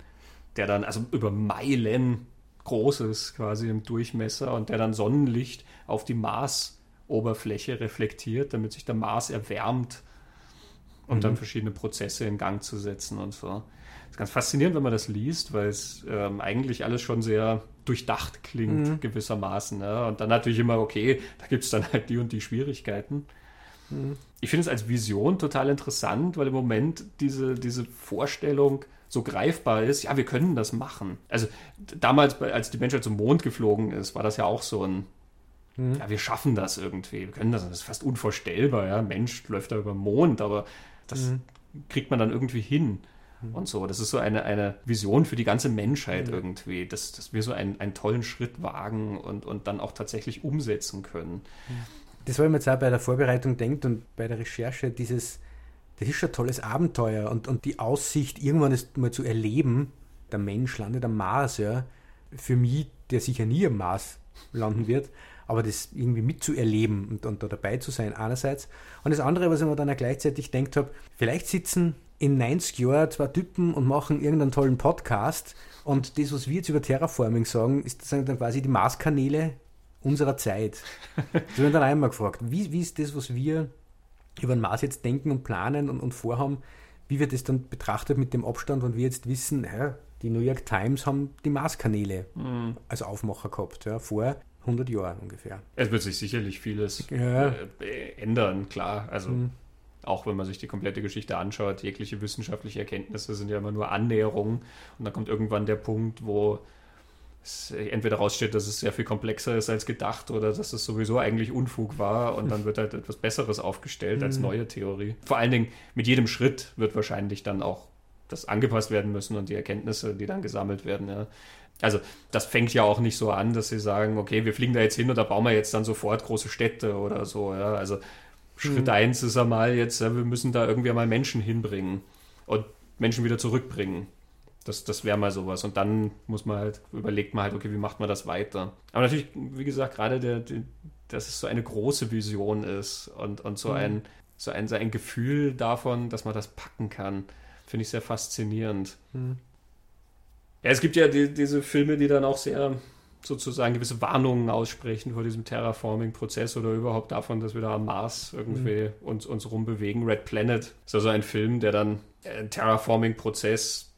der dann also über Meilen groß ist quasi im Durchmesser und der dann Sonnenlicht auf die Marsoberfläche reflektiert, damit sich der Mars erwärmt und mhm. dann verschiedene Prozesse in Gang zu setzen und so. Das ist ganz faszinierend, wenn man das liest, weil es ähm, eigentlich alles schon sehr durchdacht klingt, mhm. gewissermaßen. Ne? Und dann natürlich immer, okay, da gibt es dann halt die und die Schwierigkeiten. Ich finde es als Vision total interessant, weil im Moment diese, diese Vorstellung so greifbar ist, ja, wir können das machen. Also damals, als die Menschheit zum Mond geflogen ist, war das ja auch so ein, mhm. ja, wir schaffen das irgendwie, wir können das, das ist fast unvorstellbar, ja, Mensch läuft da über den Mond, aber das mhm. kriegt man dann irgendwie hin mhm. und so. Das ist so eine, eine Vision für die ganze Menschheit mhm. irgendwie, dass, dass wir so einen, einen tollen Schritt wagen und, und dann auch tatsächlich umsetzen können. Das habe ich mir jetzt auch bei der Vorbereitung denkt und bei der Recherche, dieses, das ist schon ein tolles Abenteuer und, und die Aussicht, irgendwann es mal zu erleben, der Mensch landet am Mars, ja, für mich, der sicher nie am Mars landen wird, aber das irgendwie mitzuerleben und, und da dabei zu sein, einerseits. Und das andere, was ich mir dann auch gleichzeitig denkt habe, vielleicht sitzen in 90 Jahren zwei Typen und machen irgendeinen tollen Podcast und das, was wir jetzt über Terraforming sagen, ist dann quasi die Marskanäle unserer Zeit. Das wird dann einmal gefragt, wie, wie ist das, was wir über den Mars jetzt denken und planen und, und vorhaben, wie wird das dann betrachtet mit dem Abstand, wenn wir jetzt wissen, ja, die New York Times haben die Marskanäle mhm. als Aufmacher gehabt, ja, vor 100 Jahren ungefähr. Es wird sich sicherlich vieles ja. äh, ändern, klar. Also mhm. auch wenn man sich die komplette Geschichte anschaut, jegliche wissenschaftliche Erkenntnisse sind ja immer nur Annäherungen und dann kommt irgendwann der Punkt, wo es entweder raussteht, dass es sehr viel komplexer ist als gedacht oder dass es sowieso eigentlich Unfug war und dann wird halt etwas Besseres aufgestellt als mhm. neue Theorie. Vor allen Dingen mit jedem Schritt wird wahrscheinlich dann auch das angepasst werden müssen und die Erkenntnisse, die dann gesammelt werden. Ja. Also das fängt ja auch nicht so an, dass sie sagen, okay, wir fliegen da jetzt hin und da bauen wir jetzt dann sofort große Städte oder so. Ja. Also Schritt mhm. eins ist einmal jetzt, wir müssen da irgendwie mal Menschen hinbringen und Menschen wieder zurückbringen. Das, das wäre mal sowas. Und dann muss man halt, überlegt man halt, okay, wie macht man das weiter? Aber natürlich, wie gesagt, gerade der, der, dass es so eine große Vision ist und, und so, mhm. ein, so, ein, so ein Gefühl davon, dass man das packen kann, finde ich sehr faszinierend. Mhm. Ja, es gibt ja die, diese Filme, die dann auch sehr sozusagen gewisse Warnungen aussprechen vor diesem Terraforming-Prozess oder überhaupt davon, dass wir da am Mars irgendwie mhm. uns, uns rumbewegen. Red Planet ist also ein Film, der dann äh, Terraforming-Prozess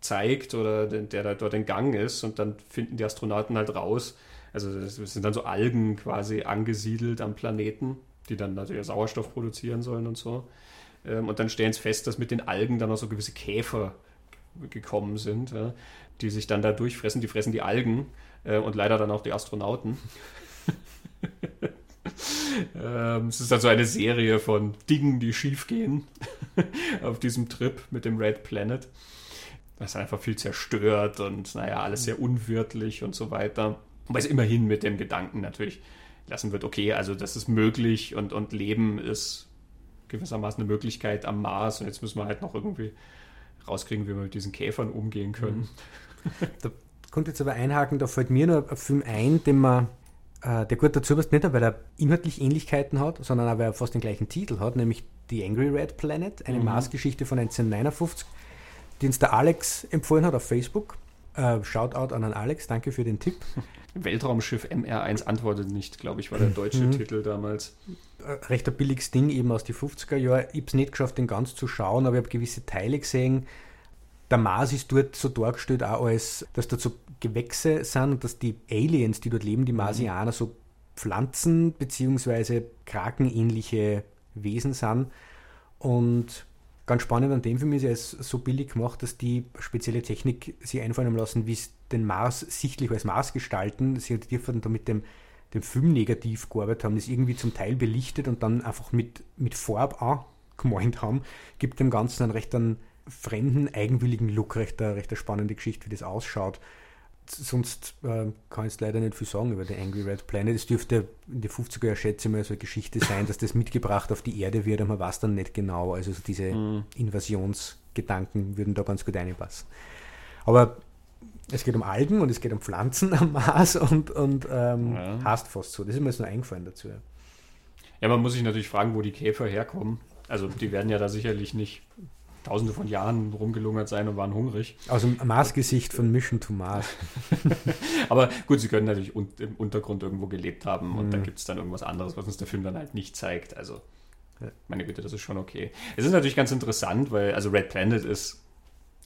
zeigt oder der da dort in Gang ist und dann finden die Astronauten halt raus. Also es sind dann so Algen quasi angesiedelt am Planeten die dann natürlich Sauerstoff produzieren sollen und so. Ähm, und dann stellen sie fest, dass mit den Algen dann auch so gewisse Käfer gekommen sind, ja, die sich dann da durchfressen. Die fressen die Algen äh, und leider dann auch die Astronauten. ähm, es ist also eine Serie von Dingen, die schiefgehen auf diesem Trip mit dem Red Planet. Das ist einfach viel zerstört und naja, alles sehr unwirtlich und so weiter. Wobei es immerhin mit dem Gedanken natürlich lassen wird, okay, also das ist möglich und, und Leben ist gewissermaßen eine Möglichkeit am Mars und jetzt müssen wir halt noch irgendwie rauskriegen, wie wir mit diesen Käfern umgehen können. Mhm. Da kommt jetzt aber einhaken, da fällt mir nur ein Film ein, den man, äh, der gut dazu passt, nicht nur, weil er inhaltlich Ähnlichkeiten hat, sondern auch, weil er fast den gleichen Titel hat, nämlich The Angry Red Planet, eine mhm. Mars-Geschichte von 1959, die uns der Alex empfohlen hat auf Facebook. Äh, Shoutout an den Alex, danke für den Tipp. Weltraumschiff MR1 antwortet nicht, glaube ich, war der deutsche mhm. Titel damals. Äh, recht ein billiges Ding, eben aus den 50er Jahren. Ich habe es nicht geschafft, den ganz zu schauen, aber ich habe gewisse Teile gesehen. Der Mars ist dort so dargestellt, auch als, dass dort so Gewächse sind und dass die Aliens, die dort leben, die mhm. Marsianer, so Pflanzen- bzw. Krakenähnliche Wesen sind. Und Ganz spannend an dem Film ist, er ist so billig gemacht, dass die spezielle Technik sie einfallen lassen, wie es den Mars sichtlich als Mars gestalten. Sie dürfen da mit dem, dem Filmnegativ gearbeitet haben, das irgendwie zum Teil belichtet und dann einfach mit, mit Farb angemalt haben, gibt dem Ganzen einen recht einen fremden, eigenwilligen Look, recht eine, recht eine spannende Geschichte, wie das ausschaut sonst äh, kann ich leider nicht viel sagen über The Angry Red Planet. Es dürfte in den 50er Jahren, schätze ich mal, so eine Geschichte sein, dass das mitgebracht auf die Erde wird, aber man weiß dann nicht genau. Also so diese mhm. Invasionsgedanken würden da ganz gut reinpassen. Aber es geht um Algen und es geht um Pflanzen am Mars und, und ähm, ja. hast fast so. Das ist mir jetzt nur eingefallen dazu. Ja, man muss sich natürlich fragen, wo die Käfer herkommen. Also die werden ja da sicherlich nicht tausende von Jahren rumgelungert sein und waren hungrig. Aus dem Marsgesicht von Mission to Mars. Aber gut, sie können natürlich un im Untergrund irgendwo gelebt haben und mhm. da gibt es dann irgendwas anderes, was uns der Film dann halt nicht zeigt. Also, meine Güte, das ist schon okay. Es ist natürlich ganz interessant, weil, also Red Planet ist,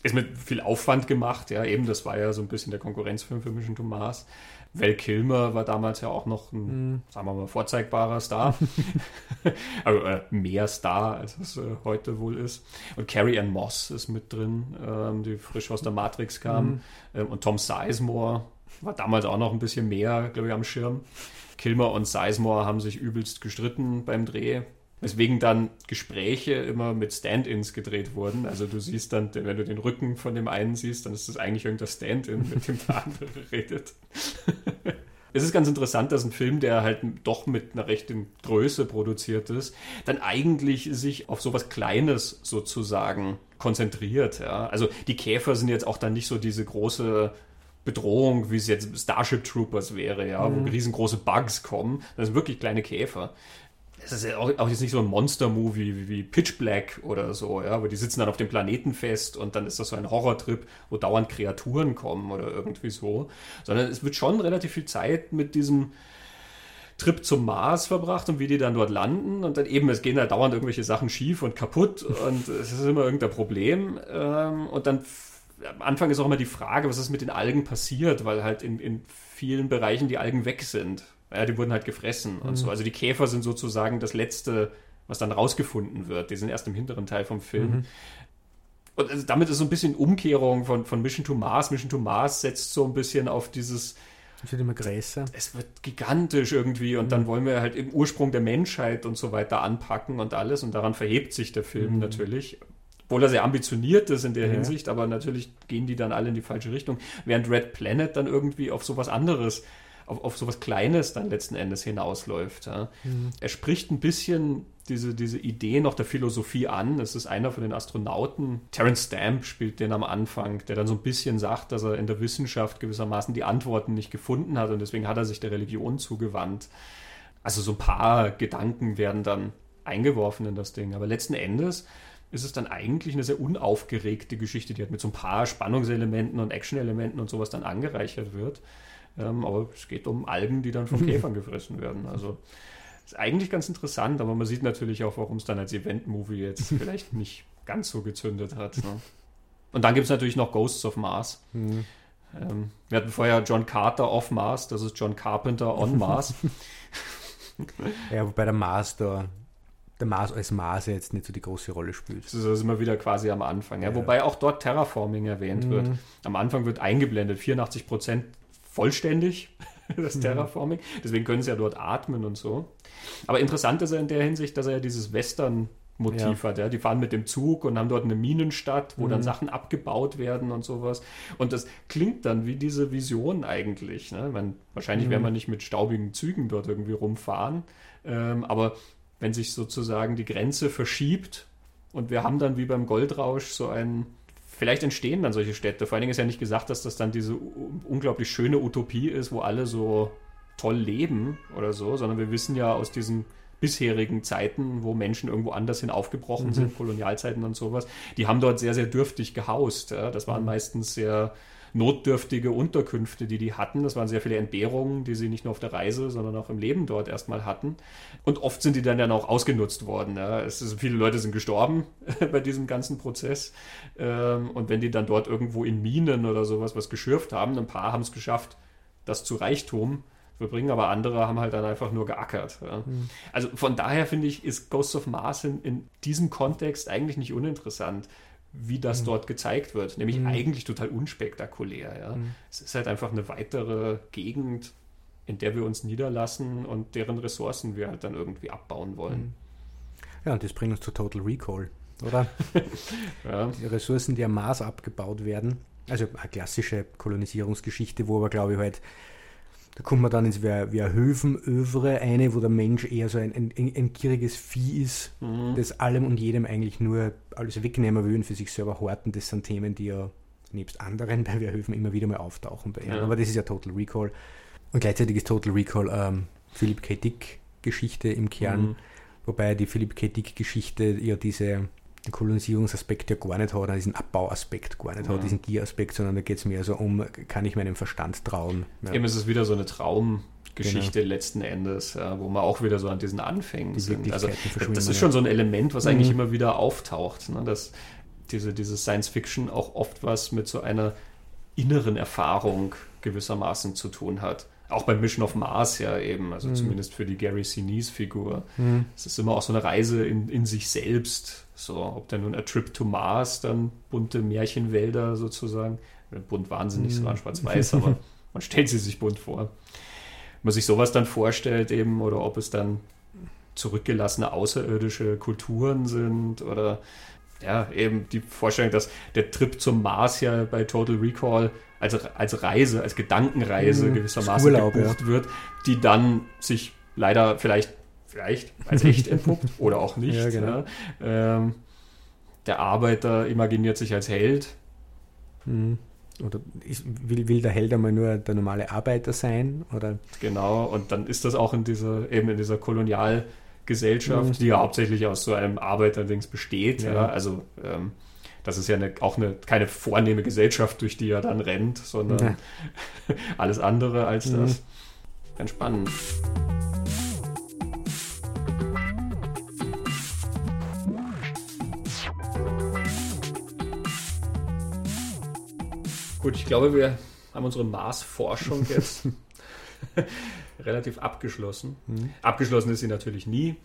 ist mit viel Aufwand gemacht, ja, eben, das war ja so ein bisschen der Konkurrenzfilm für Mission to Mars. Val Kilmer war damals ja auch noch ein, mhm. sagen wir mal, vorzeigbarer Star. also äh, mehr Star, als es äh, heute wohl ist. Und Carrie Ann Moss ist mit drin, ähm, die frisch aus der Matrix kam. Mhm. Ähm, und Tom Sizemore war damals auch noch ein bisschen mehr, glaube ich, am Schirm. Kilmer und Sizemore haben sich übelst gestritten beim Dreh. Weswegen dann Gespräche immer mit Stand-ins gedreht wurden. Also du siehst dann, wenn du den Rücken von dem einen siehst, dann ist das eigentlich irgendein Stand-in, mit dem der andere redet. es ist ganz interessant, dass ein Film, der halt doch mit einer rechten Größe produziert ist, dann eigentlich sich auf sowas Kleines sozusagen konzentriert. Ja? Also die Käfer sind jetzt auch dann nicht so diese große Bedrohung, wie es jetzt Starship Troopers wäre, ja, mhm. wo riesengroße Bugs kommen. Das sind wirklich kleine Käfer es ist ja auch, auch, jetzt nicht so ein Monster-Movie wie, wie, Pitch Black oder so, ja, wo die sitzen dann auf dem Planeten fest und dann ist das so ein Horrortrip, wo dauernd Kreaturen kommen oder irgendwie so, sondern es wird schon relativ viel Zeit mit diesem Trip zum Mars verbracht und wie die dann dort landen und dann eben, es gehen da dauernd irgendwelche Sachen schief und kaputt und es ist immer irgendein Problem ähm, und dann am Anfang ist auch immer die Frage, was ist mit den Algen passiert, weil halt in, in vielen Bereichen die Algen weg sind ja, die wurden halt gefressen mhm. und so. Also die Käfer sind sozusagen das Letzte, was dann rausgefunden wird. Die sind erst im hinteren Teil vom Film. Mhm. Und also damit ist so ein bisschen Umkehrung von, von Mission to Mars. Mission to Mars setzt so ein bisschen auf dieses. Es wird immer größer. Es wird gigantisch irgendwie und mhm. dann wollen wir halt im Ursprung der Menschheit und so weiter anpacken und alles und daran verhebt sich der Film mhm. natürlich. Obwohl er sehr ambitioniert ist in der ja. Hinsicht, aber natürlich gehen die dann alle in die falsche Richtung. Während Red Planet dann irgendwie auf sowas anderes auf, auf sowas Kleines dann letzten Endes hinausläuft. Ja. Mhm. Er spricht ein bisschen diese, diese Idee noch der Philosophie an. Es ist einer von den Astronauten, Terence Stamp spielt den am Anfang, der dann so ein bisschen sagt, dass er in der Wissenschaft gewissermaßen die Antworten nicht gefunden hat und deswegen hat er sich der Religion zugewandt. Also so ein paar Gedanken werden dann eingeworfen in das Ding. Aber letzten Endes ist es dann eigentlich eine sehr unaufgeregte Geschichte, die halt mit so ein paar Spannungselementen und Actionelementen und sowas dann angereichert wird. Ähm, aber es geht um Algen, die dann von Käfern gefressen werden. Also ist eigentlich ganz interessant, aber man sieht natürlich auch, warum es dann als Event-Movie jetzt vielleicht nicht ganz so gezündet hat. Ne? Und dann gibt es natürlich noch Ghosts of Mars. Mhm. Ähm, wir hatten vorher John Carter off Mars, das ist John Carpenter on Mars. Ja, wobei der Mars da, der Mars als Mars jetzt nicht so die große Rolle spielt. Das ist immer wieder quasi am Anfang. Ja? ja. Wobei auch dort Terraforming erwähnt mhm. wird. Am Anfang wird eingeblendet, 84 Prozent vollständig, das mhm. Terraforming. Deswegen können sie ja dort atmen und so. Aber interessant ist er in der Hinsicht, dass er ja dieses Western Motiv ja. hat. Ja. Die fahren mit dem Zug und haben dort eine Minenstadt, wo mhm. dann Sachen abgebaut werden und sowas. Und das klingt dann wie diese Vision eigentlich. Ne? Man, wahrscheinlich mhm. werden wir nicht mit staubigen Zügen dort irgendwie rumfahren. Ähm, aber wenn sich sozusagen die Grenze verschiebt und wir haben dann wie beim Goldrausch so ein vielleicht entstehen dann solche Städte. Vor allen Dingen ist ja nicht gesagt, dass das dann diese unglaublich schöne Utopie ist, wo alle so toll leben oder so, sondern wir wissen ja aus diesen bisherigen Zeiten, wo Menschen irgendwo anders hin aufgebrochen mhm. sind, Kolonialzeiten und sowas, die haben dort sehr, sehr dürftig gehaust. Das waren mhm. meistens sehr notdürftige Unterkünfte, die die hatten. Das waren sehr viele Entbehrungen, die sie nicht nur auf der Reise, sondern auch im Leben dort erstmal hatten. Und oft sind die dann ja auch ausgenutzt worden. Ja. Ist, viele Leute sind gestorben bei diesem ganzen Prozess. Ähm, und wenn die dann dort irgendwo in Minen oder sowas was geschürft haben, ein paar haben es geschafft, das zu Reichtum verbringen, aber andere haben halt dann einfach nur geackert. Ja. Mhm. Also von daher finde ich, ist Ghosts of Mars in, in, diesem Kontext eigentlich nicht uninteressant, wie das mhm. dort gezeigt wird. Nämlich mhm. eigentlich total unspektakulär. Ja. Hm. Es ist halt einfach eine weitere Gegend, in der wir uns niederlassen und deren Ressourcen wir halt dann irgendwie abbauen wollen. Hm. Ja, und das bringt uns zu Total Recall, oder? ja. Die Ressourcen, die am Mars abgebaut werden. Also eine klassische Kolonisierungsgeschichte, wo aber, glaube ich, halt da kommt man dann ins Höfenövre eine, wo der Mensch eher so ein, ein, ein gieriges Vieh ist, mhm. das allem und jedem eigentlich nur alles wegnehmen will und für sich selber horten. Das sind Themen, die ja nebst anderen bei Wehrhöfen immer wieder mal auftauchen bei Ja. Aber das ist ja Total Recall. Und gleichzeitig ist Total Recall ähm, Philip K. Dick Geschichte im Kern, mhm. wobei die Philip K. Dick Geschichte ja diese den Kolonisierungsaspekt ja gar nicht hat, diesen Abbauaspekt gar nicht ja. hat, diesen Gieraspekt, sondern da geht es mehr so um, kann ich meinem Verstand trauen. Ja. Eben ist es wieder so eine Traumgeschichte genau. letzten Endes, ja, wo man auch wieder so an diesen Anfängen Die sind. Also das ist schon so ein Element, was mhm. eigentlich immer wieder auftaucht, ne? dass diese, diese Science Fiction auch oft was mit so einer inneren Erfahrung gewissermaßen zu tun hat auch bei Mission of Mars ja eben, also mhm. zumindest für die Gary Sinise-Figur. Mhm. Es ist immer auch so eine Reise in, in sich selbst. So, ob dann nun A Trip to Mars, dann bunte Märchenwälder sozusagen. Bunt wahnsinnig, mhm. so schwarz-weiß, aber man stellt sie sich bunt vor. Wenn man sich sowas dann vorstellt eben, oder ob es dann zurückgelassene außerirdische Kulturen sind oder ja, eben die Vorstellung, dass der Trip zum Mars ja bei Total Recall als, als Reise, als Gedankenreise mhm, gewissermaßen gebucht ja. wird, die dann sich leider vielleicht, vielleicht als echt entpuppt oder auch nicht. Ja, genau. ja. Ähm, der Arbeiter imaginiert sich als Held. Mhm. Oder ist, will, will der Held einmal nur der normale Arbeiter sein? Oder? Genau, und dann ist das auch in dieser, eben in dieser Kolonialgesellschaft, mhm. die ja hauptsächlich aus so einem Arbeiterdings besteht. Ja. Also ähm, das ist ja eine, auch eine, keine vornehme Gesellschaft, durch die er dann rennt, sondern ja. alles andere als mhm. das. Ganz spannend. Gut, ich glaube, wir haben unsere Mars-Forschung jetzt relativ abgeschlossen. Mhm. Abgeschlossen ist sie natürlich nie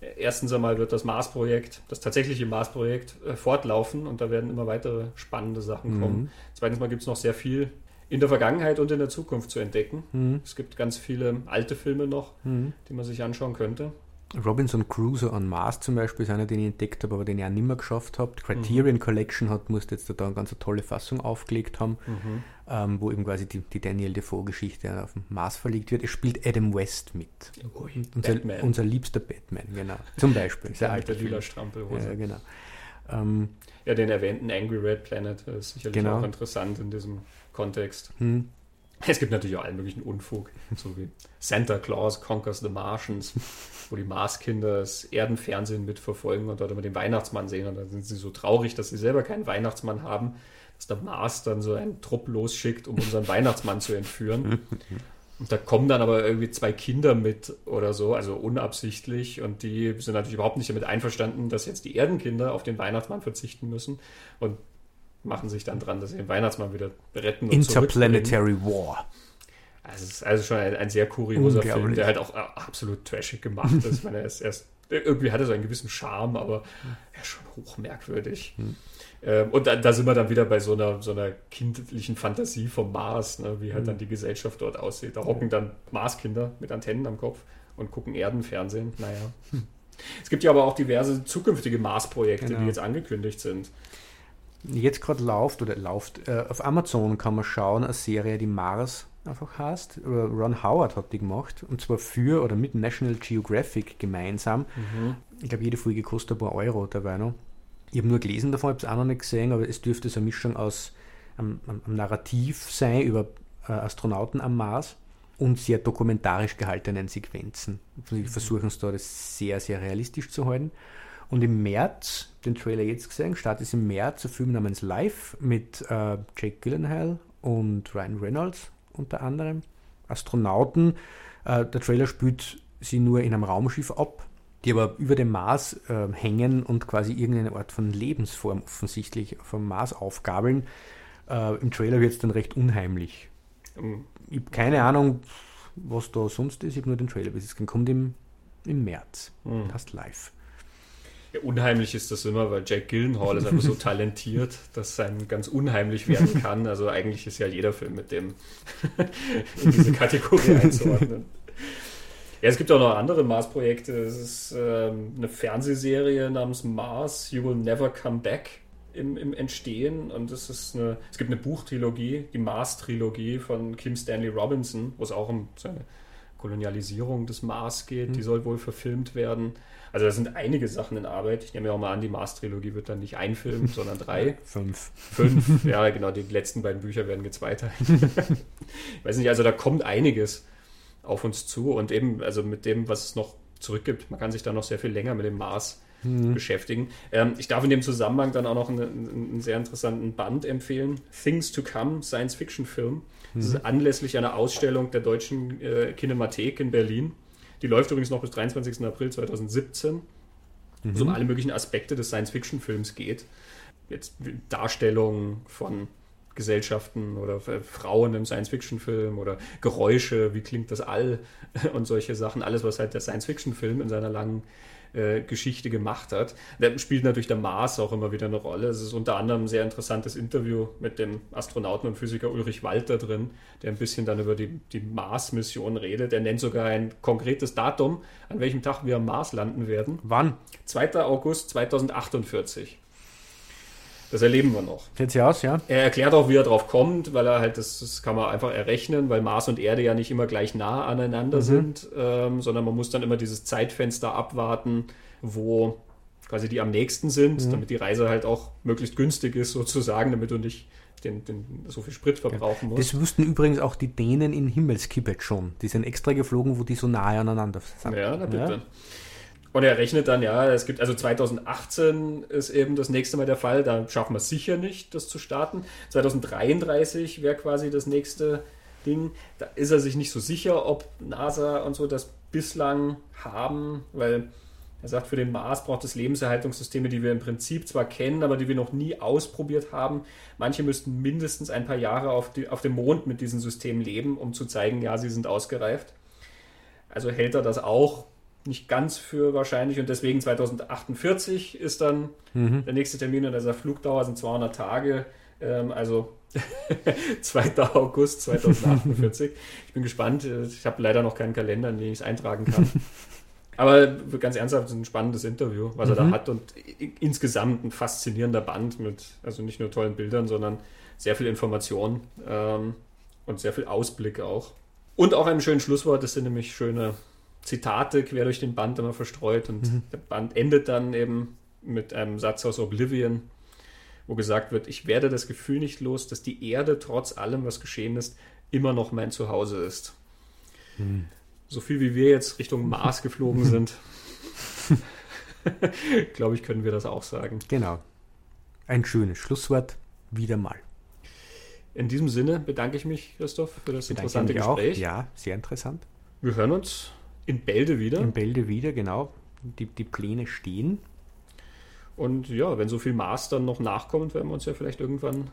erstens einmal wird das Mars-Projekt, das tatsächliche Mars-Projekt, äh, fortlaufen und da werden immer weitere spannende Sachen mhm. kommen. Zweitens mal gibt es noch sehr viel in der Vergangenheit und in der Zukunft zu entdecken. Mhm. Es gibt ganz viele alte Filme noch, mhm. die man sich anschauen könnte. Robinson Crusoe on Mars zum Beispiel ist einer, den ich entdeckt habe, aber den ich auch nicht mehr geschafft habe. Criterion mhm. Collection hat, musste jetzt da eine ganz tolle Fassung aufgelegt haben, mhm. ähm, wo eben quasi die, die Daniel Defoe-Geschichte auf dem Mars verlegt wird. Es spielt Adam West mit. Oh, unser, unser, liebster Batman, genau. Zum Beispiel. Sehr alter lila Strampelhose. Ja, genau. Ähm, ja, den erwähnten Angry Red Planet ist sicherlich genau. auch interessant in diesem Kontext. Hm. Es gibt natürlich auch allen möglichen Unfug, so wie Santa Claus Conquers the Martians, wo die Marskinder das Erdenfernsehen mitverfolgen und dort immer den Weihnachtsmann sehen. Und dann sind sie so traurig, dass sie selber keinen Weihnachtsmann haben, dass der Mars dann so einen Trupp losschickt, um unseren Weihnachtsmann zu entführen. Und da kommen dann aber irgendwie zwei Kinder mit oder so, also unabsichtlich. Und die sind natürlich überhaupt nicht damit einverstanden, dass jetzt die Erdenkinder auf den Weihnachtsmann verzichten müssen. Und machen sich dann dran, dass sie den Weihnachtsmann wieder retten. Und Interplanetary War. Also es ist also schon ein, ein sehr kurioser Film, der halt auch äh, absolut trashig gemacht ist. ich meine, er ist erst, irgendwie hat er so einen gewissen Charme, aber er ist schon hochmerkwürdig. Hm. Ähm, und da, da, sind wir dann wieder bei so einer, so einer kindlichen Fantasie vom Mars, ne, wie halt hm. dann die Gesellschaft dort aussieht. Da hocken dann Marskinder mit Antennen am Kopf und gucken Erdenfernsehen. Naja. Hm. Es gibt ja aber auch diverse zukünftige Mars-Projekte, genau. die jetzt angekündigt sind. Jetzt gerade läuft oder läuft, äh, auf Amazon kann man schauen, eine Serie, die Mars einfach heißt. Ron Howard hat die gemacht und zwar für oder mit National Geographic gemeinsam. Mhm. Ich glaube, jede Folge kostet ein paar Euro dabei noch. Ich habe nur gelesen davon, habe es auch noch nicht gesehen, aber es dürfte so eine Mischung aus einem, einem Narrativ sein über äh, Astronauten am Mars und sehr dokumentarisch gehaltenen Sequenzen. Die mhm. versuchen es da das sehr, sehr realistisch zu halten. Und im März, den Trailer jetzt gesehen, startet es im März ein Film namens Live mit äh, Jake Gyllenhaal und Ryan Reynolds unter anderem. Astronauten. Äh, der Trailer spielt sie nur in einem Raumschiff ab, die aber über dem Mars äh, hängen und quasi irgendeine Art von Lebensform offensichtlich vom Mars aufgabeln. Äh, Im Trailer wird es dann recht unheimlich. Mhm. Ich habe keine Ahnung, was da sonst ist. Ich habe nur den Trailer bis es kommt im, im März. Mhm. Passt live. Ja, unheimlich ist das immer, weil Jack Gillenhall ist einfach so talentiert, dass einem ganz unheimlich werden kann. Also eigentlich ist ja jeder Film mit dem in diese Kategorie einzuordnen. Ja, es gibt auch noch andere Mars-Projekte. Es ist ähm, eine Fernsehserie namens Mars, You Will Never Come Back im, im Entstehen. Und es ist eine, es gibt eine Buchtrilogie, die Mars-Trilogie von Kim Stanley Robinson, wo es auch um seine Kolonialisierung des Mars geht. Mhm. Die soll wohl verfilmt werden. Also da sind einige Sachen in Arbeit. Ich nehme ja auch mal an, die Mars-Trilogie wird dann nicht ein Film, sondern drei. Fünf. Fünf, ja genau, die letzten beiden Bücher werden gezweiteilt. ich weiß nicht, also da kommt einiges auf uns zu und eben, also mit dem, was es noch zurückgibt, man kann sich da noch sehr viel länger mit dem Mars mhm. beschäftigen. Ähm, ich darf in dem Zusammenhang dann auch noch einen, einen, sehr interessanten Band empfehlen. Things to Come, Science-Fiction-Film. Das ist mhm. anlässlich einer Ausstellung der Deutschen äh, Kinemathek in Berlin. Die läuft übrigens noch bis 23. April 2017, mhm. wo es um alle möglichen Aspekte des Science-Fiction-Films geht. Jetzt Darstellung von Gesellschaften oder Frauen im Science-Fiction-Film oder Geräusche, wie klingt das All und solche Sachen. Alles, was halt der Science-Fiction-Film in seiner langen äh, Geschichte gemacht hat. Da spielt natürlich der Mars auch immer wieder eine Rolle. Es ist unter anderem ein sehr interessantes Interview mit dem Astronauten und Physiker Ulrich Walter drin, der ein bisschen dann über die, die Mars-Mission redet. Er nennt sogar ein konkretes Datum, an welchem Tag wir am Mars landen werden. Wann? 2. August 2048. Das erleben wir noch. Sieht sie aus, ja. Er erklärt auch, wie er drauf kommt, weil er halt, das, das kann man einfach errechnen, weil Mars und Erde ja nicht immer gleich nah aneinander mhm. sind, ähm, sondern man muss dann immer dieses Zeitfenster abwarten, wo quasi die am nächsten sind, mhm. damit die Reise halt auch möglichst günstig ist, sozusagen, damit du nicht den, den, so viel Sprit verbrauchen musst. Das wussten übrigens auch die Dänen in Himmelskibet schon. Die sind extra geflogen, wo die so nahe aneinander sind. Ja, na bitte. Ja. Und er rechnet dann, ja, es gibt, also 2018 ist eben das nächste Mal der Fall, da schaffen wir sicher nicht, das zu starten. 2033 wäre quasi das nächste Ding. Da ist er sich nicht so sicher, ob NASA und so das bislang haben, weil er sagt, für den Mars braucht es Lebenserhaltungssysteme, die wir im Prinzip zwar kennen, aber die wir noch nie ausprobiert haben. Manche müssten mindestens ein paar Jahre auf, die, auf dem Mond mit diesen Systemen leben, um zu zeigen, ja, sie sind ausgereift. Also hält er das auch nicht ganz für wahrscheinlich und deswegen 2048 ist dann mhm. der nächste Termin und dieser Flugdauer sind 200 Tage, ähm, also 2. August 2048. ich bin gespannt, ich habe leider noch keinen Kalender, in den ich es eintragen kann. Aber ganz ernsthaft, ein spannendes Interview, was mhm. er da mhm. hat und insgesamt ein faszinierender Band mit, also nicht nur tollen Bildern, sondern sehr viel Information ähm, und sehr viel Ausblick auch. Und auch einem schönen Schlusswort, das sind nämlich schöne Zitate quer durch den Band immer verstreut und mhm. der Band endet dann eben mit einem Satz aus Oblivion, wo gesagt wird, ich werde das Gefühl nicht los, dass die Erde trotz allem, was geschehen ist, immer noch mein Zuhause ist. Mhm. So viel wie wir jetzt Richtung Mars geflogen sind, glaube ich, können wir das auch sagen. Genau. Ein schönes Schlusswort, wieder mal. In diesem Sinne bedanke ich mich, Christoph, für das bedanke interessante Gespräch. Auch. Ja, sehr interessant. Wir hören uns in Bälde wieder. In Bälde wieder, genau. Die, die Pläne stehen. Und ja, wenn so viel Mars dann noch nachkommt, werden wir uns ja vielleicht irgendwann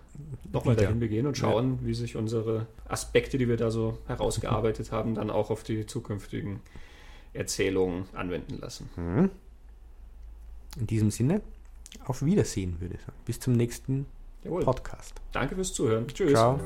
nochmal dahin begehen und schauen, ja. wie sich unsere Aspekte, die wir da so herausgearbeitet haben, dann auch auf die zukünftigen Erzählungen anwenden lassen. Mhm. In diesem Sinne, auf Wiedersehen, würde ich sagen. Bis zum nächsten Jawohl. Podcast. Danke fürs Zuhören. Tschüss. Ciao.